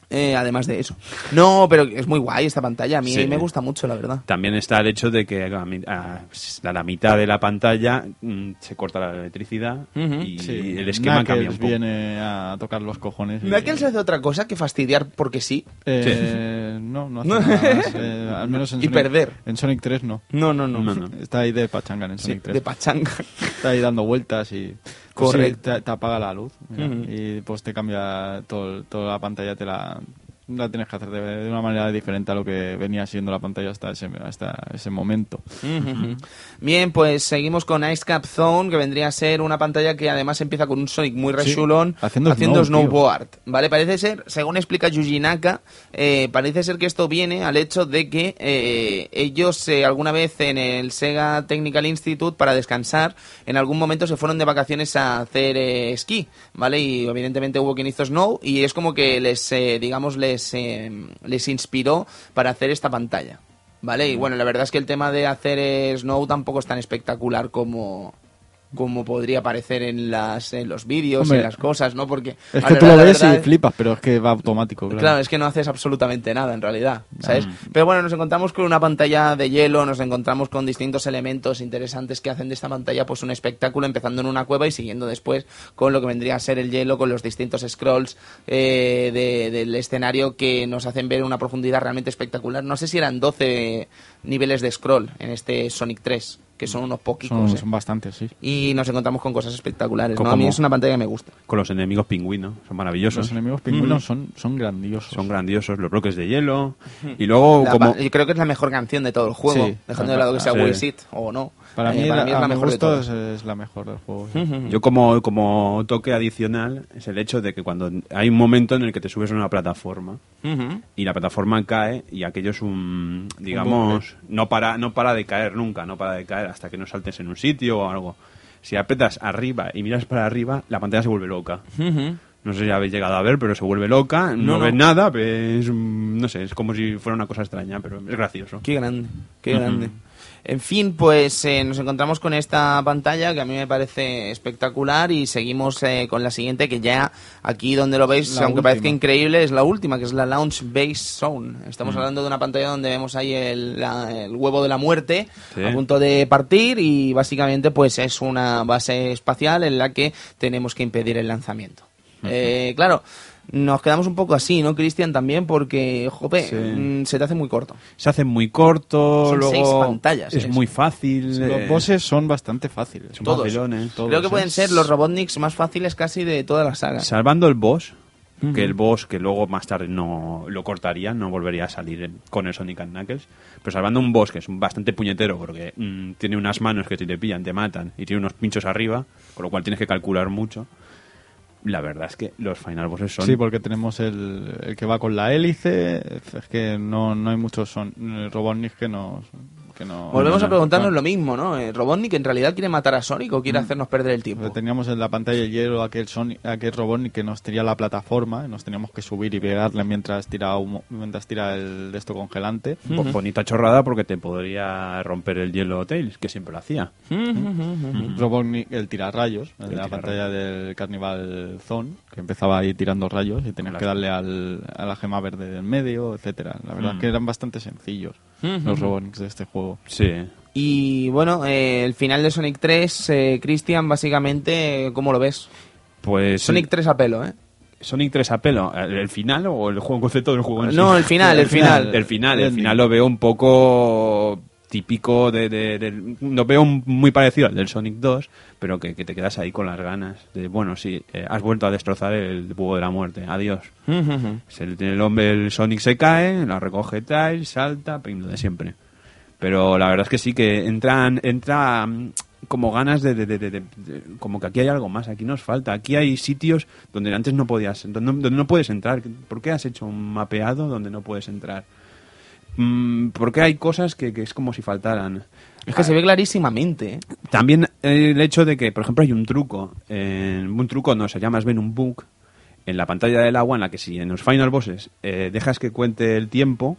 Eh, además de eso. No, pero es muy guay esta pantalla. A mí Sí. me gusta mucho, la verdad. También está el hecho de que a, a- la mitad de la pantalla mm, se corta la electricidad Ujú. y Sí, el esquema Knuckles cambia un poco. viene a tocar los cojones. y- Knuckles hace otra cosa que fastidiar porque sí. Eh, No, no hace nada más. eh, al menos en Y Sonic, perder. En Sonic 3 no. No, no, no. No, no. Está ahí de pachanga en Sí, Sonic 3. de pachanga. Está ahí dando vueltas y... sí, Correcto. te, te apaga la luz mira, y pues te cambia todo, toda la pantalla, te la, la tienes que hacer de, de una manera diferente a lo que venía siendo la pantalla hasta ese, hasta ese momento. Bien, pues seguimos con Ice Cap Zone, que vendría a ser una pantalla que además empieza con un Sonic muy Sí, rechulón haciendo snow, snowboard. ¿Vale? Parece ser, según explica Yuji Naka, eh, parece ser que esto viene al hecho de que eh, ellos eh, alguna vez en el Sega Technical Institute, para descansar, en algún momento se fueron de vacaciones a hacer esquí, ¿vale? Y evidentemente hubo quien hizo snow y es como que les, eh, digamos, les, eh, les inspiró para hacer esta pantalla. ¿Vale? Y bueno, la verdad es que el tema de hacer Snow tampoco es tan espectacular como, como podría parecer en, las, en los vídeos, Hombre, en las cosas, ¿no? Porque... Es que tú lo ves y flipas, pero es que va automático. Claro. Claro, es que no haces absolutamente nada en realidad, ¿sabes? Pero bueno, nos encontramos con una pantalla de hielo, nos encontramos con distintos elementos interesantes que hacen de esta pantalla pues un espectáculo, empezando en una cueva y siguiendo después con lo que vendría a ser el hielo, con los distintos scrolls eh, de- del escenario que nos hacen ver una profundidad realmente espectacular. No sé si eran 12 niveles de scroll en este Sonic 3, que son unos poquitos. son, ¿eh? son bastantes, sí. Y nos encontramos con cosas espectaculares. ¿no? Como- A mí es una pantalla que me gusta. Con los enemigos pingüinos, son maravillosos. Los enemigos pingüinos son, son grandiosos. Son grandiosos, los bloques de hielo. Y luego, La como. yo creo que es la mejor canción de todo el juego, Sí. dejando de lado que sea It o no. Para Eh, mí, para mí es la mi mejor de todas. es, la mejor del juego. sí. Yo como, como toque adicional es el hecho de que cuando hay un momento en el que te subes a una plataforma y la plataforma cae y aquello es un, digamos, no para, no para de caer nunca, no para de caer hasta que no saltes en un sitio o algo. Si apretas arriba y miras para arriba, la pantalla se vuelve loca. No sé si habéis llegado a ver, pero se vuelve loca, no, No, no. ves nada, ves, mm, no sé, es como si fuera una cosa extraña, pero es gracioso. Qué grande, qué grande. En fin, pues eh, nos encontramos con esta pantalla que a mí me parece espectacular y seguimos eh, con la siguiente que ya aquí donde lo veis, La aunque última. parezca increíble, es la última, que es la Launch Base Zone. Estamos Mm. hablando de una pantalla donde vemos ahí el, la- el huevo de la muerte Sí. a punto de partir y básicamente pues es una base espacial en la que tenemos que impedir el lanzamiento. Eh, claro, nos quedamos un poco así, ¿no, Cristian? También porque, jope, Sí. mm, se te hace muy corto. Se hace muy corto, Son luego seis pantallas, es muy fácil. Los eh, bosses son bastante fáciles. son todos. Creo que ¿eh? pueden ser los Robotniks más fáciles casi de toda la saga. Salvando el boss, que el boss que luego más tarde no lo cortaría, no volvería a salir con el Sonic and Knuckles, pero salvando un boss que es un bastante puñetero porque mm, tiene unas manos que si te pillan te matan y tiene unos pinchos arriba, con lo cual tienes que calcular mucho. La verdad es que los final bosses son Sí, porque tenemos el, el que va con la hélice. Es que no, no hay muchos son, eh, Robotnik que nos. Que no, Volvemos no- a preguntarnos bueno, lo mismo, ¿no? Eh, Robotnik en realidad quiere matar a Sonic o Mm. quiere hacernos perder el tiempo. Teníamos en la pantalla de hielo aquel, Sonic, aquel Robotnik que nos tenía la plataforma y nos teníamos que subir y pegarle mientras tira, humo- mientras tira el de esto congelante. bo- bonita chorrada porque te podría romper el hielo Tails, que siempre lo hacía. Robotnik, el tirarrayos, el de la pantalla del Carnival Zone, que empezaba ahí tirando rayos y tenías que darle al, a la gema verde del medio, etcétera. La verdad Mm. es que eran bastante sencillos los Robotniks de este juego. Sí. Y bueno, eh, el final de Sonic 3, eh, Cristian, básicamente, ¿cómo lo ves? Pues Sonic 3 a pelo, ¿eh? Sonic 3 a pelo, ¿el el final o el juego en concepto del juego en sí? No, el final, el final. El final, el Ending. final lo veo un poco típico de, de- del- lo veo muy parecido al del Sonic 2, pero que, que te quedas ahí con las ganas de, bueno, sí, eh, has vuelto a destrozar el búho de la muerte, adiós. El, el hombre, el Sonic se cae, la recoge tal, salta, lo de siempre. Pero la verdad es que sí que entran, entra mm, como ganas de, de- de- de- de- de- como que aquí hay algo más, aquí nos falta. Aquí hay sitios donde antes no podías, donde, no- donde no puedes entrar. ¿Por qué has hecho un mapeado donde no puedes entrar? Mm, ¿Por qué hay cosas que, que es como si faltaran? Es que se ve clarísimamente. ¿eh? También eh, el hecho de que, por ejemplo, hay un truco, en- un truco no, se llama más bien un bug, en la pantalla del agua en la que si en los final bosses eh, dejas que cuente el tiempo,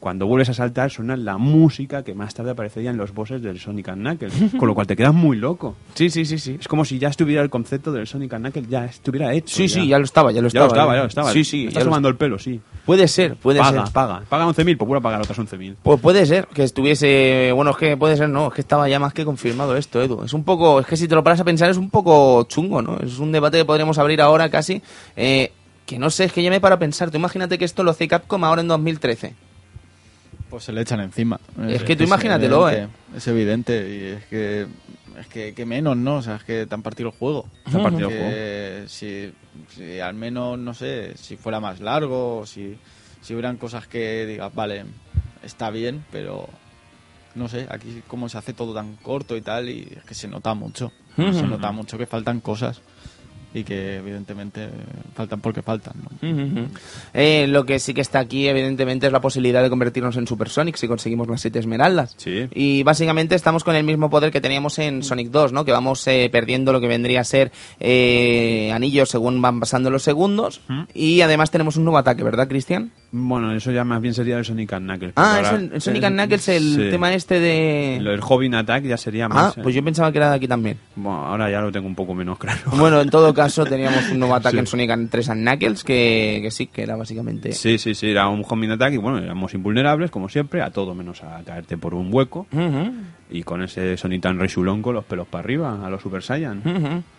cuando vuelves a saltar suena la música que más tarde aparecería en los bosses del Sonic and Knuckles, con lo cual te quedas muy loco. Sí, sí, sí, sí. Es como si ya estuviera el concepto del Sonic and Knuckles, ya estuviera hecho. Sí, sí, ya lo estaba, ya lo Ya lo estaba. estaba, ya lo estaba. Sí, sí. Estás ya lo- tomando el pelo, sí. Puede ser, puede paga, ser. paga. Paga 11.000, pues vuelve a pagar otras 11.000. Pues puede ser que estuviese. Bueno, es que puede ser, no, es que estaba ya más que confirmado esto, Edu. Es un poco. Es que si te lo paras a pensar, es un poco chungo, ¿no? Es un debate que podríamos abrir ahora casi. eh, que no sé, es que ya me para pensar. Tú imagínate que esto lo hace Capcom ahora en 2013. Pues se le echan encima. Es que tú imagínatelo, evidente, Es evidente. Y es que. Es que, que menos, ¿no? O sea, es que te han partido el juego. Te han partido el Que Si, si al menos, no sé, si fuera más largo, si, si hubieran cosas que digas, vale, está bien, pero no sé, aquí como se hace todo tan corto y tal, y es que se nota mucho. Se nota mucho que faltan cosas y que evidentemente faltan porque faltan, ¿no? Eh, lo que sí que está aquí, evidentemente, es la posibilidad de convertirnos en Super Sonic si conseguimos las siete esmeraldas. Sí. Y básicamente estamos con el mismo poder que teníamos en Sonic 2, ¿no? Que vamos eh, perdiendo lo que vendría a ser eh, anillos según van pasando los segundos. Y además tenemos un nuevo ataque, ¿verdad, Cristian? Bueno, eso ya más bien sería el Sonic and Knuckles. Ah, es el, el Sonic and Knuckles, el Sí. tema este de... Lo del Hobbin Attack ya sería Ah, más... eh, pues yo pensaba que era de aquí también. Bueno, ahora ya lo tengo un poco menos claro. Bueno, en todo caso teníamos un nuevo ataque Sí. en Sonic and 3 and Knuckles que, que sí, que era básicamente... Sí, sí, sí, era un Hobbin Attack y bueno, éramos invulnerables, como siempre, a todo menos a caerte por un hueco. Ujú. Y con ese Sonic tan rechulón con los pelos para arriba, a los Super Saiyan.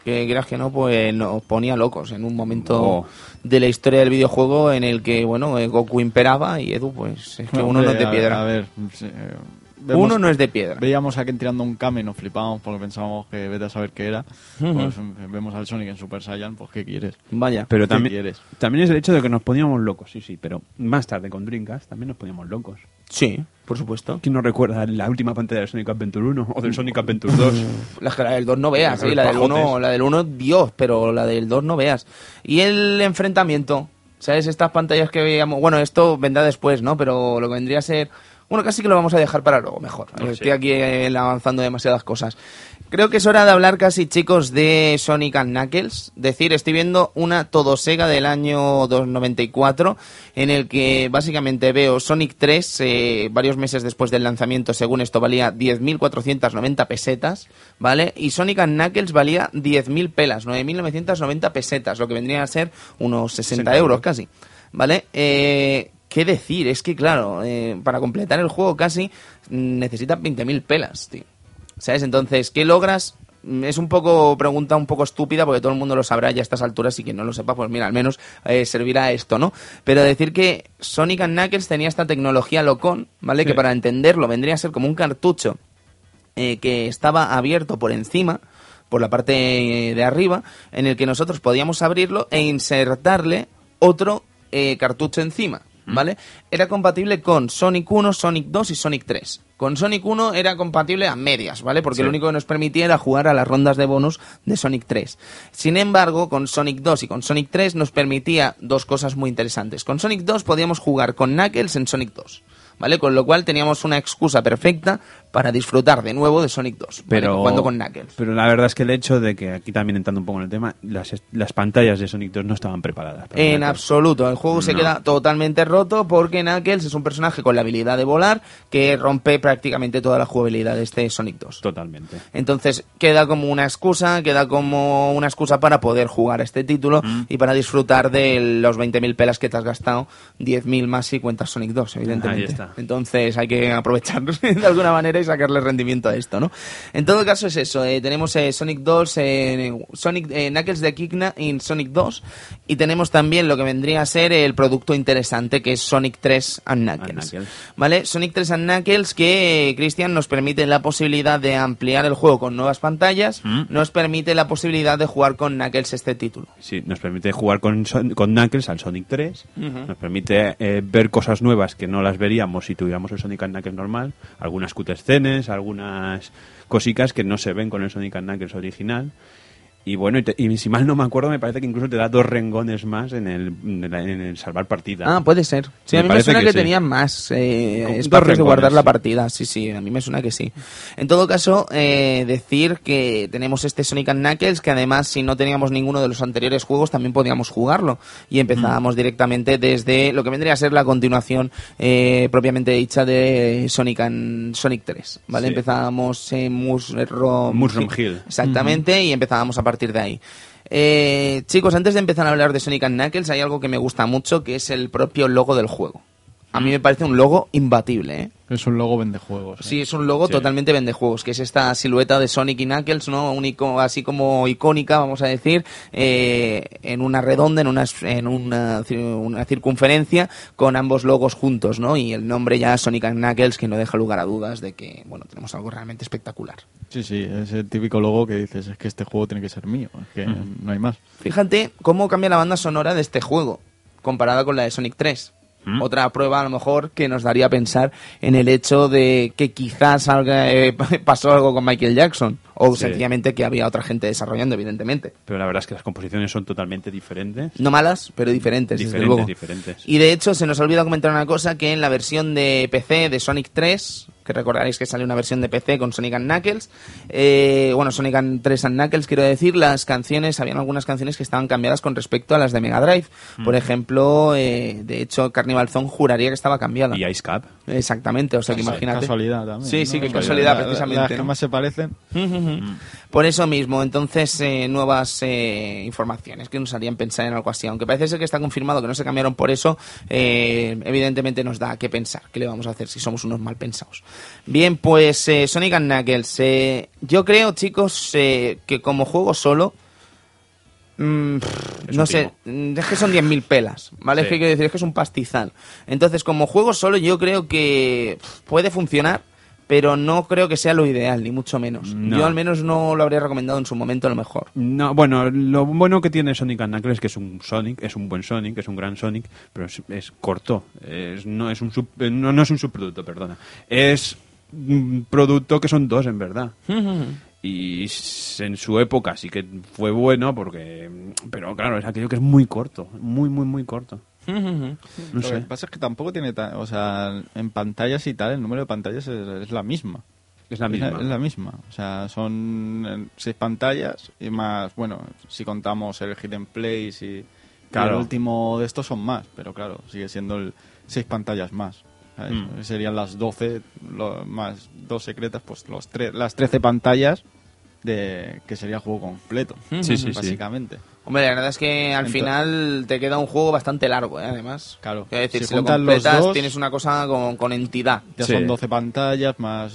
Que quieras que no, pues nos ponía locos en un momento Oh. de la historia del videojuego en el que, bueno, eh, Goku imperaba y Edu, pues es que uno no es de a- piedra. A ver, sí, eh, vemos- uno no es de piedra. Veíamos a Ken tirando un Kame y nos flipábamos porque pensábamos que vete a saber qué era. Pues mm, vemos al Sonic en Super Saiyan, pues ¿qué quieres? Vaya. Pero ¿Qué también, quieres? también es el hecho de que nos poníamos locos, sí, sí, pero más tarde con Dreamcast también nos poníamos locos. Sí, por supuesto. ¿Quién no recuerda la última pantalla del Sonic Adventure 1 o del Sonic Adventure 2? La, la del 2 no veas, sí, la del pajotes. 1, la del 1, Dios, pero la del 2 no veas. Y el enfrentamiento, ¿sabes? Estas pantallas que veíamos, bueno, esto vendrá después, ¿no? Pero lo que vendría a ser, bueno, casi que lo vamos a dejar para luego, mejor. No, Estoy sí. aquí eh, avanzando demasiadas cosas. Creo que es hora de hablar casi, chicos, de Sonic and Knuckles. Decir, estoy viendo una todosega del año 294 en el que básicamente veo Sonic 3 eh, varios meses después del lanzamiento, según esto valía 10.490 pesetas, ¿vale? Y Sonic and Knuckles valía 10.000 pelas, 9.990 pesetas, lo que vendría a ser unos 60, 60 euros euros. casi, ¿vale? Eh, ¿Qué decir? Es que, claro, eh, para completar el juego casi mm, necesitas 20.000 pelas, tío. ¿Sabes? Entonces, ¿qué logras? Mm, Es un poco pregunta un poco estúpida porque todo el mundo lo sabrá ya a estas alturas y quien no lo sepa, pues mira, al menos eh, servirá esto, ¿no? Pero decir que Sonic and Knuckles tenía esta tecnología locón, ¿vale? Sí. Que para entenderlo vendría a ser como un cartucho eh, que estaba abierto por encima, por la parte eh, de arriba, en el que nosotros podíamos abrirlo e insertarle otro eh, cartucho encima. ¿Vale? Era compatible con Sonic 1, Sonic 2 y Sonic 3. Con Sonic 1 era compatible a medias, ¿vale? Porque Sí. lo único que nos permitía era jugar a las rondas de bonus de Sonic 3. Sin embargo, con Sonic 2 y con Sonic 3 nos permitía dos cosas muy interesantes. Con Sonic 2 podíamos jugar con Knuckles en Sonic 2. ¿Vale? Con lo cual teníamos una excusa perfecta para disfrutar de nuevo de Sonic 2. ¿vale? Pero, Jugando con Knuckles. pero la verdad es que el hecho de que aquí también entrando un poco en el tema, las, las pantallas de Sonic 2 no estaban preparadas. para En Knuckles. absoluto, el juego se queda totalmente roto porque Knuckles es un personaje con la habilidad de volar que rompe prácticamente toda la jugabilidad de este Sonic 2. Totalmente. Entonces queda como una excusa, queda como una excusa para poder jugar este título Mm. y para disfrutar de los 20.000 pelas que te has gastado, 10.000 más si cuentas Sonic 2, evidentemente. Ahí está. Entonces hay que aprovechar de alguna manera y sacarle rendimiento a esto, ¿no? En todo caso es eso, eh, tenemos eh, Sonic 2, eh, Sonic Knuckles de Kikna en Sonic 2 y tenemos también lo que vendría a ser el producto interesante que es Sonic 3 and Knuckles. And. ¿Vale? Sonic 3 and Knuckles que, Cristian, nos permite la posibilidad de ampliar el juego con nuevas pantallas, Mm. nos permite la posibilidad de jugar con Knuckles este título. Sí, nos permite jugar con, Son- con Knuckles al Sonic 3, nos permite ver cosas nuevas que no las veríamos si tuviéramos el Sonic and Knuckles normal, algunas cutscenes, algunas cositas que no se ven con el Sonic and Knuckles original. Y bueno, y, te- y si mal no me acuerdo, me parece que incluso te da dos rengones más en el, en el salvar partida. Ah, puede ser. Sí, Me a mí me suena que, que sí. tenía más eh, espacios de guardar la partida. Sí, sí, a mí me suena que sí. En todo caso, eh, decir que tenemos este Sonic and Knuckles, que además, si no teníamos ninguno de los anteriores juegos, también podíamos jugarlo. Y empezábamos directamente desde lo que vendría a ser la continuación eh, propiamente dicha de Sonic and Sonic 3. ¿Vale? Sí. Empezábamos en Mushroom, Hill. Exactamente, y empezábamos a partir de ahí. Eh, chicos, antes de empezar a hablar de Sonic and Knuckles, hay algo que me gusta mucho, que es el propio logo del juego. A mí me parece un logo imbatible, ¿eh? Es un logo vende juegos. Sí, es un logo Sí. totalmente vende juegos, que es esta silueta de Sonic y Knuckles, ¿no? Único, así como icónica, vamos a decir, eh, en una redonda, en una, en una circunferencia, con ambos logos juntos, ¿no? Y el nombre ya Sonic and Knuckles, que no deja lugar a dudas de que, bueno, tenemos algo realmente espectacular. Sí, sí, es el típico logo que dices, es que este juego tiene que ser mío, es que no hay más. Fíjate cómo cambia la banda sonora de este juego comparada con la de Sonic 3. ¿Mm? Otra prueba a lo mejor que nos daría a pensar en el hecho de que quizás eh, pasó algo con Michael Jackson o Sí. sencillamente que había otra gente desarrollando, evidentemente. Pero la verdad es que las composiciones son totalmente diferentes. No malas, pero diferentes, desde Diferentes, luego. diferentes. Y de hecho se nos olvida comentar una cosa que en la versión de PC de Sonic 3, que recordaréis que sale una versión de PC con Sonic and Knuckles, eh, bueno, Sonic and 3 and Knuckles, quiero decir, las canciones, habían algunas canciones que estaban cambiadas con respecto a las de Mega Drive. Mm. Por ejemplo, eh, de hecho, Carnival Zone juraría que estaba cambiada. Y Ice Cap. Exactamente, o sea que imagínate. Casualidad también. Sí, sí, que casualidad, la- precisamente, Las que más se parecen. Por eso mismo, entonces, eh, nuevas eh, informaciones que nos harían pensar en algo así. Aunque parece ser que está confirmado que no se cambiaron por eso, eh, evidentemente nos da que pensar. ¿Qué le vamos a hacer si somos unos mal pensados? Bien, pues eh, Sonic and Knuckles. eh, yo creo, chicos, eh, que como juego solo... mm, Es no sé, mm, es que son 10.000 pelas, ¿vale? Es Sí. que quiero decir, es que es un pastizal. Entonces, como juego solo, yo creo que puede funcionar, pero no creo que sea lo ideal, ni mucho menos. No. Yo al menos no lo habría recomendado en su momento a lo mejor. No, bueno, lo bueno que tiene Sonic and Knuckles es que es un Sonic, es un buen Sonic, es un gran Sonic, pero es, es corto, es, no es un sub- eh, no, no es un subproducto, perdona. Es un producto que son dos en verdad. Y en su época sí que fue bueno porque pero claro, es aquello que es muy corto, muy muy muy corto. No Lo que pasa es que tampoco tiene... o sea, en pantallas y tal, el número de pantallas es, es la misma. Es la misma. Es la misma. O sea, son eh, seis pantallas y más, bueno, si contamos el Hidden Place y, y el último de estos son más, pero claro, sigue siendo el seis pantallas más. ¿sabes? Mm. Serían las 12 lo- más dos secretas, pues los tre- las 13 pantallas de que sería el juego completo, Sí, sí, sí. Hombre, la verdad es que al Entonces- final te queda un juego bastante largo, ¿eh? además. Claro. Quiero decir, Si si, lo completas dos- tienes una cosa con, con entidad. Ya Sí. son 12 pantallas más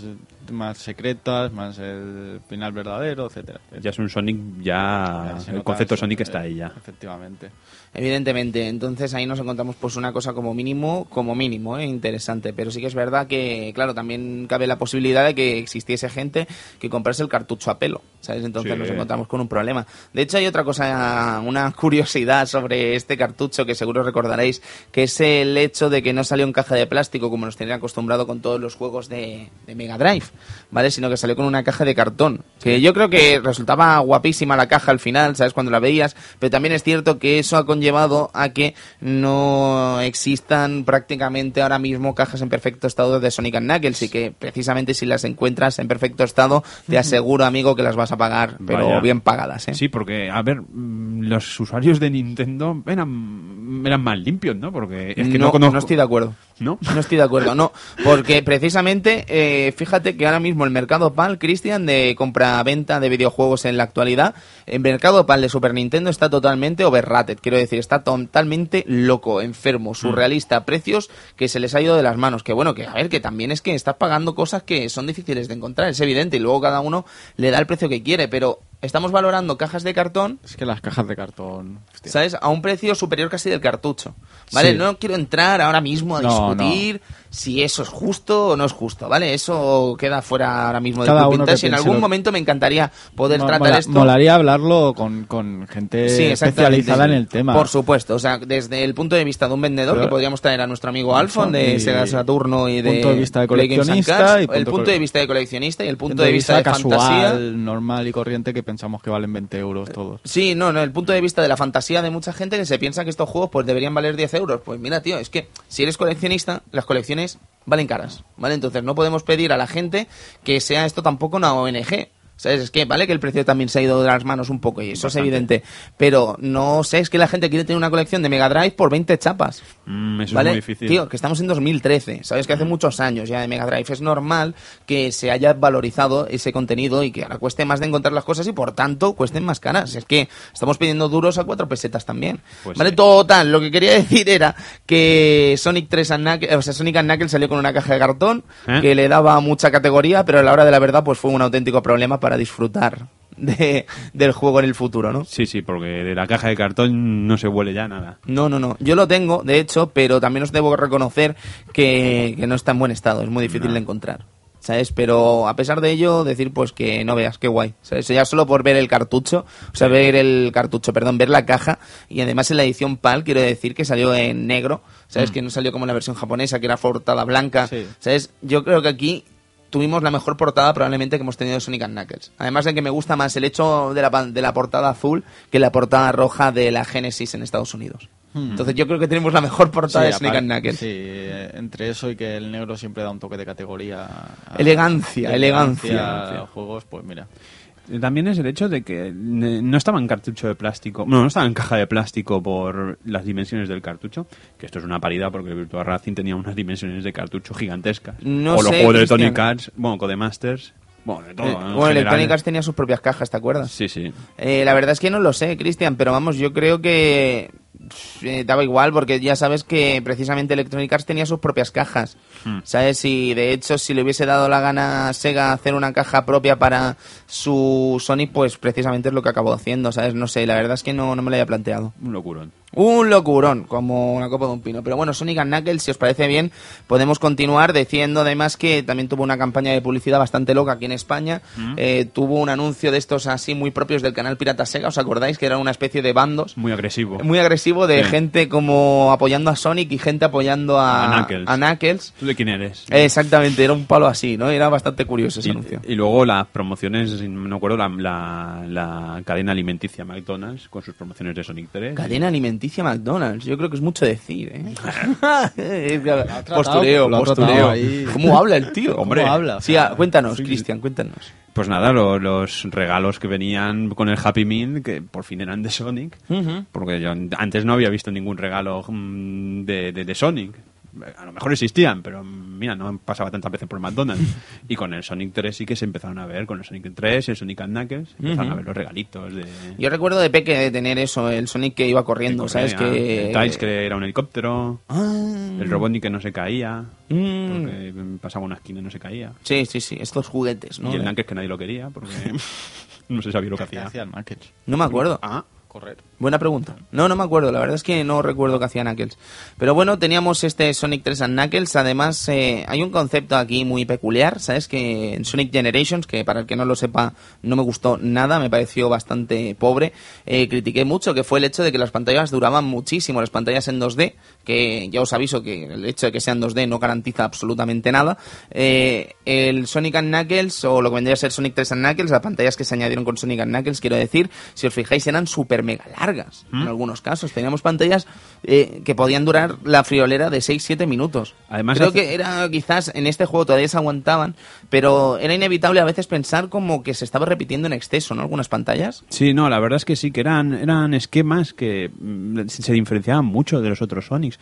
más secretas, más el final verdadero, etcétera. Ya es un Sonic, ya el concepto Sonic está ahí ya. Efectivamente. Evidentemente, entonces ahí nos encontramos pues una cosa como mínimo, como mínimo, ¿eh? interesante, pero sí que es verdad que, claro, también cabe la posibilidad de que existiese gente que comprase el cartucho a pelo, ¿sabes? Entonces Sí. nos encontramos con un problema. De hecho hay otra cosa, una curiosidad sobre este cartucho que seguro recordaréis, que es el hecho de que no salió en caja de plástico como nos tenían acostumbrado con todos los juegos de, de Mega Drive, ¿vale? Sino que salió con una caja de cartón, que yo creo que resultaba guapísima la caja al final, ¿sabes? Cuando la veías, pero también es cierto que eso ha conllevado a que no existan prácticamente ahora mismo cajas en perfecto estado de Sonic and Knuckles y que precisamente si las encuentras en perfecto estado, te aseguro, amigo, que las vas a pagar, pero Vaya. bien pagadas, ¿eh? Sí, porque, a ver, mm, los usuarios de Nintendo eran eran más limpios, ¿no? Porque es que no, no, conozco. no estoy de acuerdo. ¿No? No estoy de acuerdo, no. Porque precisamente, eh, fíjate que ahora mismo el mercado PAL, Cristian, de compra-venta de videojuegos en la actualidad, el mercado PAL de Super Nintendo está totalmente overrated. Quiero decir, está totalmente loco, enfermo, surrealista, precios que se les ha ido de las manos. Que bueno, que a ver, que también es que estás pagando cosas que son difíciles de encontrar, es evidente, y luego cada uno le da el precio que quiere, pero estamos valorando cajas de cartón Es que las cajas de cartón. hostia. ¿sabes? A un precio superior casi del cartucho. ¿Vale? Sí. No quiero entrar ahora mismo a No, discutir si eso es justo o no es justo, ¿vale? Eso queda fuera ahora mismo de Cada Club uno Vintage en algún lo- momento me encantaría poder Mo- tratar mola- esto. Molaría hablarlo con, con gente Sí, especializada en el tema. Por supuesto, o sea, desde el punto de vista de un vendedor, Pero- que podríamos traer a nuestro amigo Alfon de Sega Saturno y de punto de vista de coleccionista Cards, y el punto de vista de coleccionista y el punto Punto de vista de casual, fantasía. normal y corriente que pensamos que valen 20 euros todos. Sí, no, no, el punto de vista de la fantasía de mucha gente que se piensa que estos juegos pues deberían valer 10 euros. Pues mira, tío, es que si eres coleccionista, las colecciones valen caras, ¿vale? Entonces no podemos pedir a la gente que sea esto tampoco una ONG. ¿Sabes? Es que vale que el precio también se ha ido de las manos un poco y eso Bastante. es evidente. Pero no sé, es que la gente quiere tener una colección de Mega Drive por 20 chapas. Mm, eso ¿Vale? es muy difícil. Tío, que estamos en 2013, ¿sabes? Que hace muchos años ya de Mega Drive. Es normal que se haya valorizado ese contenido y que ahora cueste más de encontrar las cosas y por tanto cuesten más caras. Es que estamos pidiendo duros a cuatro pesetas también. Pues ¿Vale? sí. Total, lo que quería decir era que Sonic 3 and Knuckles, o sea, Sonic and Knuckles salió con una caja de cartón ¿Eh? que le daba mucha categoría, pero a la hora de la verdad pues fue un auténtico problema para disfrutar de, del juego en el futuro, ¿no? Sí, sí, porque de la caja de cartón no se huele ya nada. No, no, no. Yo lo tengo, de hecho, pero también os debo reconocer que, que no está en buen estado. Es muy difícil de encontrar. ¿Sabes? Pero a pesar de ello, decir pues que no veas, qué guay. ¿Sabes? Ya solo por ver el cartucho, o sea, ver el cartucho, perdón, ver la caja, y además en la edición PAL, quiero decir que salió en negro, ¿sabes? Que no salió como en la versión japonesa, que era portada blanca, Sí. ¿sabes? Yo creo que aquí tuvimos la mejor portada probablemente que hemos tenido de Sonic and Knuckles. Además de que me gusta más el hecho de la, de la portada azul que la portada roja de la Genesis en Estados Unidos. Entonces yo creo que tenemos la mejor portada de Sonic and Knuckles. sí, eh, entre eso y que el negro siempre da un toque de categoría. a- Elegancia, de elegancia. a los juegos, pues mira. También es el hecho de que no estaba en cartucho de plástico, no, no estaba en caja de plástico por las dimensiones del cartucho, que esto es una paridad porque el Virtua Racing tenía unas dimensiones de cartucho gigantescas. No o los sé, juegos de. Tony Cats, bueno, Codemasters, bueno, de todo. Eh, en bueno. Electronic Arts tenía sus propias cajas, ¿te acuerdas? Sí, sí. Eh, la verdad es que no lo sé, Cristian, pero vamos, yo creo que eh, daba igual porque ya sabes que precisamente Electronic Arts tenía sus propias cajas. Hmm. ¿Sabes? Y de hecho, si le hubiese dado la gana a Sega hacer una caja propia para su Sonic, pues precisamente es lo que acabó haciendo, ¿sabes? No sé, la verdad es que no, no me lo había planteado. Un locurón. Un locurón, como una copa de un pino. Pero bueno, Sonic and Knuckles, si os parece bien, podemos continuar diciendo además que también tuvo una campaña de publicidad bastante loca aquí en España. Eh, tuvo un anuncio de estos así muy propios del canal Pirata Sega, ¿os acordáis? Que era una especie de bandos. Muy agresivo. Muy agresivo de Sí. gente como apoyando a Sonic y gente apoyando a, A Knuckles. a Knuckles. ¿Tú de quién eres? Exactamente, era un palo así, ¿no? Era bastante curioso ese Y, anuncio. y luego las promociones, no me acuerdo, la, la, la cadena alimenticia McDonald's con sus promociones de Sonic 3. Cadena alimenticia McDonald's, yo creo que es mucho decir, ¿eh? Postureo, postureo. ahí. ¿Cómo habla el tío? Hombre. ¿Cómo habla? Sí, ah, cuéntanos, Cristian, cuéntanos. Pues nada, lo- los regalos que venían con el Happy Meal, que por fin eran de Sonic, porque yo antes no había visto ningún regalo mm, de, de- de Sonic. A lo mejor existían, pero mira, no pasaba tantas veces por McDonald's. y con el Sonic 3 sí que se empezaron a ver, con el Sonic 3 y el Sonic and Knuckles, empezaron a ver los regalitos de... Yo recuerdo de peque de tener eso, el Sonic que iba corriendo, ¿sabes? Que... El Tiles, que era un helicóptero, Ah, el Robotnik que no se caía, mm. porque pasaba una esquina y no se caía. Sí, sí, sí, estos juguetes, ¿no? Y el Knuckles que nadie lo quería, porque no se sabía lo que ¿Qué hacía. hacía el Knuckles? No me acuerdo. Ah, Correr. Buena pregunta. No, no me acuerdo. La verdad es que no recuerdo qué hacía Knuckles. Pero bueno, teníamos este Sonic 3 and Knuckles. Además, eh, hay un concepto aquí muy peculiar, ¿sabes? Que en Sonic Generations, que para el que no lo sepa, no me gustó nada, me pareció bastante pobre. Eh, critiqué mucho, que fue el hecho de que las pantallas duraban muchísimo, las pantallas en 2D, que ya os aviso que el hecho de que sean 2D no garantiza absolutamente nada. Eh, el Sonic and Knuckles, o lo que vendría a ser Sonic 3 and Knuckles, las pantallas que se añadieron con Sonic and Knuckles, quiero decir, si os fijáis, eran súper mega largas en algunos casos. Teníamos pantallas eh, que podían durar la friolera de 6-7 minutos. Además, Creo hace- que era quizás en este juego todavía se aguantaban, pero era inevitable a veces pensar como que se estaba repitiendo en exceso, ¿no? Algunas pantallas. Sí, no, la verdad es que sí, que eran, eran esquemas que mm, se diferenciaban mucho de los otros Sonics.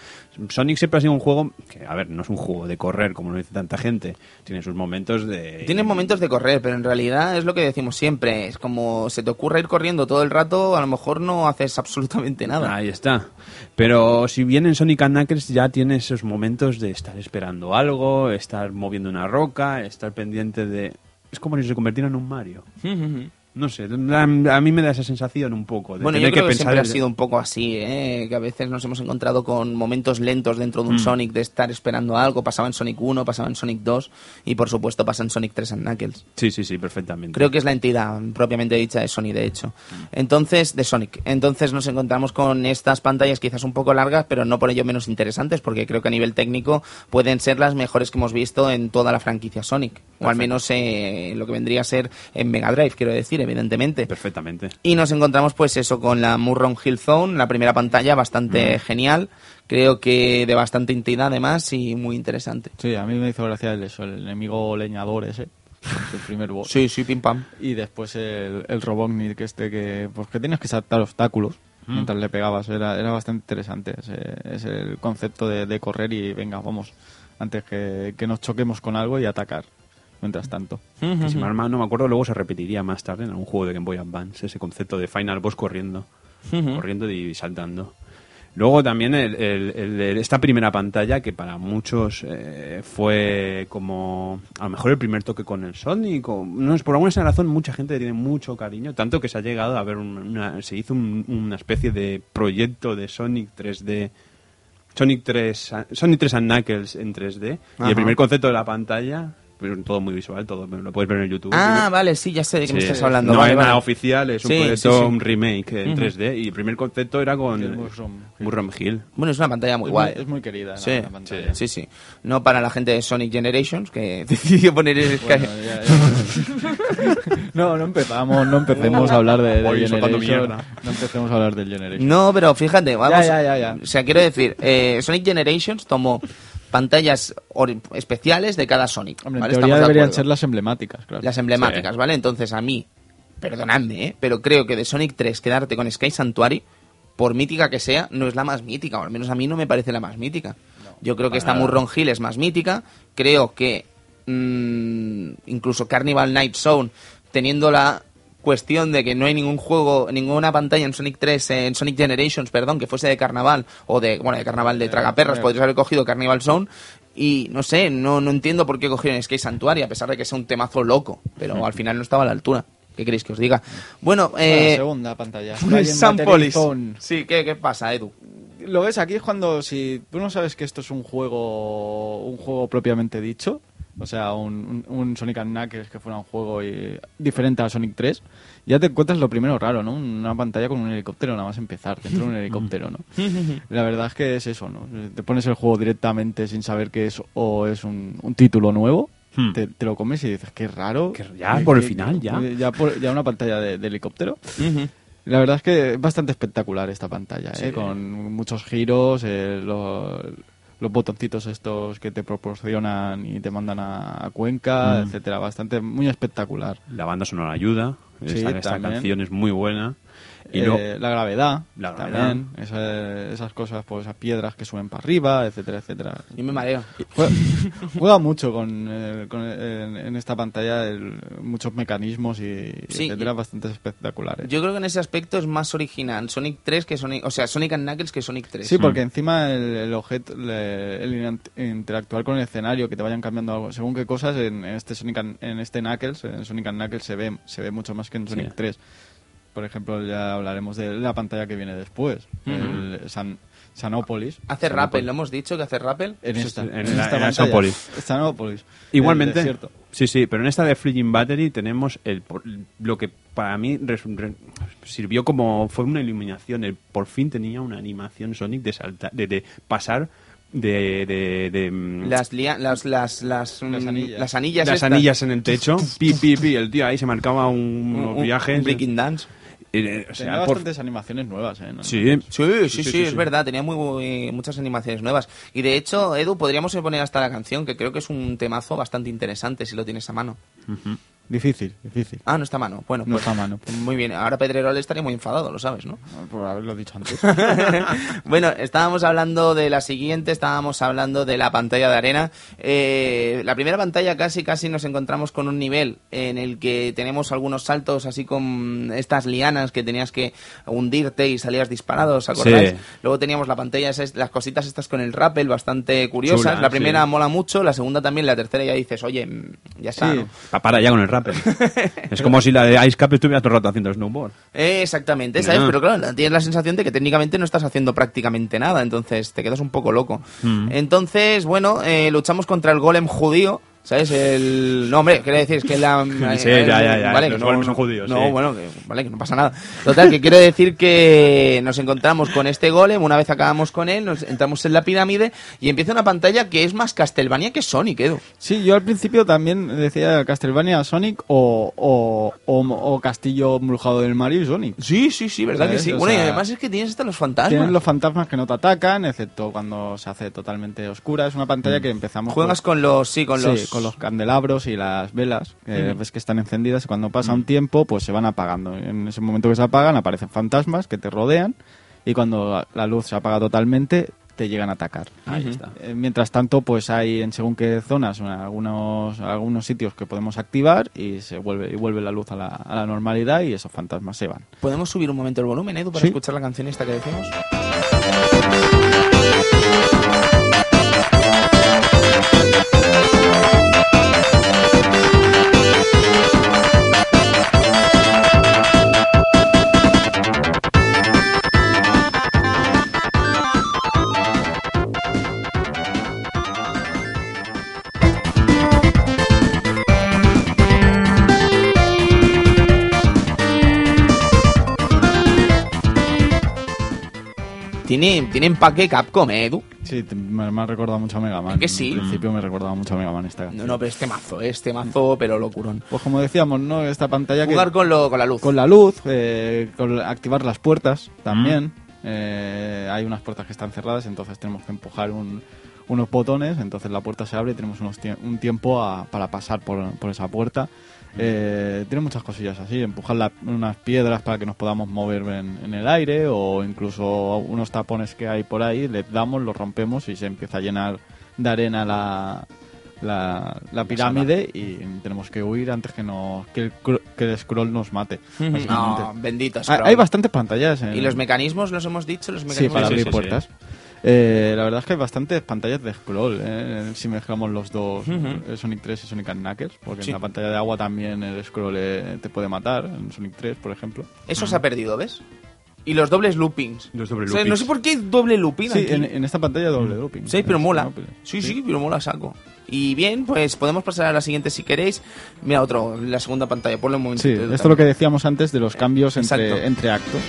Sonic siempre ha sido un juego que, a ver, no es un juego de correr, como lo dice tanta gente. Tiene sus momentos de... Tienes momentos de correr, pero en realidad es lo que decimos siempre. Es como se te ocurre ir corriendo todo el rato, a lo mejor no haces absolutamente nada. Ahí está. Pero si bien en Sonic Knuckles ya tienes esos momentos de estar esperando algo, estar moviendo una roca, estar pendiente de... Es como si se convirtiera en un Mario. No sé, a mí me da esa sensación un poco. De Bueno, yo tener creo que, pensar siempre ha en- sido un poco así, ¿eh? que a veces nos hemos encontrado con momentos lentos dentro de Mm. un Sonic de estar esperando algo. Pasaba en Sonic 1, pasaba en Sonic 2 y por supuesto pasa en Sonic 3 and Knuckles. Sí, sí, sí, perfectamente. Creo que es la entidad propiamente dicha de Sony, de hecho. Entonces, de Sonic. Entonces nos encontramos con estas pantallas quizás un poco largas, pero no por ello menos interesantes, porque creo que a nivel técnico pueden ser las mejores que hemos visto en toda la franquicia Sonic. O al menos eh, lo que vendría a ser en Mega Drive, quiero decir, evidentemente. Perfectamente. Y nos encontramos pues eso con la Murron Hill Zone, la primera pantalla bastante genial, creo que de bastante entidad además y muy interesante. Sí, a mí me hizo gracia el, eso, el enemigo leñador ese, el primer boss. Sí, sí, pim pam. Y después el, el Robotnik este que, pues que tienes que saltar obstáculos mientras le pegabas. Era, era bastante interesante ese, ese el concepto de, de correr y venga, vamos, antes que, que nos choquemos con algo y atacar. Mientras tanto. Que si mal no me acuerdo, luego se repetiría más tarde en algún juego de Game Boy Advance, ese concepto de Final Boss corriendo, corriendo y saltando. Luego también el- el- el- esta primera pantalla que para muchos eh, fue como a lo mejor el primer toque con el Sonic o no es por alguna razón mucha gente tiene mucho cariño tanto que se ha llegado a ver un- una, se hizo un- una especie de proyecto de Sonic 3D Sonic 3 Sonic 3 and Knuckles en 3D y Ajá. el primer concepto de la pantalla todo muy visual todo lo puedes ver en YouTube Ah, vale, sí, ya sé de qué me estás hablando. No vale, es nada oficial, es un Sí, proyecto, sí, sí. un remake en 3D. Y el primer concepto era con El Mushroom Hill. Bueno, es una pantalla muy es, guay. muy, es muy querida la- Sí, la pantalla. sí, sí. No para la gente de Sonic Generations, que decidió poner el Bueno, ya- ya- no, no empezamos, no empecemos a hablar de, soltando Generation. No empecemos a hablar del Generation. No, pero fíjate, vamos. Ya, ya, ya, ya. O sea, quiero decir, eh, Sonic Generations tomó pantallas especiales de cada Sonic. Hombre, en teoría de deberían ser las emblemáticas, claro. las emblemáticas, Sí. ¿vale? Entonces, a mí, perdonadme, ¿eh? pero creo que de Sonic 3 quedarte con Sky Sanctuary, por mítica que sea, no es la más mítica, o al menos a mí no me parece la más mítica. Yo creo que esta nada. Murron Hill es más mítica, creo que mm, incluso Carnival Night Zone, teniendo la cuestión de que no hay ningún juego, ninguna pantalla en Sonic 3, eh, en Sonic Generations, perdón, que fuese de carnaval, o de, bueno, de carnaval de tragaperras, eh. podrías haber cogido Carnival Zone, y no sé, no, no entiendo por qué cogieron Sky Sanctuary, a pesar de que sea un temazo loco, pero al final no estaba a la altura. ¿Qué queréis que os diga? Bueno, eh... segunda pantalla. Sampolis. Sí, ¿qué, ¿qué pasa, Edu? Lo ves aquí es cuando si tú no sabes que esto es un juego un juego propiamente dicho, o sea, un, un, un Sonic and Knuckles que fuera un juego y- diferente a Sonic 3, ya te encuentras lo primero raro, ¿no? Una pantalla con un helicóptero nada más empezar, dentro de un helicóptero, ¿no? La verdad es que es eso, ¿no? Te pones el juego directamente sin saber que es o es un, un título nuevo, Hmm. te, te lo comes y dices, qué raro. Que ya, por el final, ya. Ya, por- ya una pantalla de, de helicóptero. La verdad es que es bastante espectacular esta pantalla, ¿eh? Con muchos giros, eh, los, los botoncitos estos que te proporcionan y te mandan a, a Cuenca, Mm. etcétera, bastante muy espectacular. La banda sonora ayuda. Sí, esta, esta canción es muy buena. Y Eh, la gravedad, La también, esa- esas cosas, pues esas piedras que suben para arriba, etcétera, etcétera. Yo me mareo. Juega, juega mucho con, eh, con- en, en esta pantalla el- muchos mecanismos y Sí, etcétera, y- bastante espectaculares. Yo creo que en ese aspecto es más original Sonic 3 que Sonic... O sea, Sonic and Knuckles que Sonic 3. Sí, porque encima el, el objeto, el in- interactuar con el escenario, que te vayan cambiando algo, según qué cosas, en, en este Sonic and- en este Knuckles, en Sonic and Knuckles se ve, se ve mucho más que en Sonic Sí. 3. Por ejemplo, ya hablaremos de la pantalla que viene después, el San, Sanopolis. Hace Sanopolis. rappel, ¿lo hemos dicho que hace rappel? En esta, en en, la- esta en pantalla. Sanopolis. Igualmente, sí, sí, pero en esta de Fleeting Battery tenemos el, por- lo que para mí res- re- sirvió como fue una iluminación. El, por fin tenía una animación Sonic de saltar, de, de pasar de, de, de, mm, Las, lia- las, las, las, mm, anillas. las anillas. las anillas en el techo, pi, pi, pi, el tío ahí se marcaba un, Un- unos un- viajes. un breaking dance. Eh, o Tenía sea, por- bastantes animaciones nuevas, ¿eh? ¿no? Sí, Sí, sí, sí, es verdad, tenía muy, muy- muchas animaciones nuevas. Y de hecho, Edu, podríamos poner hasta la canción, que creo que es un temazo bastante interesante si lo tienes a mano. Difícil, difícil. Ah, no está a mano. Bueno, No pues, está a mano. Muy bien, ahora Pedrerol estaría muy enfadado, lo sabes, ¿no? Por haberlo dicho antes. bueno, estábamos hablando de la siguiente, estábamos hablando de la pantalla de arena. Eh, la primera pantalla casi casi nos encontramos con un nivel en el que tenemos algunos saltos así con estas lianas que tenías que hundirte y salías disparado, ¿os acordáis? Sí. Luego teníamos la pantalla, esas- las cositas estas con el rappel bastante curiosas. Chula, la primera sí. mola mucho, la segunda también, la tercera ya dices, oye, ya está, Sí. para ya con el es como si la de Ice Cap estuviera todo el rato haciendo snowboard. Eh, exactamente, ¿sabes? Ya. Pero claro, tienes la sensación de que técnicamente no estás haciendo prácticamente nada, entonces te quedas un poco loco. Mm. Entonces, bueno, eh, luchamos contra el golem judío. ¿Sabes? El... No, hombre, quiero decir es que la... Sí, ya, ya, ya, Vale, los que no, golems son judíos, No, sí. bueno, que, vale, que no pasa nada. Total, que quiero decir que nos encontramos con este golem, una vez acabamos con él, nos entramos en la pirámide y empieza una pantalla que es más Castlevania que Sonic, Edu. Sí, yo al principio también decía Castlevania Sonic o, o, o, o Castillo Embrujado del Mario y Sonic. Sí, sí, sí, ¿verdad que sí? O Bueno, y además es que tienes hasta los fantasmas. Tienen los fantasmas que no te atacan, excepto cuando se hace totalmente oscura. Es una pantalla que empezamos Juegas con, con los... Sí, con sí, los... con los candelabros y las velas, que ves que están encendidas y cuando pasa un tiempo pues se van apagando. En ese momento que se apagan aparecen fantasmas que te rodean y cuando la luz se apaga totalmente te llegan a atacar. Ahí está. Eh, Mientras tanto, pues hay en según qué zonas algunos, algunos sitios que podemos activar y se vuelve y vuelve la luz a la, a la normalidad y esos fantasmas se van. ¿Podemos subir un momento el volumen, Edu, para Sí. escuchar la canción esta que decimos? Tiene, tiene empaque Capcom, ¿eh, Edu. Sí, me, me ha recordado mucho a Mega Man. que sí? En principio me recordaba mucho a Mega Man esta No, canción. no, pero este mazo, ¿eh? este mazo, pero locurón. Pues como decíamos, ¿no? Esta pantalla que... Jugar con, lo, con la luz. Con la luz, eh, con activar las puertas también. Eh, hay unas puertas que están cerradas, entonces tenemos que empujar un- unos botones, entonces la puerta se abre y tenemos unos tie- un tiempo a- para pasar por, por esa puerta. Eh, tiene muchas cosillas así, empujar la- unas piedras para que nos podamos mover en, en el aire o incluso unos tapones que hay por ahí, le damos, los rompemos y se empieza a llenar de arena la, la, la pirámide y tenemos que huir antes que, nos, que, el, cr- que el scroll nos mate. básicamente. No, bendito Hay, Scroll. hay bastantes pantallas. en- ¿Y los mecanismos los hemos dicho? Los Sí, mecanismos para Sí, abrir sí, sí, puertas. Eh, la verdad es que hay bastantes pantallas de scroll, eh, si mezclamos los dos, eh, Sonic 3 y Sonic and Knuckles, porque Sí. en la pantalla de agua también el scroll eh, te puede matar, en Sonic 3, por ejemplo. Eso se ha perdido, ¿ves? Y los dobles loopings. Los doble O sea, no loopings. sé por qué hay doble looping Sí, aquí. en, en esta pantalla doble looping. Sí, pero mola. Sí, sí, pero mola saco. Y bien, pues podemos pasar a la siguiente si queréis. Mira, otro, la segunda pantalla, ponle un momento. Sí, esto es lo que decíamos antes de los cambios Exacto. entre, entre actos.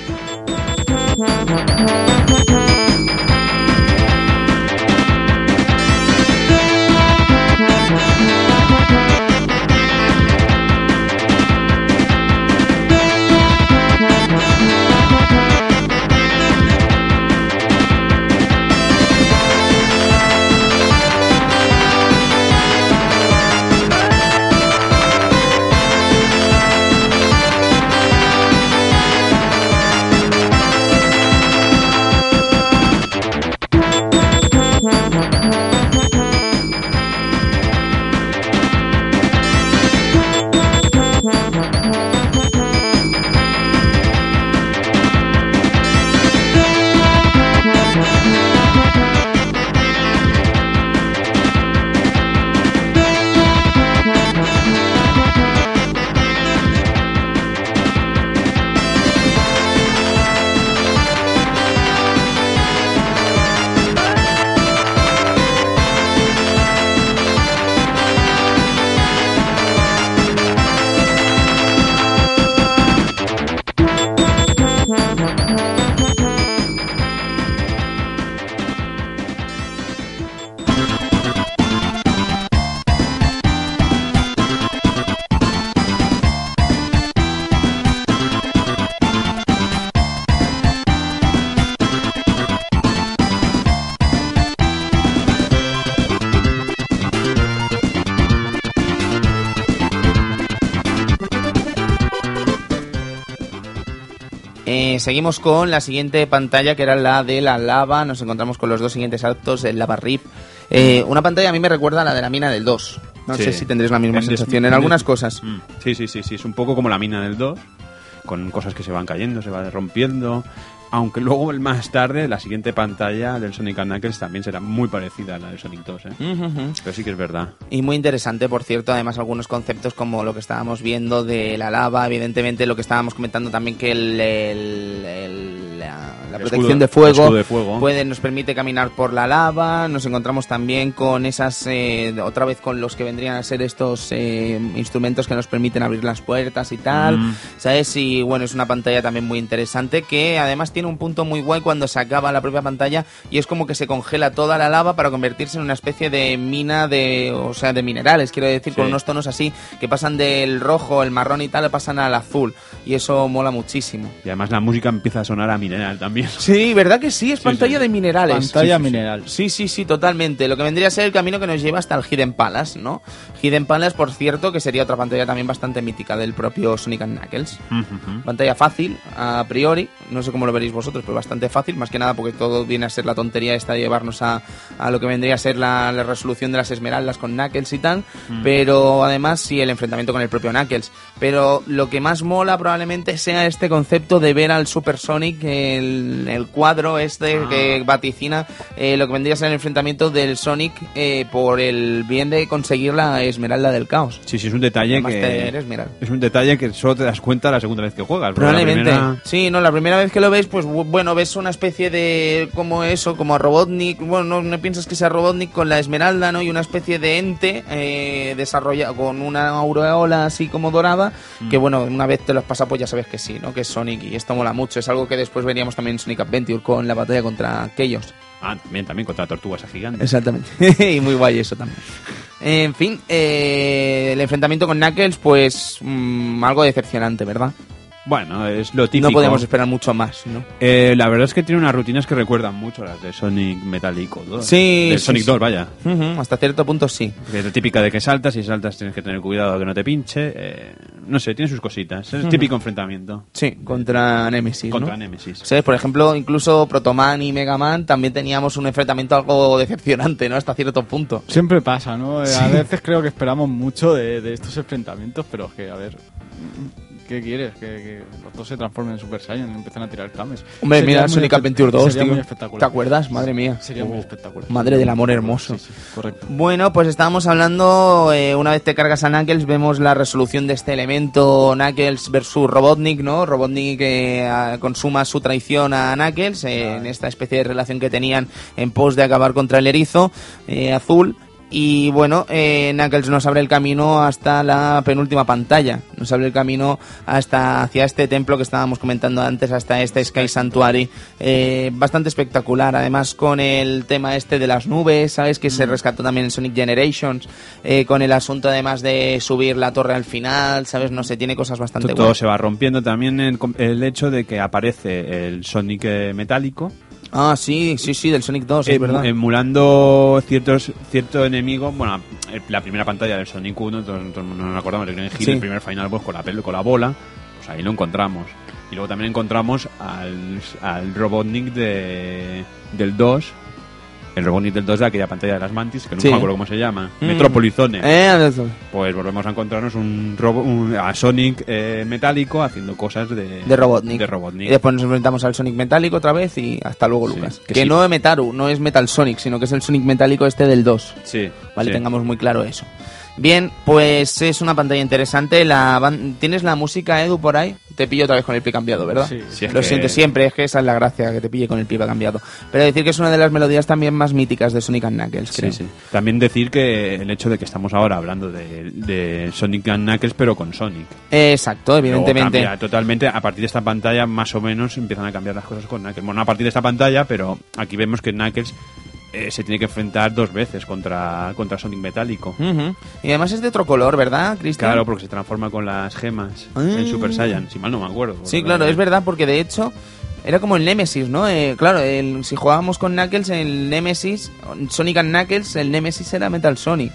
Eh, seguimos con la siguiente pantalla, que era la de la lava. Nos encontramos con los dos siguientes actos, el lava rip. Eh, una pantalla a mí me recuerda a la de la mina del 2. No Sí. sé si tendréis la misma En sensación en algunas cosas. Mm, Sí, sí, sí, sí. Es un poco como la mina del 2, con cosas que se van cayendo, se va rompiendo. Aunque luego el más tarde, la siguiente pantalla del Sonic and Knuckles también será muy parecida a la del Sonic 2, ¿eh? Pero sí que es verdad. Y muy interesante, por cierto, además algunos conceptos como lo que estábamos viendo de la lava, evidentemente lo que estábamos comentando también que el, el- el- la, la El protección escudo- de fuego, de puede, nos permite caminar por la lava, nos encontramos también con esas, eh, otra vez con los que vendrían a ser estos eh, instrumentos que nos permiten abrir las puertas y tal, Mm. ¿sabes? Y bueno, es una pantalla también muy interesante que además tiene un punto muy guay cuando se acaba la propia pantalla y es como que se congela toda la lava para convertirse en una especie de mina de, o sea, de minerales, quiero decir, con unos tonos así que pasan del rojo, el marrón y tal, pasan al azul y eso mola muchísimo. Y además la música empieza a sonar a mineral también. Sí, ¿verdad que sí? Es pantalla de minerales. Pantalla mineral. Sí, sí, sí, totalmente. Lo que vendría a ser el camino que nos lleva hasta el Hidden Palace, ¿no? Hidden Palace, por cierto, que sería otra pantalla también bastante mítica del propio Sonic and Knuckles. Pantalla fácil, a priori, no sé cómo lo veréis vosotros, pero bastante fácil, más que nada porque todo viene a ser la tontería esta de llevarnos a, a lo que vendría a ser la, la resolución de las esmeraldas con Knuckles y tal, pero además sí el enfrentamiento con el propio Knuckles. Pero lo que más mola probablemente sea este concepto de ver al Super Sonic, el, el cuadro este que vaticina eh, lo que vendría a ser el enfrentamiento del Sonic eh, por el bien de conseguir la esmeralda del caos. Sí, sí, es un detalle que... Es un detalle que solo te das cuenta la segunda vez que juegas. Probablemente. primera- Sí, no, la primera vez que lo ves, pues bu- bueno, ves una especie de. como eso, como a Robotnik. Bueno, no, no piensas que sea Robotnik con la esmeralda, ¿no? Y una especie de ente eh, desarrollado con una aureola así como dorada. Mm. Que bueno, una vez te los pasa, pues ya sabes que sí, ¿no? Que es Sonic y esto mola mucho. Es algo que después veríamos también en Sonic Adventure con la batalla contra aquellos. Ah, también, también contra tortugas gigantes. Exactamente. y muy guay eso también. En fin, eh, el enfrentamiento con Knuckles, pues mm, algo decepcionante, ¿verdad? Bueno, es lo típico. No podemos esperar mucho más, ¿no? Eh, la verdad es que tiene unas rutinas que recuerdan mucho a las de Sonic Metálico 2. Sí, De sí, Sonic sí. 2, vaya. Ujú, hasta cierto punto sí. Es la típica de que saltas y saltas tienes que tener cuidado de que no te pinche. eh, no sé, tiene sus cositas. Es el típico enfrentamiento Sí, contra Nemesis. ¿no? contra Nemesis. ¿Sabes? Por ejemplo, incluso Protoman y Mega Man también teníamos un enfrentamiento algo decepcionante, ¿no? Hasta cierto punto. Siempre pasa, ¿no? Eh, A veces creo que esperamos mucho de, de estos enfrentamientos, pero es que, a ver, ¿qué quieres? Que, los dos se transformen en Super Saiyan y empiezan a tirar cames. Hombre, Sería mira Sonic Adventure 2, Sería tío. muy ¿Te espectacular. acuerdas? Madre mía. Sería muy espectacular. Madre del amor hermoso. Sí, sí, correcto. Bueno, pues estábamos hablando, eh, una vez te cargas a Knuckles, vemos la resolución de este elemento Knuckles versus Robotnik, ¿no? Robotnik que ah, consuma su traición a Knuckles eh, en esta especie de relación que tenían en pos de acabar contra el erizo eh, azul. Y bueno, eh, Knuckles nos abre el camino hasta la penúltima pantalla. Nos abre el camino hasta hacia este templo que estábamos comentando antes, hasta este Sky Sanctuary. Eh, bastante espectacular. Además, con el tema este de las nubes, ¿sabes? Que se rescató también en Sonic Generations. eh, con el asunto además de subir la torre al final, ¿sabes? No sé, tiene cosas bastante Todo, buenas. se va rompiendo también el, el hecho de que aparece el Sonic eh, metálico Ah, sí, sí, sí, del Sonic 2, es verdad. emulando ciertos cierto enemigo bueno el- la primera pantalla del Sonic 1 todos, todos nos acordamos Hill Sí. el primer final boss con la pelo con la bola pues ahí lo encontramos y luego también encontramos al, al Robotnik de, del 2 el Robotnik del 2 de aquella pantalla de las mantis que no Sí. me acuerdo cómo se llama Mm. Metropolizone Eh, pues volvemos a encontrarnos un, robo, un- a Sonic eh, metálico haciendo cosas de, de Robotnik. de Robotnik. Y después nos enfrentamos al Sonic metálico otra vez y hasta luego, Sí, Lucas. que Que, sí. no es Metaru, no es Metal Sonic, sino que es el Sonic metálico este del 2. Sí, Vale, tengamos muy claro eso. Bien, pues es una pantalla interesante. La ban- ¿Tienes la música, Edu, por ahí? Te pillo otra vez con el pie cambiado, ¿verdad? Sí, Sí, Lo que- siento siempre, es que esa es la gracia, que te pille con el pie cambiado. Pero decir que es una de las melodías también más míticas de Sonic and Knuckles, creo. Sí, sí. También decir que el hecho de que estamos ahora hablando de, de Sonic and Knuckles, pero con Sonic. Exacto, Luego evidentemente. cambia totalmente. A partir de esta pantalla, más o menos, empiezan a cambiar las cosas con Knuckles. Bueno, a partir de esta pantalla, pero aquí vemos que Knuckles eh, se tiene que enfrentar dos veces contra, contra Sonic Metálico. Y además es de otro color, ¿verdad, Cristian? Claro, porque se transforma con las gemas Ah. en Super Saiyan, si mal no me acuerdo. Sí, claro, es verdad, porque de hecho era como el Nemesis, ¿no? Eh, claro, el- si jugábamos con Knuckles, el Nemesis, Sonic and Knuckles, el Nemesis era Metal Sonic.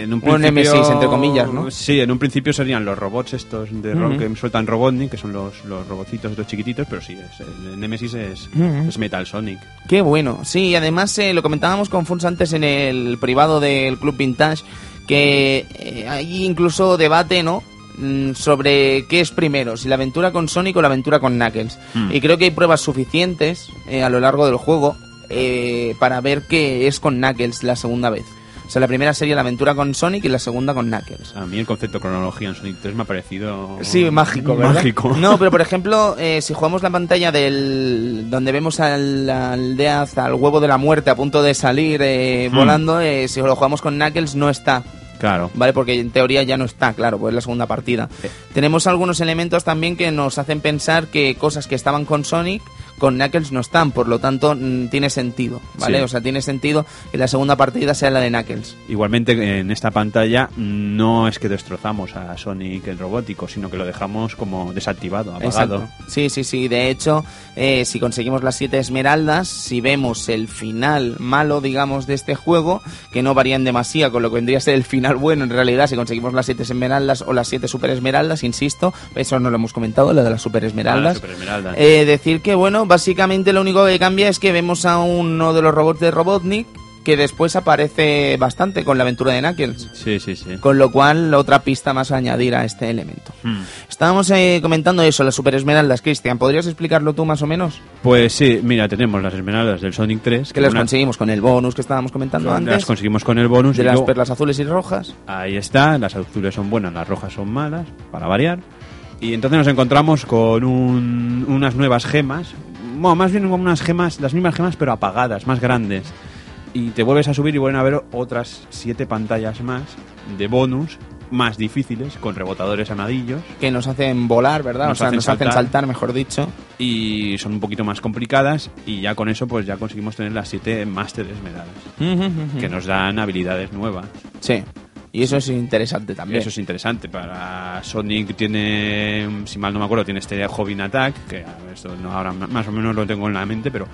En un Un entre comillas, ¿no? Sí, en un principio serían los robots estos de ro- Ujú. que sueltan Robotnik, que son los, los robotcitos estos chiquititos, pero sí, es, el Nemesis es, es Metal Sonic. Qué bueno. Sí, y además eh, lo comentábamos con Fons antes en el privado del Club Vintage, que eh, hay incluso debate, ¿no? Mm, sobre qué es primero, si la aventura con Sonic o la aventura con Knuckles. Hmm. Y creo que hay pruebas suficientes eh, a lo largo del juego eh, para ver que es con Knuckles la segunda vez. O sea, la primera sería la aventura con Sonic y la segunda con Knuckles. A mí el concepto de cronología en Sonic 3 me ha parecido... Sí, mágico, ¿verdad? Mágico. No, pero por ejemplo, eh, si jugamos la pantalla del donde vemos al la aldea hasta el huevo de la muerte a punto de salir eh, Hmm. volando, eh, si lo jugamos con Knuckles no está. Claro. ¿Vale? Porque en teoría ya no está, claro, pues es la segunda partida. Tenemos algunos elementos también que nos hacen pensar que cosas que estaban con Sonic, con Knuckles no están, por lo tanto mm, tiene sentido, ¿vale? Sí. O sea, tiene sentido que la segunda partida sea la de Knuckles. Igualmente en esta pantalla no es que destrozamos a Sonic el robótico, sino que lo dejamos como desactivado, apagado. Exacto. Sí, sí, sí. De hecho, eh, si conseguimos las siete esmeraldas, si vemos el final malo, digamos, de este juego, que no varían demasiado con lo que vendría a ser el final bueno, en realidad, si conseguimos las siete esmeraldas o las siete super esmeraldas, insisto, eso no lo hemos comentado, lo de las super Ah, la esmeraldas. Super Esmeralda. Eh, decir que, bueno, básicamente lo único que cambia es que vemos a uno de los robots de Robotnik que después aparece bastante con la aventura de Knuckles. Sí, sí, sí. Con lo cual, otra pista más a añadir a este elemento. Hmm. Estábamos eh, comentando eso, las super esmeraldas, Cristian. ¿Podrías explicarlo tú más o menos? Pues sí, mira, tenemos las esmeraldas del Sonic 3. Que las una- conseguimos con el bonus que estábamos comentando las antes. conseguimos con el bonus. De y las luego- perlas azules y rojas. Ahí está, las azules son buenas, las rojas son malas, para variar. Y entonces nos encontramos con un- unas nuevas gemas, bueno, más bien como unas gemas, las mismas gemas pero apagadas, más grandes. Y te vuelves a subir y vuelven a ver otras siete pantallas más de bonus, más difíciles, con rebotadores amarillos. Que nos hacen volar, ¿verdad? Nos o sea, hacen nos hacen saltar. saltar, mejor dicho. Y son un poquito más complicadas y ya con eso pues ya conseguimos tener las siete Master Esmeraldas, que nos dan habilidades nuevas. Sí. Y eso es interesante también. Eso es interesante. Para Sonic tiene, si mal no me acuerdo, tiene este Jovin Attack, que esto no, ahora más o menos lo tengo en la mente, pero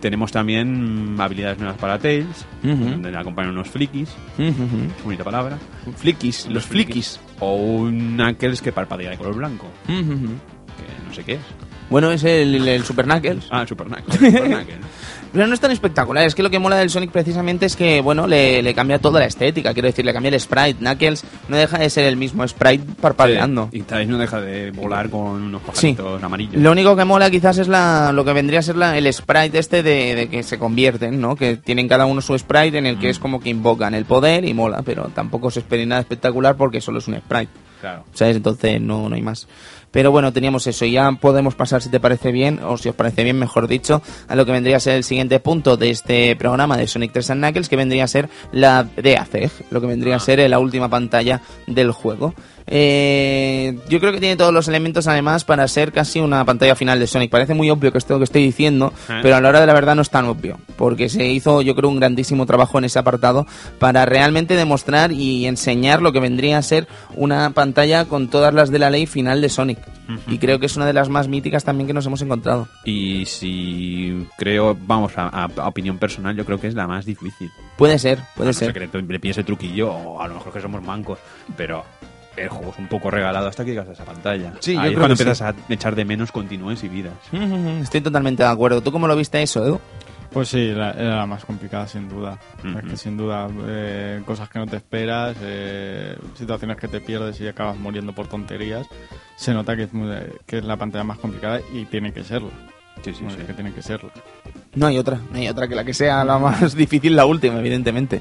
tenemos también habilidades nuevas para Tails, Ujú. donde le acompañan unos flickis, Ujú, ujú. bonita palabra. Flickis, los flickis. O un Knuckles que parpadea de color blanco, Ujú, ujú. que no sé qué es. Bueno, es el, el Super Knuckles. Ah, Super Knuckles. Super Knuckles. Pero no es tan espectacular, es que lo que mola del Sonic precisamente es que, bueno, le, le cambia toda la estética, quiero decir, le cambia el sprite. Knuckles no deja de ser el mismo sprite parpadeando. Y Tails no deja de volar con unos Sí. pajaritos amarillos. Lo único que mola quizás es la, lo que vendría a ser la, el sprite este de, de que se convierten, ¿no? Que tienen cada uno su sprite en el que es como que invocan el poder y mola, pero tampoco se espera nada espectacular porque solo es un sprite. Claro. ¿Sabes? Entonces no, no hay más. Pero bueno, teníamos eso. Y ya podemos pasar, si te parece bien, o si os parece bien, mejor dicho, a lo que vendría a ser el siguiente punto de este programa de Sonic 3 and Knuckles, que vendría a ser la de ACEG, lo que vendría a ser la última pantalla del juego. Eh, yo creo que tiene todos los elementos además para ser casi una pantalla final de Sonic. Parece muy obvio que esto que estoy diciendo, ¿Eh? pero a la hora de la verdad no es tan obvio, porque se hizo yo creo un grandísimo trabajo en ese apartado para realmente demostrar y enseñar lo que vendría a ser una pantalla con todas las de la ley final de Sonic. Y creo que es una de las más míticas también que nos hemos encontrado. Y si creo, vamos, a, a- a opinión personal, yo creo que es la más difícil. Puede ser, puede A no ser. ser que le, le pilles el truquillo, o a lo mejor que somos mancos, pero el juego es un poco regalado hasta que llegas a esa pantalla. Sí, yo Ahí es creo cuando que empiezas a echar de menos continúes y vidas. Estoy totalmente de acuerdo. ¿Tú cómo lo viste eso, Edu? Pues sí, la- era la más complicada sin duda. Es que sin duda, eh, cosas que no te esperas, eh, situaciones que te pierdes y acabas muriendo por tonterías. Se nota que es, muy- que es la pantalla más complicada y tiene que serlo. Sí, sí, Bueno, sí. es que tiene que serlo. No hay otra, no hay otra que la que sea la más difícil, la última, evidentemente.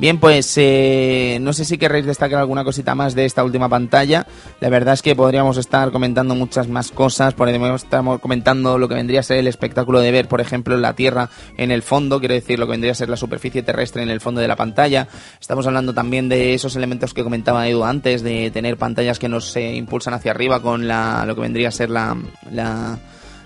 Bien, pues eh, no sé si querréis destacar alguna cosita más de esta última pantalla. La verdad es que podríamos estar comentando muchas más cosas. Podríamos estar comentando lo que vendría a ser el espectáculo de ver, por ejemplo, la Tierra en el fondo, quiero decir, lo que vendría a ser la superficie terrestre en el fondo de la pantalla. Estamos hablando también de esos elementos que comentaba Edu antes, de tener pantallas que nos eh, impulsan hacia arriba con la, lo que vendría a ser la- la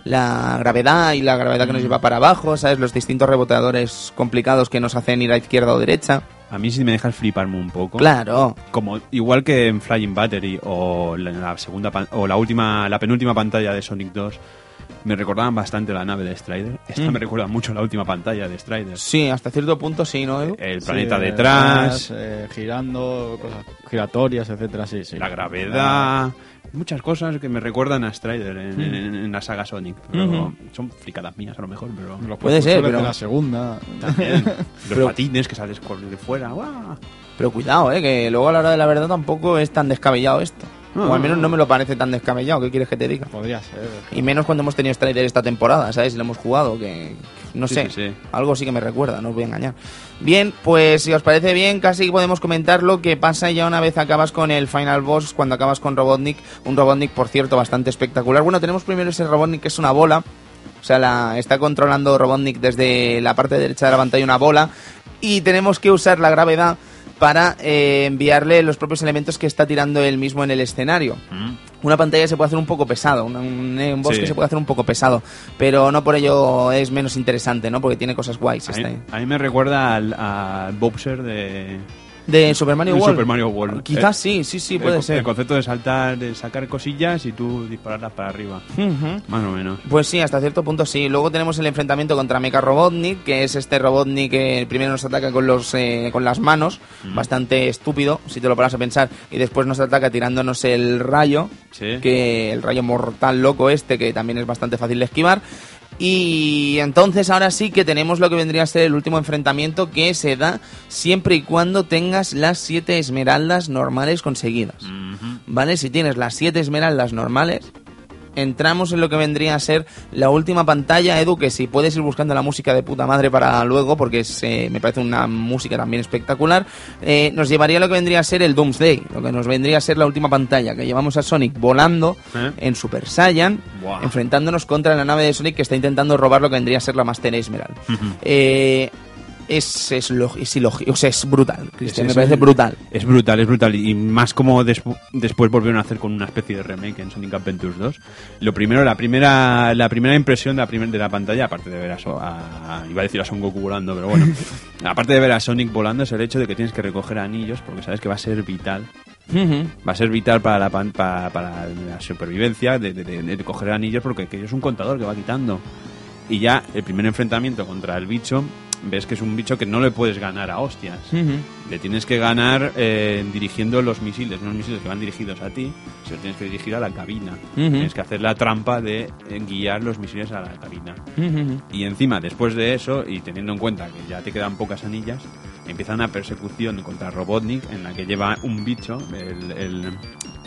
la gravedad y la gravedad que nos lleva para abajo, ¿sabes? Los distintos reboteadores complicados que nos hacen ir a izquierda o derecha. A mí sí me dejas fliparme un poco. Claro. Como igual que en Flying Battery o la, la segunda o la última la penúltima pantalla de Sonic 2 me recordaban bastante la nave de Strider. Esta Mm. me recuerda mucho a la última pantalla de Strider. Sí, hasta cierto punto sí, ¿no, Edu? El Sí, planeta eh, detrás, eh, girando, cosas giratorias, etcétera, sí, sí. la gravedad, muchas cosas que me recuerdan a Strider en, en- en la saga Sonic. Pero. Son fricadas mías a lo mejor, pero Los Puede ser, propulsores pero- de la segunda. también. Los Pero- patines que sales por de fuera. ¡guau! Pero cuidado, ¿eh? Que luego a la hora de la verdad tampoco es tan descabellado esto. No, o al menos no. no me lo parece tan descabellado. ¿Qué quieres que te diga? Podría ser. Y menos cuando hemos tenido Strider esta temporada, ¿sabes? Y lo hemos jugado, que no Sí, sé. sí, sí. Algo sí que me recuerda, no os voy a engañar. Bien, pues si os parece bien, casi podemos comentar lo que pasa ya una vez acabas con el Final Boss, cuando acabas con Robotnik. Un Robotnik, por cierto, bastante espectacular. Bueno, tenemos primero ese Robotnik que es una bola. O sea, la, está controlando Robotnik desde la parte derecha de la pantalla una bola. Y tenemos que usar la gravedad para eh, enviarle los propios elementos que está tirando él mismo en el escenario. Una pantalla se puede hacer un poco pesado, un, un, un bosque Sí. se puede hacer un poco pesado, pero no por ello es menos interesante, ¿no? Porque tiene cosas guays. A este. mí, a mí me recuerda al, al Bowser de, De Super Mario World. Super Mario World. Quizás Eh, sí, sí, sí, el puede co- ser. El concepto de saltar, de sacar cosillas y tú dispararlas para arriba. Ujú. Más o menos. Pues sí, hasta cierto punto sí. Luego tenemos el enfrentamiento contra Mecha Robotnik, que es este Robotnik que primero nos ataca con los eh, con las manos, bastante estúpido, si te lo paras a pensar, y después nos ataca tirándonos el rayo, Sí. que el rayo mortal loco este, que también es bastante fácil de esquivar. Y entonces ahora sí que tenemos lo que vendría a ser el último enfrentamiento que se da siempre y cuando tengas las siete esmeraldas normales conseguidas. ¿Vale? Si tienes las siete esmeraldas normales, entramos en lo que vendría a ser la última pantalla, Edu, que si puedes ir buscando la música de puta madre para luego, porque es, eh, me parece una música también espectacular, eh, nos llevaría a lo que vendría a ser el Doomsday, lo que nos vendría a ser la última pantalla, que llevamos a Sonic volando ¿Eh? en Super Saiyan, enfrentándonos contra la nave de Sonic que está intentando robar lo que vendría a ser la Master Emerald. Eh, es, es, es ilógico, o sea, es brutal, Cristian, me parece brutal. Es brutal, es brutal. Y más como despu- después volvieron a hacer con una especie de remake en Sonic Adventures 2. Lo primero, la primera la primera impresión de la, primer- de la pantalla, aparte de ver a, So- a- Iba a decir a Son Goku volando, pero bueno. aparte de ver a Sonic volando, es el hecho de que tienes que recoger anillos, porque sabes que va a ser vital. Va a ser vital para la, pan- para, para la supervivencia de, de- de- de coger anillos, porque aquello es un contador que va quitando. Y ya el primer enfrentamiento contra el bicho, ves que es un bicho que no le puedes ganar a hostias. Ujú. Le tienes que ganar eh, dirigiendo los misiles, no los misiles que van dirigidos a ti, sino tienes que dirigir a la cabina. Ujú. Tienes que hacer la trampa de eh, guiar los misiles a la cabina. Ujú. Y encima, después de eso, y teniendo en cuenta que ya te quedan pocas anillas, empieza una persecución contra Robotnik en la que lleva un bicho, el, el-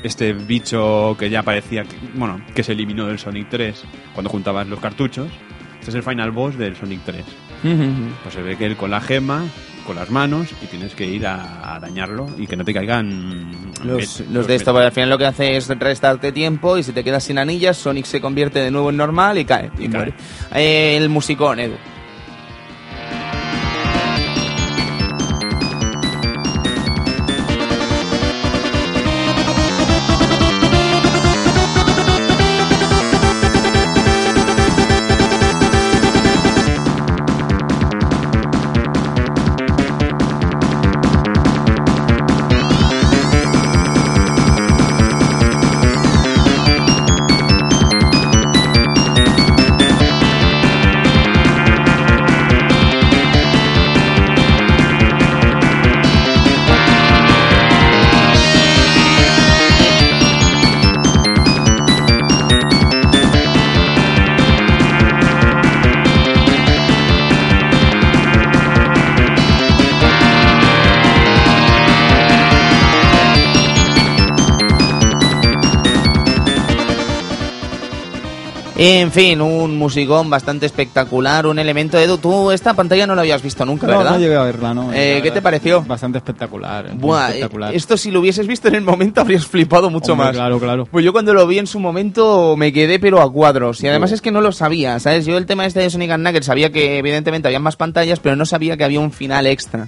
este bicho que ya parecía, que, bueno, que se eliminó del Sonic 3 cuando juntabas los cartuchos. Este es el final boss del Sonic 3. Pues se ve que él con la gema, con las manos, y tienes que ir a, a dañarlo y que no te caigan Los, met- los de esto, porque al final lo que hace es restarte tiempo y si te quedas sin anillas, Sonic se convierte de nuevo en normal y cae. Y, Y muere. Eh, el musicón, Edu. En fin, un musicón bastante espectacular, un elemento. Edu, tú esta pantalla no la habías visto nunca, No, ¿verdad? no llegué a verla, ¿no? Eh, ¿qué te pareció? Bastante espectacular. muy Buah, espectacular. eh, esto si lo hubieses visto en el momento habrías flipado mucho Hombre, más. Claro, claro. Pues yo cuando lo vi en su momento me quedé pero a cuadros. Y además es que no lo sabía, ¿sabes? Yo el tema este de Sonic and Knuckles sabía que evidentemente había más pantallas, pero no sabía que había un final extra.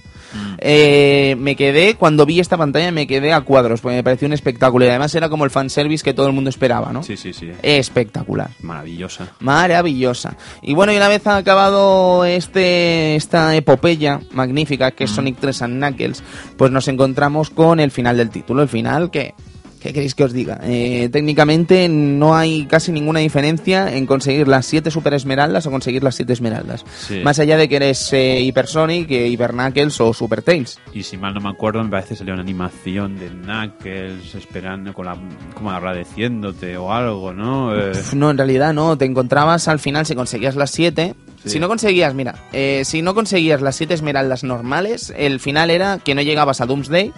Eh, me quedé, cuando vi esta pantalla me quedé a cuadros, porque me pareció un espectáculo. Y además era como el fanservice que todo el mundo esperaba, ¿no? Sí, sí, sí. Espectacular. Maravillosa. Maravillosa. Y bueno, y una vez acabado este esta epopeya magnífica que es Sonic 3 and Knuckles, pues nos encontramos con el final del título. El final que ¿Qué queréis que os diga? Eh, técnicamente no hay casi ninguna diferencia en conseguir las 7 Super Esmeraldas o conseguir las 7 Esmeraldas. Sí. Más allá de que eres eh, Hypersonic, eh, Hyper Knuckles o Super Tails. Y si mal no me acuerdo, me parece que salió una animación de Knuckles esperando, con la, como agradeciéndote o algo, ¿no? Eh, No, en realidad no. Te encontrabas al final si conseguías las 7. Sí. Si no conseguías, mira, eh, si no conseguías las 7 Esmeraldas normales, el final era que no llegabas a Doomsday.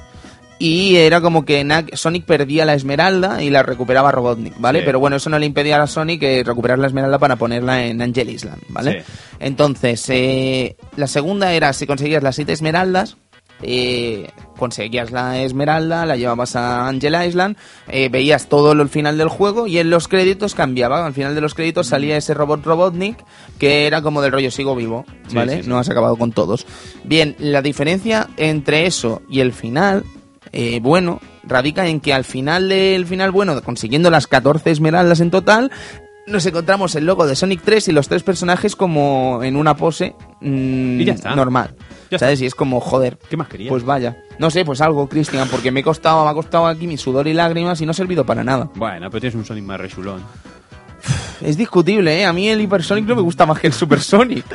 Y era como que Sonic perdía la esmeralda y la recuperaba Robotnik, ¿vale? Sí. Pero bueno, eso no le impedía a Sonic eh, recuperar la esmeralda para ponerla en Angel Island, ¿vale? Sí. Entonces, eh, la segunda era si conseguías las siete esmeraldas, eh, conseguías la esmeralda, la llevabas a Angel Island, eh, veías todo el final del juego y en los créditos cambiaba. Al final de los créditos salía ese robot Robotnik que era como del rollo sigo vivo, Sí, ¿vale? sí, sí. No has acabado con todos. Bien, la diferencia entre eso y el final, eh, bueno, radica en que al final del final bueno, consiguiendo las 14 esmeraldas en total, nos encontramos el logo de Sonic 3 y los tres personajes como en una pose mm, Y ya está. normal. Ya ¿Sabes? Y es como, joder, ¿Qué más querías? pues vaya. No sé, pues algo, Cristian, porque me he costado, me ha costado aquí mi sudor y lágrimas y no ha servido para nada. Bueno, pero tienes un Sonic más resulón. Es discutible, ¿eh? A mí el Hyper Sonic no me gusta más que el Super Sonic.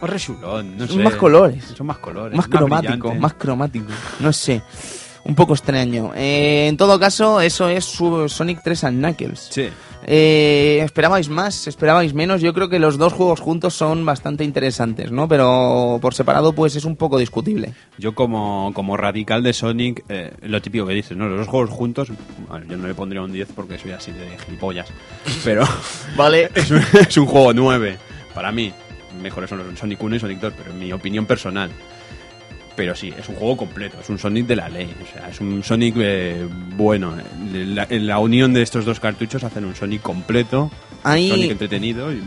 Más resulón, no Son sé. más colores. Son más colores. más cromático, brillante. más cromático. No sé. Un poco extraño. Eh, en todo caso, eso es su Sonic 3 and Knuckles. Sí. Eh, ¿Esperabais más? ¿Esperabais menos? Yo creo que los dos juegos juntos son bastante interesantes, ¿no? Pero por separado, pues es un poco discutible. Yo como, como radical de Sonic, eh, lo típico que dices, ¿no? Los dos juegos juntos, bueno, yo no le pondría un 10 porque soy así de gilipollas. Pero Vale. es un, es un juego 9. Para mí, mejores son los Sonic 1 y Sonic 2, pero en mi opinión personal. Pero sí, es un juego completo, es un Sonic de la ley. O sea, es un Sonic eh, bueno. La, la unión de estos dos cartuchos hacen un Sonic completo, Ahí- Sonic entretenido. Y.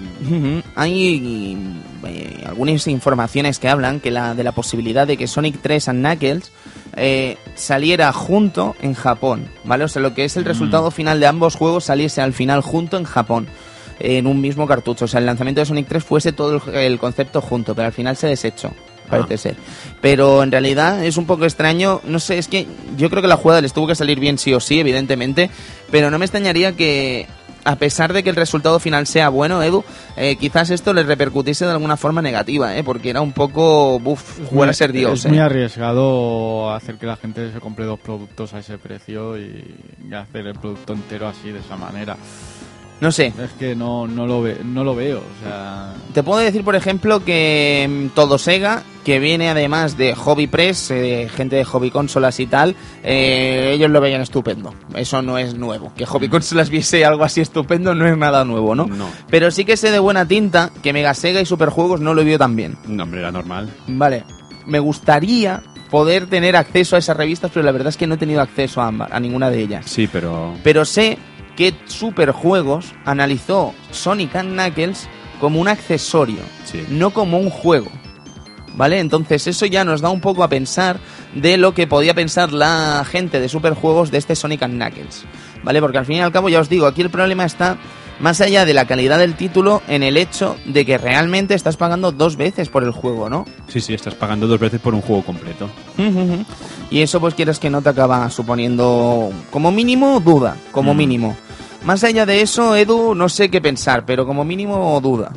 Hay eh, algunas informaciones que hablan que la, de la posibilidad de que Sonic 3 and Knuckles eh, saliera junto en Japón, ¿vale? O sea, lo que es el resultado final de ambos juegos saliese al final junto en Japón, en un mismo cartucho. O sea, el lanzamiento de Sonic 3 fuese todo el, el concepto junto, pero al final se desechó. Parece ser. Pero en realidad es un poco extraño. No sé, es que yo creo que la jugada les tuvo que salir bien sí o sí, evidentemente. Pero no me extrañaría que, a pesar de que el resultado final sea bueno, Edu, eh, quizás esto les repercutiese de alguna forma negativa, ¿eh? Porque era un poco, buf, jugar a ser Dios, Es ¿eh? muy arriesgado hacer que la gente se compre dos productos a ese precio y, y hacer el producto entero así, de esa manera. No sé. Es que no, no, lo, ve, no lo veo. O sea, Te puedo decir, por ejemplo, que mm, todo Sega, que viene además de Hobby Press, eh, gente de Hobby Consolas y tal, eh, ellos lo veían estupendo. Eso no es nuevo. Que Hobby Consolas viese algo así estupendo no es nada nuevo, ¿no? No. Pero sí que sé de buena tinta que Mega Sega y Superjuegos no lo vio tan bien. no, hombre, era normal. Vale, me gustaría poder tener acceso a esas revistas, pero la verdad es que no he tenido acceso a, ambas- a ninguna de ellas. Sí, pero... Pero sé que Superjuegos analizó Sonic and Knuckles como un accesorio, Sí. no como un juego. ¿Vale? Entonces eso ya nos da un poco a pensar de lo que podía pensar la gente de Superjuegos de este Sonic and Knuckles. ¿Vale? Porque al fin y al cabo ya os digo, aquí el problema está más allá de la calidad del título en el hecho de que realmente estás pagando dos veces por el juego, ¿no? Sí, sí, estás pagando dos veces por un juego completo. Y eso pues quieres que no te acaba suponiendo como mínimo duda, como Mm. mínimo. Más allá de eso, Edu, no sé qué pensar, pero como mínimo duda.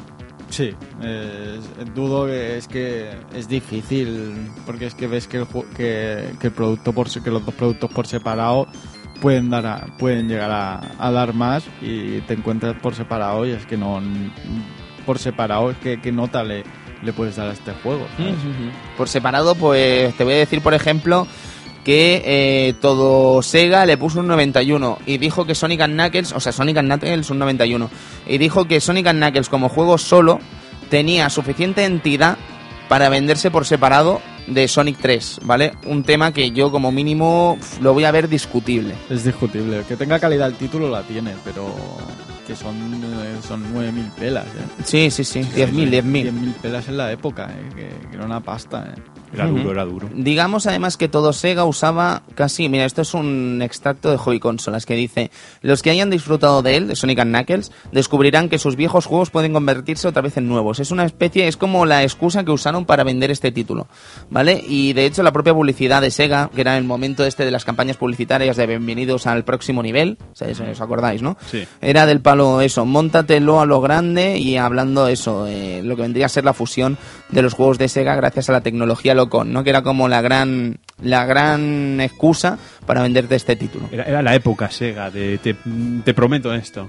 Sí, es- dudo que es que es difícil, porque es que ves que el, que, que el producto por que los dos productos por separado pueden dar a- pueden llegar a, a dar más y te encuentras por separado y es que no por separado es que qué nota le, le puedes dar a este juego. Por separado, pues te voy a decir, por ejemplo, que eh, todo Sega le puso un 91 y dijo que Sonic and Knuckles, o sea, Sonic and Knuckles un 91, y dijo que Sonic and Knuckles como juego solo tenía suficiente entidad para venderse por separado de Sonic 3, ¿vale? Un tema que yo como mínimo lo voy a ver discutible. Es discutible. Que tenga calidad el título la tiene, pero que son, eh, son 9.000 pelas. ¿eh? Sí, sí, sí, 10.000, 10.000. 10.000 pelas en la época, ¿eh? que, que era una pasta. ¿eh? Era duro, era duro. Digamos además que todo Sega usaba casi, mira, esto es un extracto de Hobby Consolas que dice, los que hayan disfrutado de él, de Sonic and Knuckles, descubrirán que sus viejos juegos pueden convertirse otra vez en nuevos. Es una especie, es como la excusa que usaron para vender este título, ¿vale? Y de hecho la propia publicidad de Sega, que era el momento este de las campañas publicitarias de bienvenidos al próximo nivel, eso os acordáis, ¿no? Sí. Era del palo eso, montatelo a lo grande y hablando eso, eh, lo que vendría a ser la fusión de los juegos de Sega gracias a la tecnología Locon, ¿no? Que era como la gran, la gran excusa para venderte este título. Era, era la época Sega de te, te prometo esto.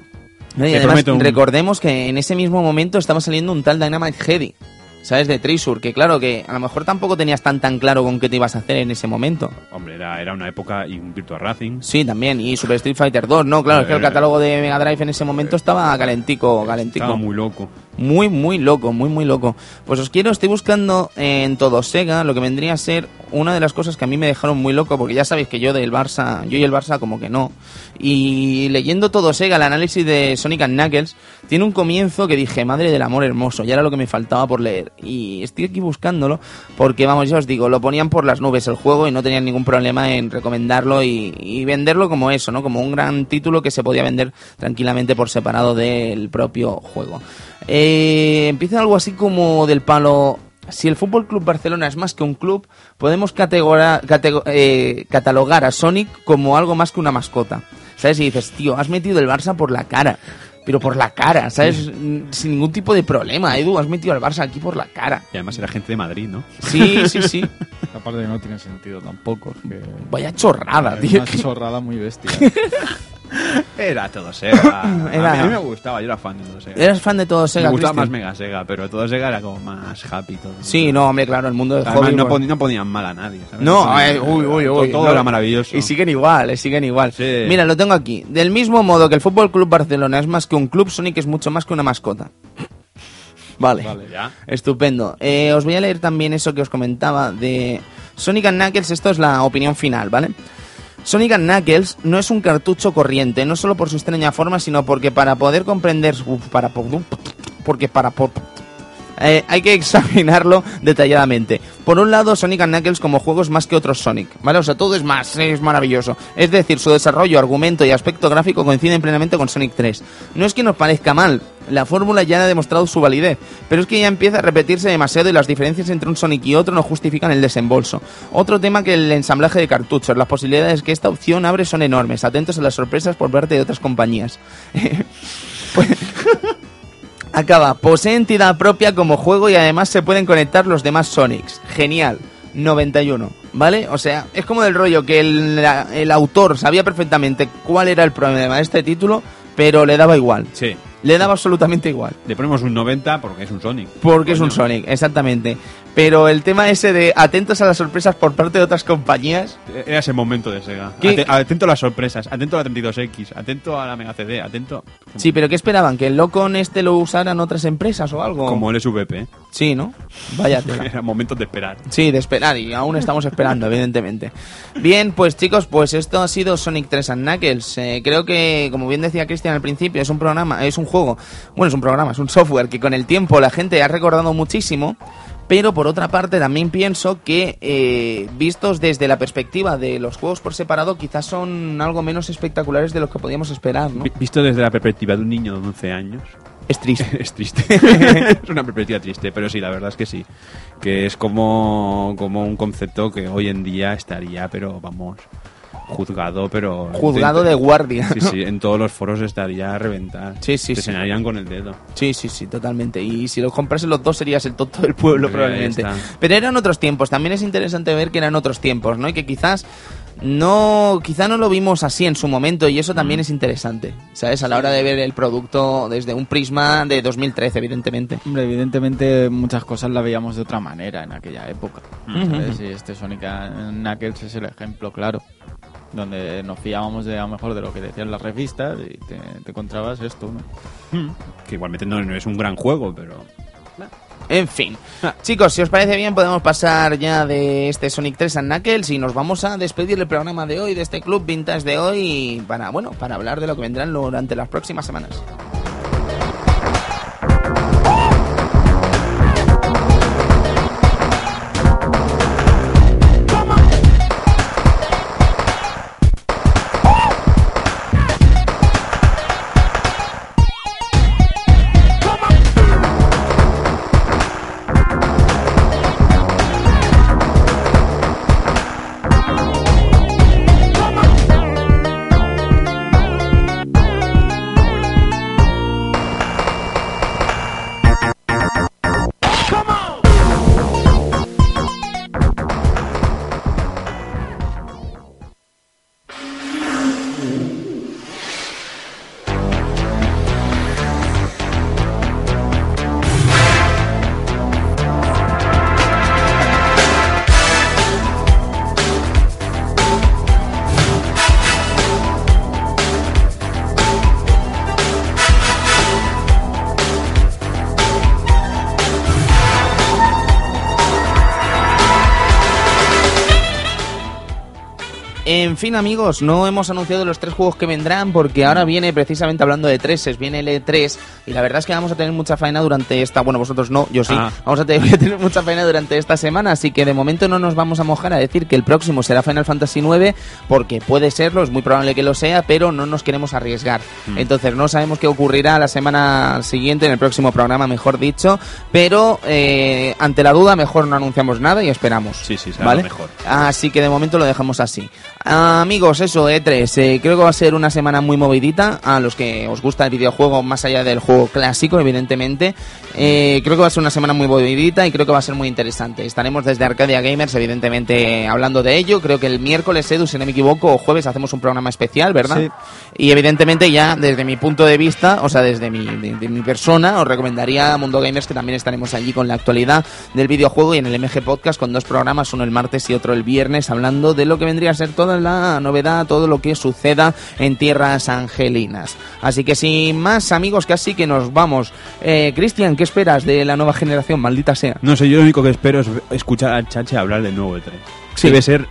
¿no? Y Te además, prometo un- recordemos que en ese mismo momento estaba saliendo un tal Dynamite Heady, ¿sabes? De Treasure, que claro, que a lo mejor tampoco tenías tan tan claro con qué te ibas a hacer en ese momento. Hombre, era, era una época y un Virtua Racing. Sí, también, y Super Street Fighter 2, ¿no? Claro, es que el Eh, catálogo de Mega Drive en ese momento estaba calentico, calentico. Estaba muy loco. Muy, muy loco, muy, muy loco. Pues os quiero, estoy buscando en todo Sega lo que vendría a ser una de las cosas que a mí me dejaron muy loco, porque ya sabéis que yo del Barça, yo y el Barça como que no. Y leyendo todo Sega, el análisis de Sonic and Knuckles, tiene un comienzo que dije, madre del amor hermoso, ya era lo que me faltaba por leer. Y estoy aquí buscándolo, porque vamos, ya os digo, lo ponían por las nubes el juego y no tenían ningún problema en recomendarlo y, y venderlo como eso, ¿no? Como un gran título que se podía vender tranquilamente por separado del propio juego. Eh, empieza algo así como del palo. Si el Fútbol Club Barcelona es más que un club, podemos categora- catego- eh, catalogar a Sonic como algo más que una mascota. ¿Sabes? Y dices, tío, has metido el Barça por la cara. Pero por la cara, ¿sabes? Mm, Sin ningún tipo de problema, Edu, has metido al Barça aquí por la cara. Y además era gente de Madrid, ¿no? Sí, sí, sí. Aparte no tiene sentido tampoco. que Vaya chorrada, es tío. una chorrada muy bestia. Era todo Sega. Era- A, mí, me gustaba, yo era fan de todo Sega. ¿Eras fan de todo Sega, me gustaba más Mega Sega, pero todo Sega era como más happy todo. Sí, no, hombre, claro, el mundo del Además, hobby... no, ponían mal a nadie. ¿sabes? No, ponían- eh, uy, uy, todo- uy. Todo no. era maravilloso. Y siguen igual, eh, siguen igual. Sí. Mira, lo tengo aquí. Del mismo modo que el Fútbol Club Barcelona es más que un club, Sonic es mucho más que una mascota. Vale. Vale. Ya. Estupendo. Eh, os voy a leer también eso que os comentaba de Sonic and Knuckles. Esto es la opinión final, ¿vale? Sonic Knuckles no es un cartucho corriente, no solo por su extraña forma, sino porque para poder comprender... para, po- porque para... eh, hay que examinarlo detalladamente. Por un lado, Sonic and Knuckles como juego es más que otros Sonic, ¿vale? O sea, todo es más, es maravilloso. Es decir, su desarrollo, argumento y aspecto gráfico coinciden plenamente con Sonic 3. No es que nos parezca mal, la fórmula ya ha demostrado su validez, pero es que ya empieza a repetirse demasiado y las diferencias entre un Sonic y otro no justifican el desembolso. Otro tema que el ensamblaje de cartuchos, las posibilidades que esta opción abre son enormes, atentos a las sorpresas por parte de otras compañías. Pues- Acaba, posee entidad propia como juego y además se pueden conectar los demás Sonics. Genial. 91, ¿vale? O sea, es como del rollo que el, el autor sabía perfectamente cuál era el problema de este título, pero le daba igual. Sí. Le daba absolutamente igual. Le ponemos un 90 porque es un Sonic. Porque es un. Sonic, exactamente. Pero el tema ese de atentos a las sorpresas por parte de otras compañías, Era ese momento de Sega. Atento a las sorpresas, atento a la 32X, atento a la Mega CD, atento. sí, pero ¿qué esperaban? ¿Que el Locon este lo usaran otras empresas o algo? Como el SVP. Sí, ¿no? Vaya tela. Era momentos de esperar. Sí, de esperar y aún estamos esperando, evidentemente. Bien, pues chicos, pues esto ha sido Sonic 3 and Knuckles. Eh, creo que, como bien decía Cristian al principio, es un programa, es un juego, bueno, es un programa, es un software que con el tiempo la gente ha recordado muchísimo. Pero por otra parte también pienso que eh, vistos desde la perspectiva de los juegos por separado quizás son algo menos espectaculares de lo que podíamos esperar, ¿no? Vi- Visto desde la perspectiva de un niño de 11 años, Es triste. es triste. es una perspectiva triste, pero sí, la verdad es que sí. Que es como, como un concepto que hoy en día estaría, pero vamos, juzgado, pero... Juzgado de guardia. Sí, sí, en todos los foros estaría a reventar. Sí, sí, Te sí. señalarían con el dedo. Sí, sí, sí, totalmente. Y si los comprasen los dos serías el tonto del pueblo probablemente. Pero eran otros tiempos. También es interesante ver que eran otros tiempos, ¿no? Y que quizás no, quizá no lo vimos así en su momento y eso también es interesante, ¿sabes? A la hora de ver el producto desde un prisma de 2013, evidentemente. Hombre, evidentemente muchas cosas las veíamos de otra manera en aquella época. ¿sabes? Y este Sonic Knuckles es el ejemplo claro. Donde nos fiábamos de a lo mejor de lo que decían las revistas y te, te encontrabas esto, ¿no? Que igualmente no, no es un gran juego, pero... En fin. Chicos, si os parece bien, podemos pasar ya de este Sonic 3 and Knuckles y nos vamos a despedir el programa de hoy, de este club vintage de hoy, para, bueno, para hablar de lo que vendrán durante las próximas semanas. En fin, amigos, no hemos anunciado los tres juegos que vendrán porque ahora viene precisamente hablando de treses, viene el E3 y la verdad es que vamos a tener mucha faena durante esta, bueno, vosotros no, yo sí, Ah. vamos a tener, tener mucha faena durante esta semana, así que de momento no nos vamos a mojar a decir que el próximo será Final Fantasy IX porque puede serlo, es muy probable que lo sea, pero no nos queremos arriesgar. Mm. Entonces no sabemos qué ocurrirá la semana siguiente, en el próximo programa, mejor dicho, pero eh, ante la duda mejor no anunciamos nada y esperamos. Sí, sí, será ¿vale? mejor. Así que de momento lo dejamos así. Ah, amigos, eso, E3. eh, creo que va a ser una semana muy movidita. A los que os gusta el videojuego, más allá del juego clásico, evidentemente. Eh, creo que va a ser una semana muy movidita y creo que va a ser muy interesante. Estaremos desde Arcadia Gamers, evidentemente, hablando de ello. Creo que el miércoles, Edu, si no me equivoco, o jueves hacemos un programa especial, ¿verdad? Sí. Y evidentemente ya desde mi punto de vista, o sea, desde mi, de, de mi persona, os recomendaría a Mundo Gamers que también estaremos allí con la actualidad del videojuego y en el MG Podcast con dos programas, uno el martes y otro el viernes, hablando de lo que vendría a ser toda la novedad, todo lo que suceda en tierras angelinas. Así que sin más amigos, casi que nos vamos. Eh, Cristian, ¿qué esperas de la nueva generación? Maldita sea. No sé, yo lo único que espero es escuchar al Chache hablar del nuevo E3. Sí. Debe ser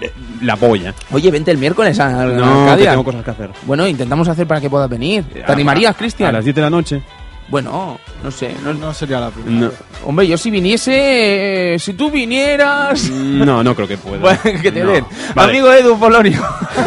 eh, la polla. Oye, vente el miércoles a, a No, que Arcadia. tengo cosas que hacer. Bueno, intentamos hacer para que puedas venir. ¿Te A- animarías, A Cristian? las 10 de la noche. Bueno, no sé. No, No sería la primera. No. Hombre, yo si viniese, eh, si tú vinieras... no, no creo que pueda. Bueno, que te No. den. Vale. Amigo Edu Polonio.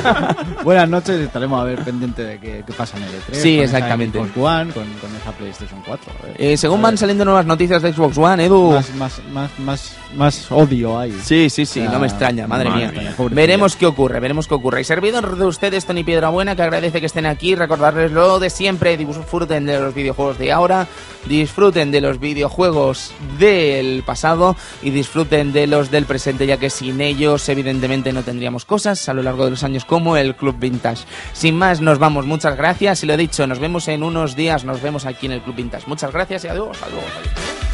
Buenas noches, estaremos a ver pendiente de qué, qué pasa en el E3. Sí, con exactamente. Xbox One, con, con esa PlayStation 4. a ver. Eh, según A van saliendo nuevas noticias de Xbox One, Edu... Más, más, más, más, más odio hay. Sí, sí, sí, O sea, no me extraña, madre, madre mía. mía. Veremos qué ocurre, veremos qué ocurre. Y servidor de ustedes, Tony Piedrabuena, que agradece que estén aquí, recordarles lo de siempre, disfruten de los videojuegos de ahora, disfruten de los videojuegos del pasado y disfruten de los del presente, ya que sin ellos evidentemente no tendríamos cosas a lo largo de los años como el Club Vintage. Sin más, nos vamos, muchas gracias y lo dicho, nos vemos en unos días, nos vemos aquí en el Club Vintage. Muchas gracias y adiós, adiós. adiós.